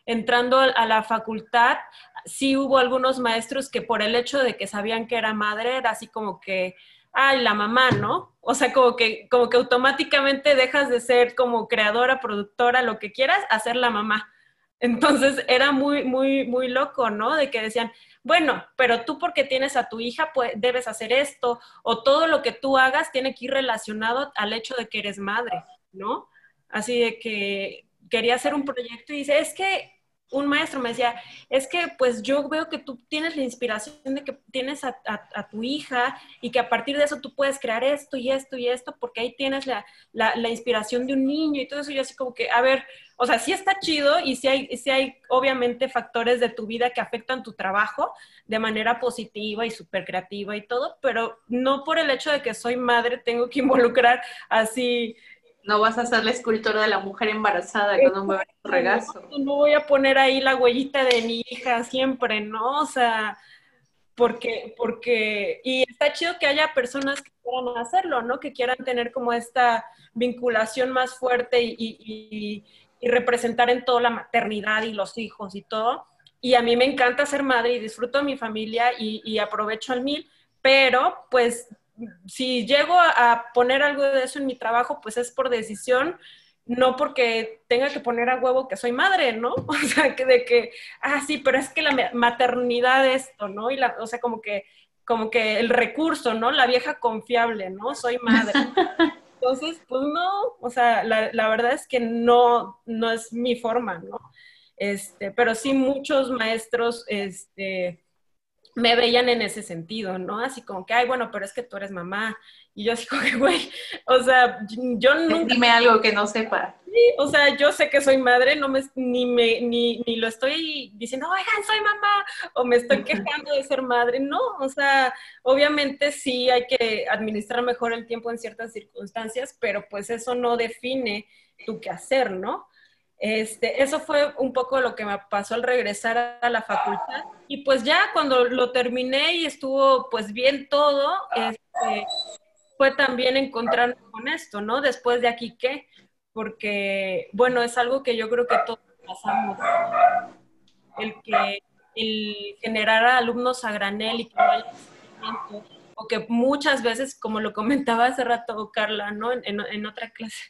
entrando a la facultad, sí hubo algunos maestros que por el hecho de que sabían que era madre, era así como que, ay, la mamá, ¿no? O sea, como que, como que automáticamente dejas de ser como creadora, productora, lo que quieras, a ser la mamá. Entonces era muy, muy, muy loco, ¿no? De que decían, bueno, pero tú porque tienes a tu hija, pues debes hacer esto, o todo lo que tú hagas tiene que ir relacionado al hecho de que eres madre, ¿no? Así de que quería hacer un proyecto y dice, es que un maestro me decía, es que pues yo veo que tú tienes la inspiración de que tienes a, tu hija y que a partir de eso tú puedes crear esto y esto y esto, porque ahí tienes la, la, inspiración de un niño y todo eso. Yo así como que, a ver, o sea, sí está chido y sí hay, sí hay obviamente factores de tu vida que afectan tu trabajo de manera positiva y súper creativa y todo, pero no por el hecho de que soy madre tengo que involucrar así no vas a ser la escultora de la mujer embarazada con un bebé regazo. No, voy a poner ahí la huellita de mi hija siempre, ¿no? O sea, porque, porque, y está chido que haya personas que quieran hacerlo, ¿no? Que quieran tener como esta vinculación más fuerte y, representar en todo la maternidad y los hijos y todo. Y a mí me encanta ser madre y disfruto de mi familia y aprovecho al mil, pero pues si llego a, poner algo de eso en mi trabajo, pues es por decisión, no porque tenga que poner a huevo que soy madre, ¿no? O sea, que de que, ah, sí, pero es que la maternidad esto, ¿no? Y la, o sea, como que, como que el recurso, ¿no? La vieja confiable, ¿no? Soy madre. Entonces, pues no, o sea, la, la verdad es que no, no es mi forma, ¿no? Este, pero sí muchos maestros, este, me veían en ese sentido, ¿no? Así como que, ay, bueno, pero es que tú eres mamá. Y yo así como que, güey, o sea, yo nunca... Dime algo que no sepa. Sí, o sea, yo sé que soy madre, no me, ni, me, ni, ni lo estoy diciendo, oigan, soy mamá, o me estoy quejando de ser madre, no, o sea, obviamente sí hay que administrar mejor el tiempo en ciertas circunstancias, pero pues eso no define tu qué hacer, ¿no? Este, eso fue un poco lo que me pasó al regresar a la facultad. Y pues ya cuando lo terminé y estuvo pues bien todo, este, fue también encontrarme con esto, ¿no? Después de aquí, ¿qué? Porque, bueno, es algo que yo creo que todos pasamos. El que el generar alumnos a granel y que haya o que muchas veces, como lo comentaba hace rato Carla, ¿no? En, otra clase,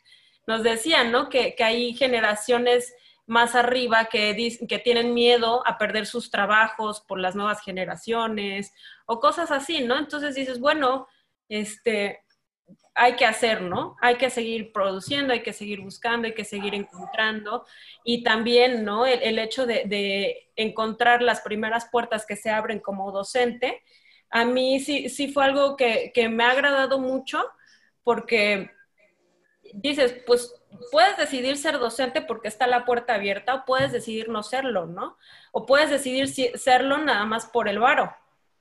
nos decían, ¿no? Que, que hay generaciones más arriba que, que tienen miedo a perder sus trabajos por las nuevas generaciones o cosas así, ¿no? Entonces dices, bueno, este, hay que hacer, ¿no? Hay que seguir produciendo, hay que seguir buscando, hay que seguir encontrando. Y también, ¿no? El, hecho de, encontrar las primeras puertas que se abren como docente, a mí sí, sí fue algo que, que me ha agradado mucho porque dices, pues puedes decidir ser docente porque está la puerta abierta o puedes decidir no serlo, ¿no? O puedes decidir serlo nada más por el varo.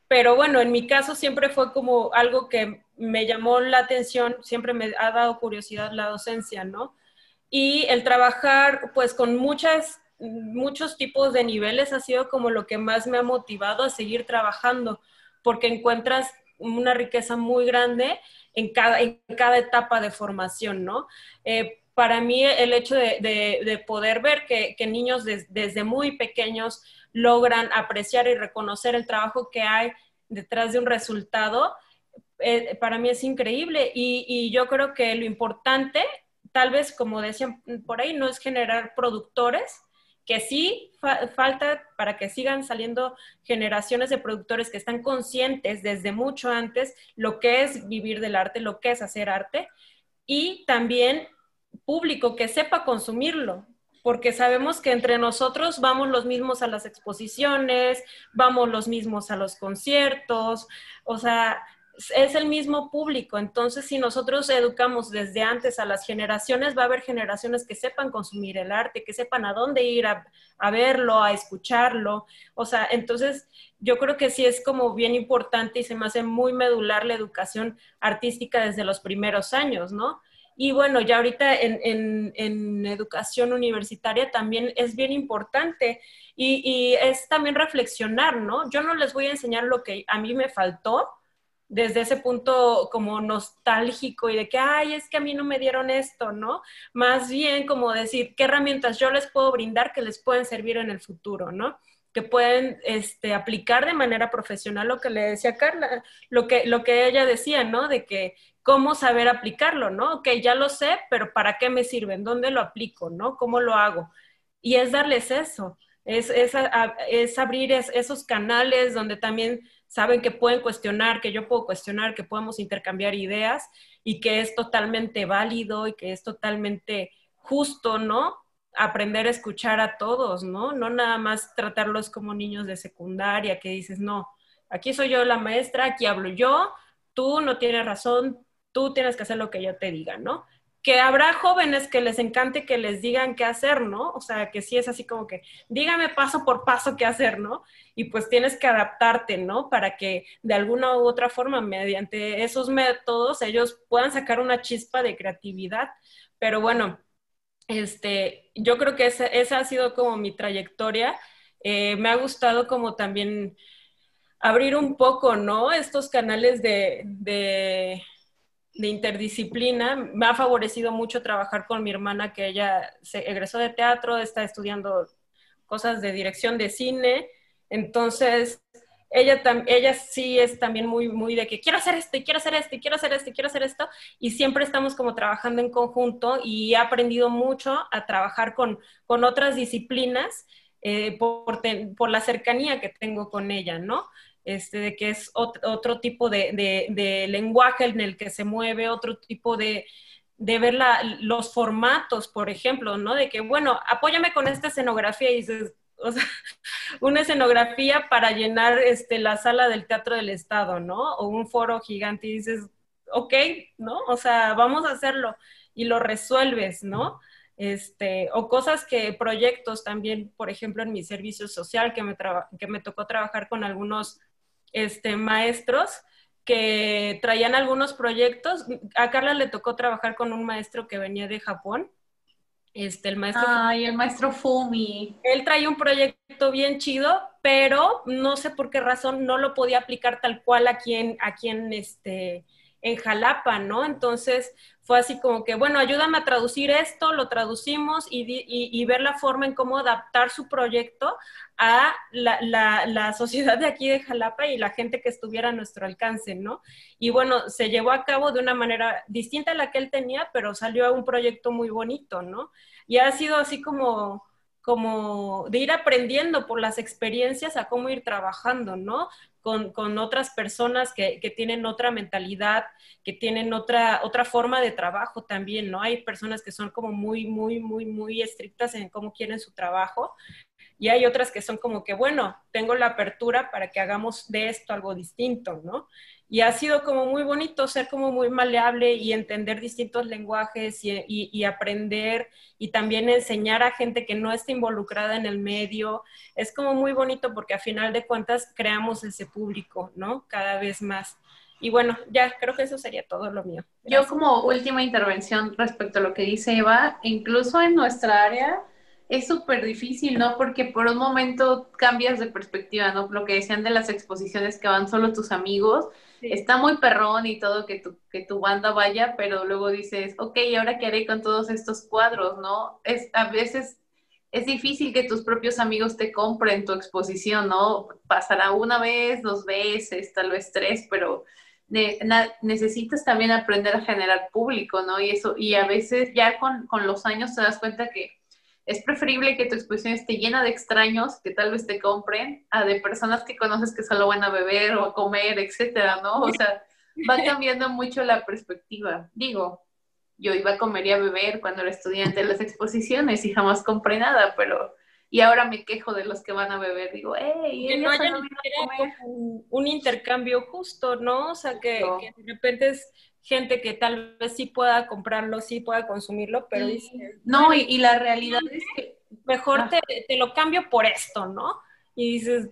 Pero bueno, en mi caso siempre fue como algo que me llamó la atención, siempre me ha dado curiosidad la docencia, ¿no? Y el trabajar pues con muchas, muchos tipos de niveles ha sido como lo que más me ha motivado a seguir trabajando, porque encuentras una riqueza muy grande en cada, en cada etapa de formación, ¿no? Eh, para mí el hecho de, poder ver que, niños desde muy pequeños logran apreciar y reconocer el trabajo que hay detrás de un resultado, eh, para mí es increíble. Y, yo creo que lo importante, tal vez como decían por ahí, no es generar productores, que sí falta para que sigan saliendo generaciones de productores que están conscientes desde mucho antes lo que es vivir del arte, lo que es hacer arte, y también público que sepa consumirlo, porque sabemos que entre nosotros vamos los mismos a las exposiciones, vamos los mismos a los conciertos, o sea, es el mismo público. Entonces, si nosotros educamos desde antes a las generaciones, va a haber generaciones que sepan consumir el arte, que sepan a dónde ir a, verlo, a escucharlo. O sea, entonces yo creo que sí es como bien importante y se me hace muy medular la educación artística desde los primeros años, ¿no? Y bueno, ya ahorita en, en, educación universitaria también es bien importante y, y es también reflexionar, ¿no? Yo no les voy a enseñar lo que a mí me faltó, desde ese punto como nostálgico y de que, ay, es que a mí no me dieron esto, ¿no? Más bien como decir, ¿qué herramientas yo les puedo brindar que les pueden servir en el futuro, ¿no? que pueden este, aplicar de manera profesional lo que le decía Carla, lo que, lo que ella decía, ¿no? De que cómo saber aplicarlo, ¿no? Ok, ya lo sé, pero ¿para qué me sirven? ¿Dónde lo aplico, ¿no? ¿Cómo lo hago? Y es darles eso, es, es, es abrir esos canales donde también saben que pueden cuestionar, que yo puedo cuestionar, que podemos intercambiar ideas y que es totalmente válido y que es totalmente justo, ¿no? Aprender a escuchar a todos, ¿no? No nada más tratarlos como niños de secundaria que dices, no, aquí soy yo la maestra, aquí hablo yo, tú no tienes razón, tú tienes que hacer lo que yo te diga, ¿no? Que habrá jóvenes que les encante que les digan qué hacer, ¿no? O sea, que sí es así como que, dígame paso por paso qué hacer, ¿no? Y pues tienes que adaptarte, ¿no? Para que de alguna u otra forma, mediante esos métodos, ellos puedan sacar una chispa de creatividad. Pero bueno, este, yo creo que esa, ha sido como mi trayectoria. Eh, me ha gustado como también abrir un poco, ¿no? Estos canales de de interdisciplina. Me ha favorecido mucho trabajar con mi hermana, que ella se egresó de teatro, está estudiando cosas de dirección de cine. Entonces, ella, ella sí es también muy, muy de que quiero hacer esto, quiero hacer esto, quiero hacer esto, quiero hacer esto. Y siempre estamos como trabajando en conjunto y he aprendido mucho a trabajar con, con otras disciplinas eh, por, por la cercanía que tengo con ella, ¿no? Este, de que es otro, tipo de, lenguaje en el que se mueve, otro tipo de, ver los formatos, por ejemplo, ¿no? De que, bueno, apóyame con esta escenografía y dices, o sea, una escenografía para llenar este, la sala del Teatro del Estado, ¿no? O un foro gigante y dices, ok, ¿no? O sea, vamos a hacerlo y lo resuelves, ¿no? Este, o cosas que, proyectos también, por ejemplo, en mi servicio social, que me, que me tocó trabajar con algunos este, maestros que traían algunos proyectos. A Carla le tocó trabajar con un maestro que venía de Japón Este, el maestro. Ay, el maestro Fumi. Él trae un proyecto bien chido, pero no sé por qué razón no lo podía aplicar tal cual aquí en, aquí en, este, en Jalapa, ¿no? Entonces fue así como que, bueno, ayúdame a traducir esto, lo traducimos y, ver la forma en cómo adaptar su proyecto a la, sociedad de aquí de Jalapa y la gente que estuviera a nuestro alcance, ¿no? Y bueno, se llevó a cabo de una manera distinta a la que él tenía, pero salió a un proyecto muy bonito, ¿no? Y ha sido así como como de ir aprendiendo por las experiencias a cómo ir trabajando, ¿no? Con, con otras personas que, que, tienen otra mentalidad, que tienen otra, otra forma de trabajo también, ¿no? Hay personas que son como muy, muy, muy, muy estrictas en cómo quieren su trabajo y hay otras que son como que, bueno, tengo la apertura para que hagamos de esto algo distinto, ¿no? Y ha sido como muy bonito ser como muy maleable y entender distintos lenguajes y, y, aprender y también enseñar a gente que no está involucrada en el medio. Es como muy bonito porque a final de cuentas creamos ese público, ¿no? Cada vez más. Y bueno, ya creo que eso sería todo lo mío. Yo como última intervención respecto a lo que dice Eva, incluso en nuestra área, es súper difícil, ¿no? Porque por un momento cambias de perspectiva, ¿no? Lo que decían de las exposiciones que van solo tus amigos, está muy perrón y todo que tu, que tu banda vaya, pero luego dices, ok, ¿y ahora qué haré con todos estos cuadros, no? Es, a veces es difícil que tus propios amigos te compren tu exposición, ¿no? Pasará una vez, dos veces, tal vez tres, pero necesitas también aprender a generar público, ¿no? Y eso, y a veces ya con, con los años te das cuenta que es preferible que tu exposición esté llena de extraños que tal vez te compren a de personas que conoces que solo van a beber o a comer, etcétera, ¿no? O sea, va cambiando mucho la perspectiva. Digo, yo iba a comer y a beber cuando era estudiante en las exposiciones y jamás compré nada, pero y ahora me quejo de los que van a beber. Digo, hey, que no haya un, un, intercambio justo, ¿no? O sea, que, que de repente es gente que tal vez sí pueda comprarlo, sí pueda consumirlo, pero. No, y, la realidad es que... Mejor te, te, lo cambio por esto, ¿no? Y dices,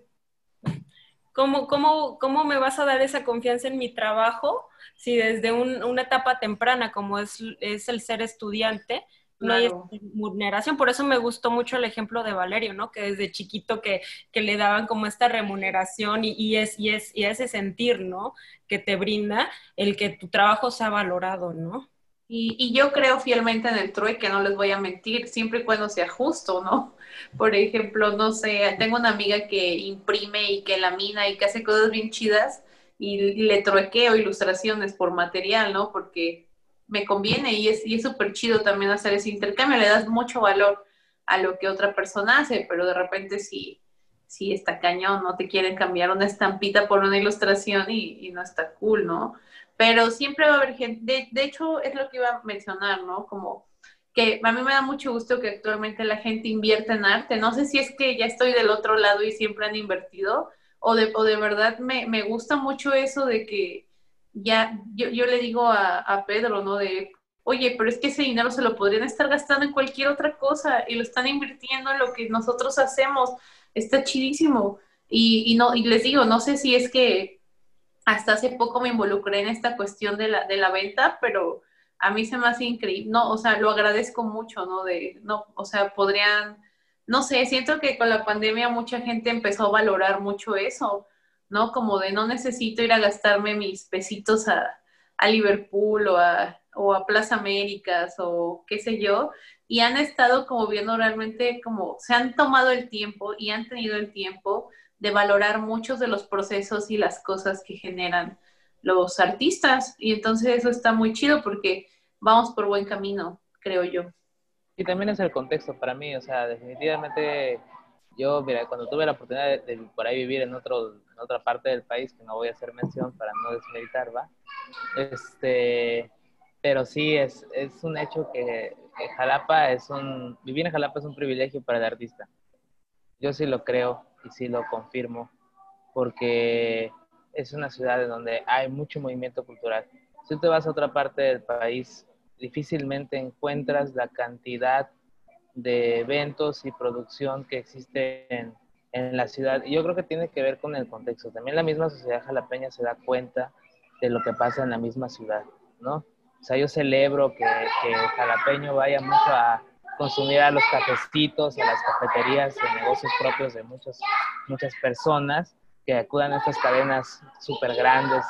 ¿cómo, cómo, cómo me vas a dar esa confianza en mi trabajo si desde una etapa temprana, como es, es el ser estudiante, no hay remuneración. Por eso me gustó mucho el ejemplo de Valerio, ¿no? Que desde chiquito que, que le daban como esta remuneración y, y, es, y, es, y ese sentir, ¿no? Que te brinda el que tu trabajo sea valorado, ¿no? Y, y, yo creo fielmente en el TROE, que no les voy a mentir, siempre y cuando sea justo, ¿no? Por ejemplo, no sé, tengo una amiga que imprime y que lamina y que hace cosas bien chidas y le truequeo ilustraciones por material, ¿no? Porque me conviene y es y es súper chido también hacer ese intercambio, le das mucho valor a lo que otra persona hace, pero de repente si, si está cañón, no te quieren cambiar una estampita por una ilustración y, no está cool, ¿no? Pero siempre va a haber gente, de, hecho es lo que iba a mencionar, ¿no? Como que a mí me da mucho gusto que actualmente la gente invierta en arte. No sé si es que ya estoy del otro lado y siempre han invertido, o de, o de verdad me, me gusta mucho eso de que ya yo, yo le digo a, a, Pedro, ¿no? De, oye, pero es que ese dinero se lo podrían estar gastando en cualquier otra cosa y lo están invirtiendo en lo que nosotros hacemos. Está chidísimo. Y, y, no, y les digo, no sé si es que hasta hace poco me involucré en esta cuestión de la, de la venta, pero a mí se me hace increíble, no, o sea, lo agradezco mucho, ¿no? De, no, o sea, podrían, no sé, siento que con la pandemia mucha gente empezó a valorar mucho eso, ¿no? Como de no necesito ir a gastarme mis pesitos a, Liverpool o a, o a Plaza Américas o qué sé yo, y han estado como viendo realmente como se han tomado el tiempo y han tenido el tiempo de valorar muchos de los procesos y las cosas que generan los artistas. Y entonces eso está muy chido porque vamos por buen camino, creo yo. Y también es el contexto para mí, o sea, definitivamente yo, mira, cuando tuve la oportunidad de, por ahí vivir en, otro, otra parte del país, que no voy a hacer mención para no desmeditar, ¿va? Este, pero sí, es, es un hecho que, Jalapa es un, vivir en Jalapa es un privilegio para el artista. Yo sí lo creo y sí lo confirmo, porque es una ciudad en donde hay mucho movimiento cultural. Si te vas a otra parte del país, difícilmente encuentras la cantidad de eventos y producción que existe en, la ciudad. Y yo creo que tiene que ver con el contexto. También la misma sociedad jalapeña se da cuenta de lo que pasa en la misma ciudad, ¿no? O sea, yo celebro que, que Jalapeño vaya mucho a, consumir a los cafecitos, a las cafeterías y negocios propios de muchas, muchas personas que acudan a estas cadenas súper grandes,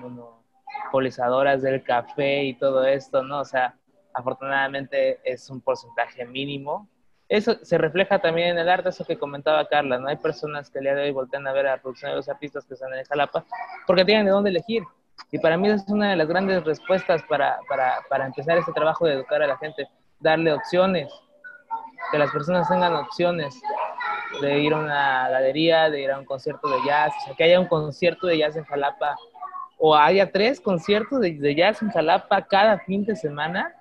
monopolizadoras del café y todo esto, ¿no? O sea, afortunadamente es un porcentaje mínimo. Eso se refleja también en el arte, eso que comentaba Carla, ¿no? Hay personas que el día de hoy voltean a ver a la producción de los artistas que están en Jalapa porque tienen de dónde elegir. Y para mí es una de las grandes respuestas para, para, para empezar este trabajo de educar a la gente, darle opciones, que las personas tengan opciones de ir a una galería, de ir a un concierto de jazz, o sea, que haya un concierto de jazz en Jalapa, o haya tres conciertos de, de jazz en Jalapa cada fin de semana,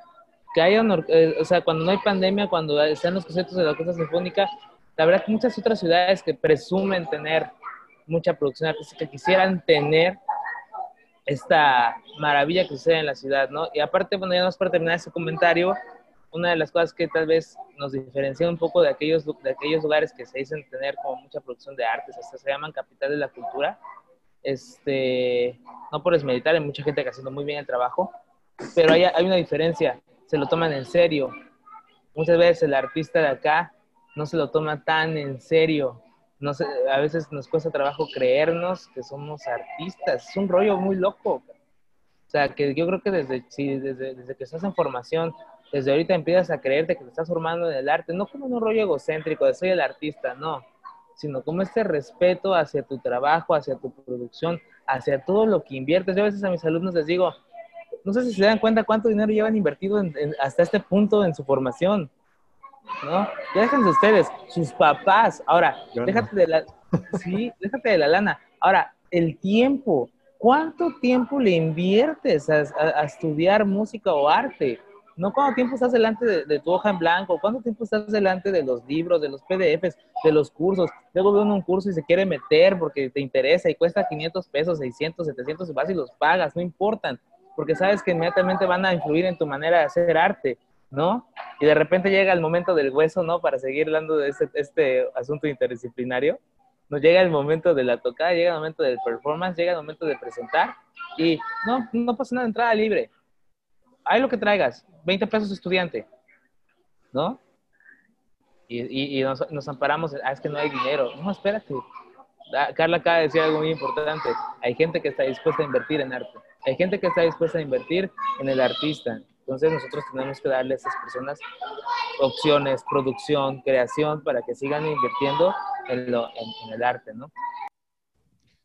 que haya, eh, o sea, cuando no hay pandemia, cuando están los conciertos de la Orquesta Sinfónica, la verdad que muchas otras ciudades que presumen tener mucha producción artística quisieran tener esta maravilla que sucede en la ciudad, ¿no? Y aparte, bueno, ya más para terminar ese comentario, una de las cosas que tal vez nos diferencia un poco de aquellos, de aquellos lugares que se dicen tener como mucha producción de artes, hasta se llaman capital de la cultura, este, no por desmeditar, hay mucha gente que haciendo muy bien el trabajo, pero hay, hay una diferencia, se lo toman en serio. Muchas veces el artista de acá no se lo toma tan en serio, no sé, a veces nos cuesta trabajo creernos que somos artistas. Es un rollo muy loco. O sea, que yo creo que desde, desde, desde que estás en formación, desde ahorita empiezas a creerte que te estás formando en el arte, no como un rollo egocéntrico de soy el artista, no, sino como este respeto hacia tu trabajo, hacia tu producción, hacia todo lo que inviertes. Yo a veces a mis alumnos les digo, no sé si se dan cuenta cuánto dinero llevan invertido hasta este punto en su formación. ¿no? Ya déjense ustedes, sus papás. Ahora, déjate de la, sí, déjate de la lana. Ahora, el tiempo. ¿Cuánto tiempo le inviertes a, estudiar música o arte? No cuánto tiempo estás delante de, tu hoja en blanco, cuánto tiempo estás delante de los libros, de los PDFs, de los cursos. Luego veo un curso y se quiere meter porque te interesa y cuesta 500 pesos, 600, 700, vas y los pagas, no importan, porque sabes que inmediatamente van a influir en tu manera de hacer arte. ¿no? Y de repente llega el momento del hueso, ¿no? Para seguir hablando de este, este asunto interdisciplinario. Nos llega el momento de la tocada, llega el momento del performance, llega el momento de presentar y no, no pasa nada, entrada libre. Hay lo que traigas, 20 pesos estudiante, ¿no? Y, y, nos, nos, amparamos, ah, es que no hay dinero. No, espérate. Ah, Carla acaba de decir algo muy importante. Hay gente que está dispuesta a invertir en arte. Hay gente que está dispuesta a invertir en el artista. Entonces nosotros tenemos que darle a esas personas opciones, producción, creación, para que sigan invirtiendo en, lo, en, el arte, ¿no?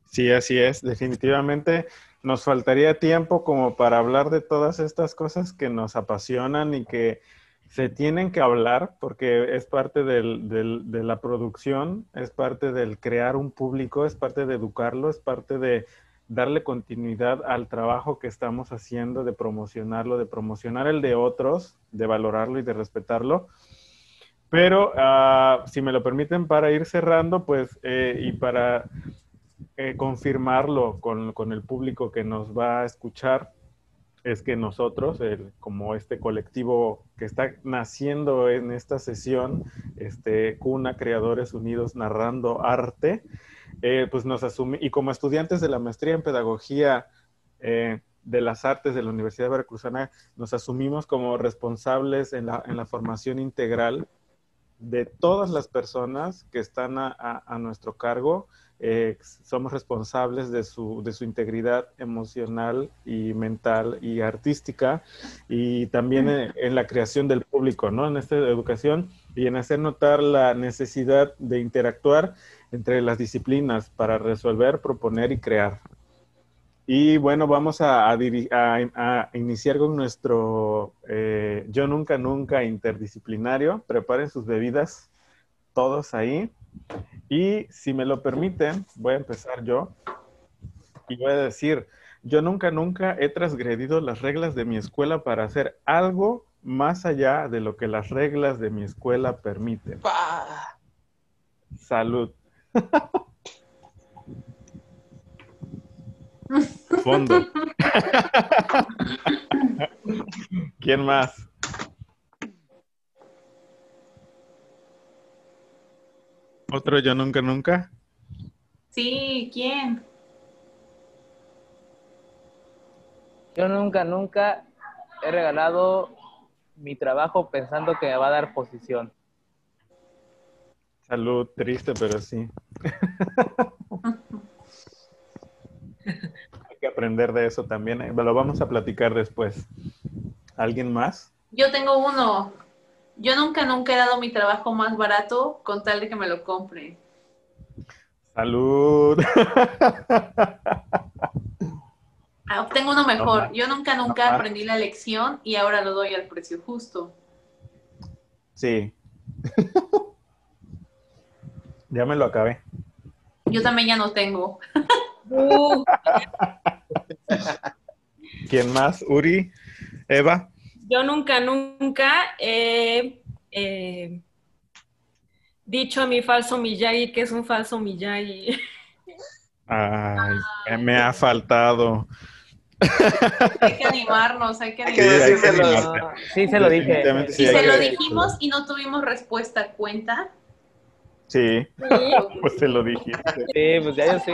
Sí, así es. Definitivamente nos faltaría tiempo como para hablar de todas estas cosas que nos apasionan y que se tienen que hablar porque es parte del, del, de la producción, es parte del crear un público, es parte de educarlo, es parte de darle continuidad al trabajo que estamos haciendo, de promocionarlo, de promocionar el de otros, de valorarlo y de respetarlo. Pero ah, si me lo permiten para ir cerrando, pues, eh, y para eh, confirmarlo con, con, el público que nos va a escuchar, es que nosotros, como este colectivo que está naciendo en esta sesión, este, Cuna Creadores Unidos Narrando Arte, eh, pues nos asume, y como estudiantes de la maestría en pedagogía eh, de las artes de la Universidad Veracruzana, nos asumimos como responsables en la, en la formación integral de todas las personas que están a, a, nuestro cargo. Eh, somos responsables de su, de su integridad emocional y mental y artística y también en, en, la creación del público, ¿no? En esta educación y en hacer notar la necesidad de interactuar entre las disciplinas para resolver, proponer y crear. Y bueno, vamos a, iniciar con nuestro eh, Yo Nunca Nunca interdisciplinario. Preparen sus bebidas, todos ahí. Y si me lo permiten, voy a empezar yo. Y voy a decir, yo nunca, nunca he transgredido las reglas de mi escuela para hacer algo más allá de lo que las reglas de mi escuela permiten. Salud. Fondo. ¿Quién más? ¿Otro yo nunca, nunca? Sí, ¿quién? Yo nunca, nunca he regalado mi trabajo pensando que me va a dar posición. Salud, triste, pero sí. Hay que aprender de eso también. eh, Lo vamos a platicar después. ¿Alguien más? Yo tengo uno. Yo nunca, nunca he dado mi trabajo más barato con tal de que me lo compren. Salud. Ah, tengo uno mejor. No, Yo nunca, nunca aprendí la lección y ahora lo doy al precio justo. Sí. ya me lo acabé. Yo también ya no tengo. Uh, ¿Quién más? Uri, Eva. yo nunca, nunca he eh, dicho a mi falso Miyagi que es un falso Miyagi. Ay, me ha faltado. Hay que animarnos, hay que animarnos. sí, se lo dije. Sí, Y hay se lo dijimos y no tuvimos respuesta. ¿Cuenta? Sí, Sí. pues se lo dijiste. Sí, pues ya yo sí.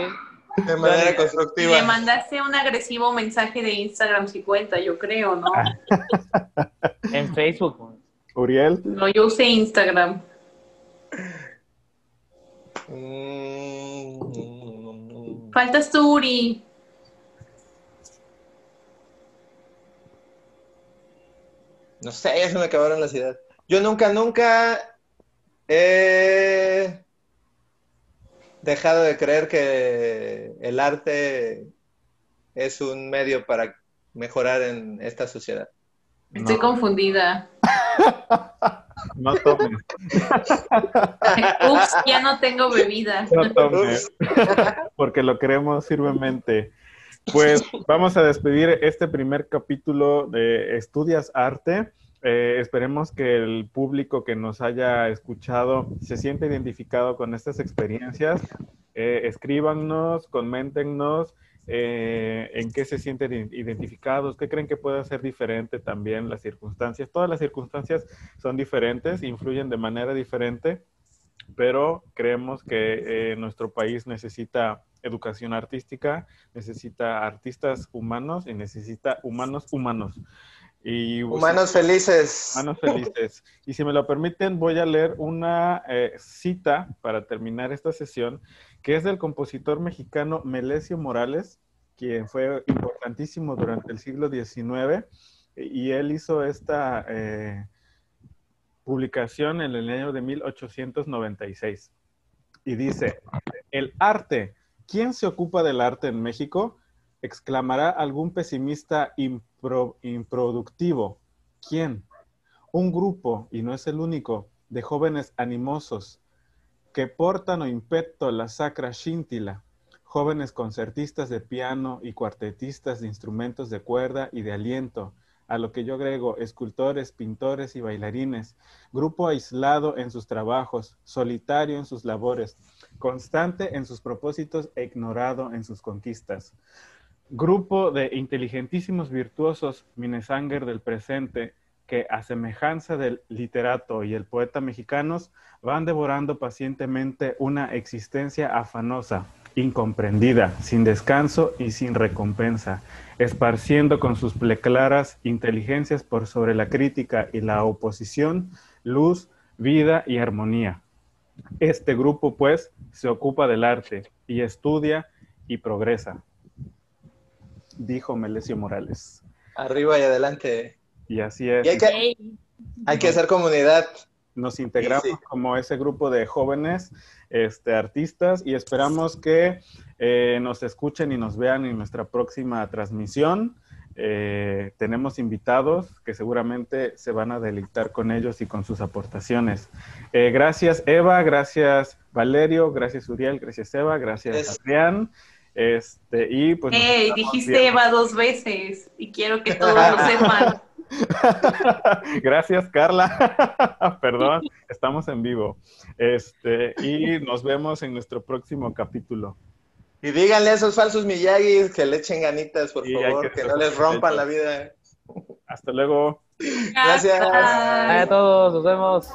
De manera Y constructiva. le mandaste un agresivo mensaje de Instagram si cuenta, yo creo, ¿no? En Facebook. Uriel, No, yo usé Instagram. Mm, Faltas tú, Uri. No sé, ya se me acabaron las ideas. Yo nunca, nunca he dejado de creer que el arte es un medio para mejorar en esta sociedad. Estoy No. confundida. no tomes, Ups, ya no tengo bebida. no tomes, porque lo queremos firmemente. Pues vamos a despedir este primer capítulo de Estudias Arte. Eh, esperemos que el público que nos haya escuchado se sienta identificado con estas experiencias. Eh, escríbanos, coméntenos eh, en qué se sienten identificados, qué creen que puede ser diferente también las circunstancias. Todas las circunstancias son diferentes, influyen de manera diferente, pero creemos que eh, nuestro país necesita educación artística, necesita artistas humanos y necesita humanos humanos. Y, Humanos felices. Humanos felices. Y si me lo permiten, voy a leer una eh, cita para terminar esta sesión, que es del compositor mexicano Melesio Morales, quien fue importantísimo durante el siglo XIX, y él hizo esta eh, publicación en el año de 1896. Y dice, el arte, ¿quién se ocupa del arte en México? Exclamará algún pesimista impro- improductivo. ¿Quién? Un grupo, y no es el único, de jóvenes animosos que portan o impeto la sacra scintila, jóvenes concertistas de piano y cuartetistas de instrumentos de cuerda y de aliento, a lo que yo agrego escultores, pintores y bailarines, grupo aislado en sus trabajos, solitario en sus labores, constante en sus propósitos e ignorado en sus conquistas. Grupo de inteligentísimos virtuosos Minesanger del presente que, a semejanza del literato y el poeta mexicanos, van devorando pacientemente una existencia afanosa, incomprendida, sin descanso y sin recompensa, esparciendo con sus pleclaras inteligencias por sobre la crítica y la oposición, luz, vida y armonía. Este grupo, pues, se ocupa del arte y estudia y progresa dijo Melesio Morales. Arriba y adelante. Y así es. Y hay que, hay que hacer comunidad. Nos integramos Sí, sí. como ese grupo de jóvenes este, artistas y esperamos que eh, nos escuchen y nos vean en nuestra próxima transmisión. Eh, tenemos invitados que seguramente se van a deleitar con ellos y con sus aportaciones. Eh, gracias Eva, gracias Valerio, gracias Uriel, gracias Eva, gracias Es- Adrián. Este, y pues. Dijiste. Eva dos veces y quiero que todos lo sepan. Gracias, Carla. Perdón, estamos en vivo. Este, y nos vemos en nuestro próximo capítulo. Y díganle a esos falsos Miyagis que le echen ganitas, por favor, que, no les rompan la vida. Hasta luego. Gracias. A todos, nos vemos.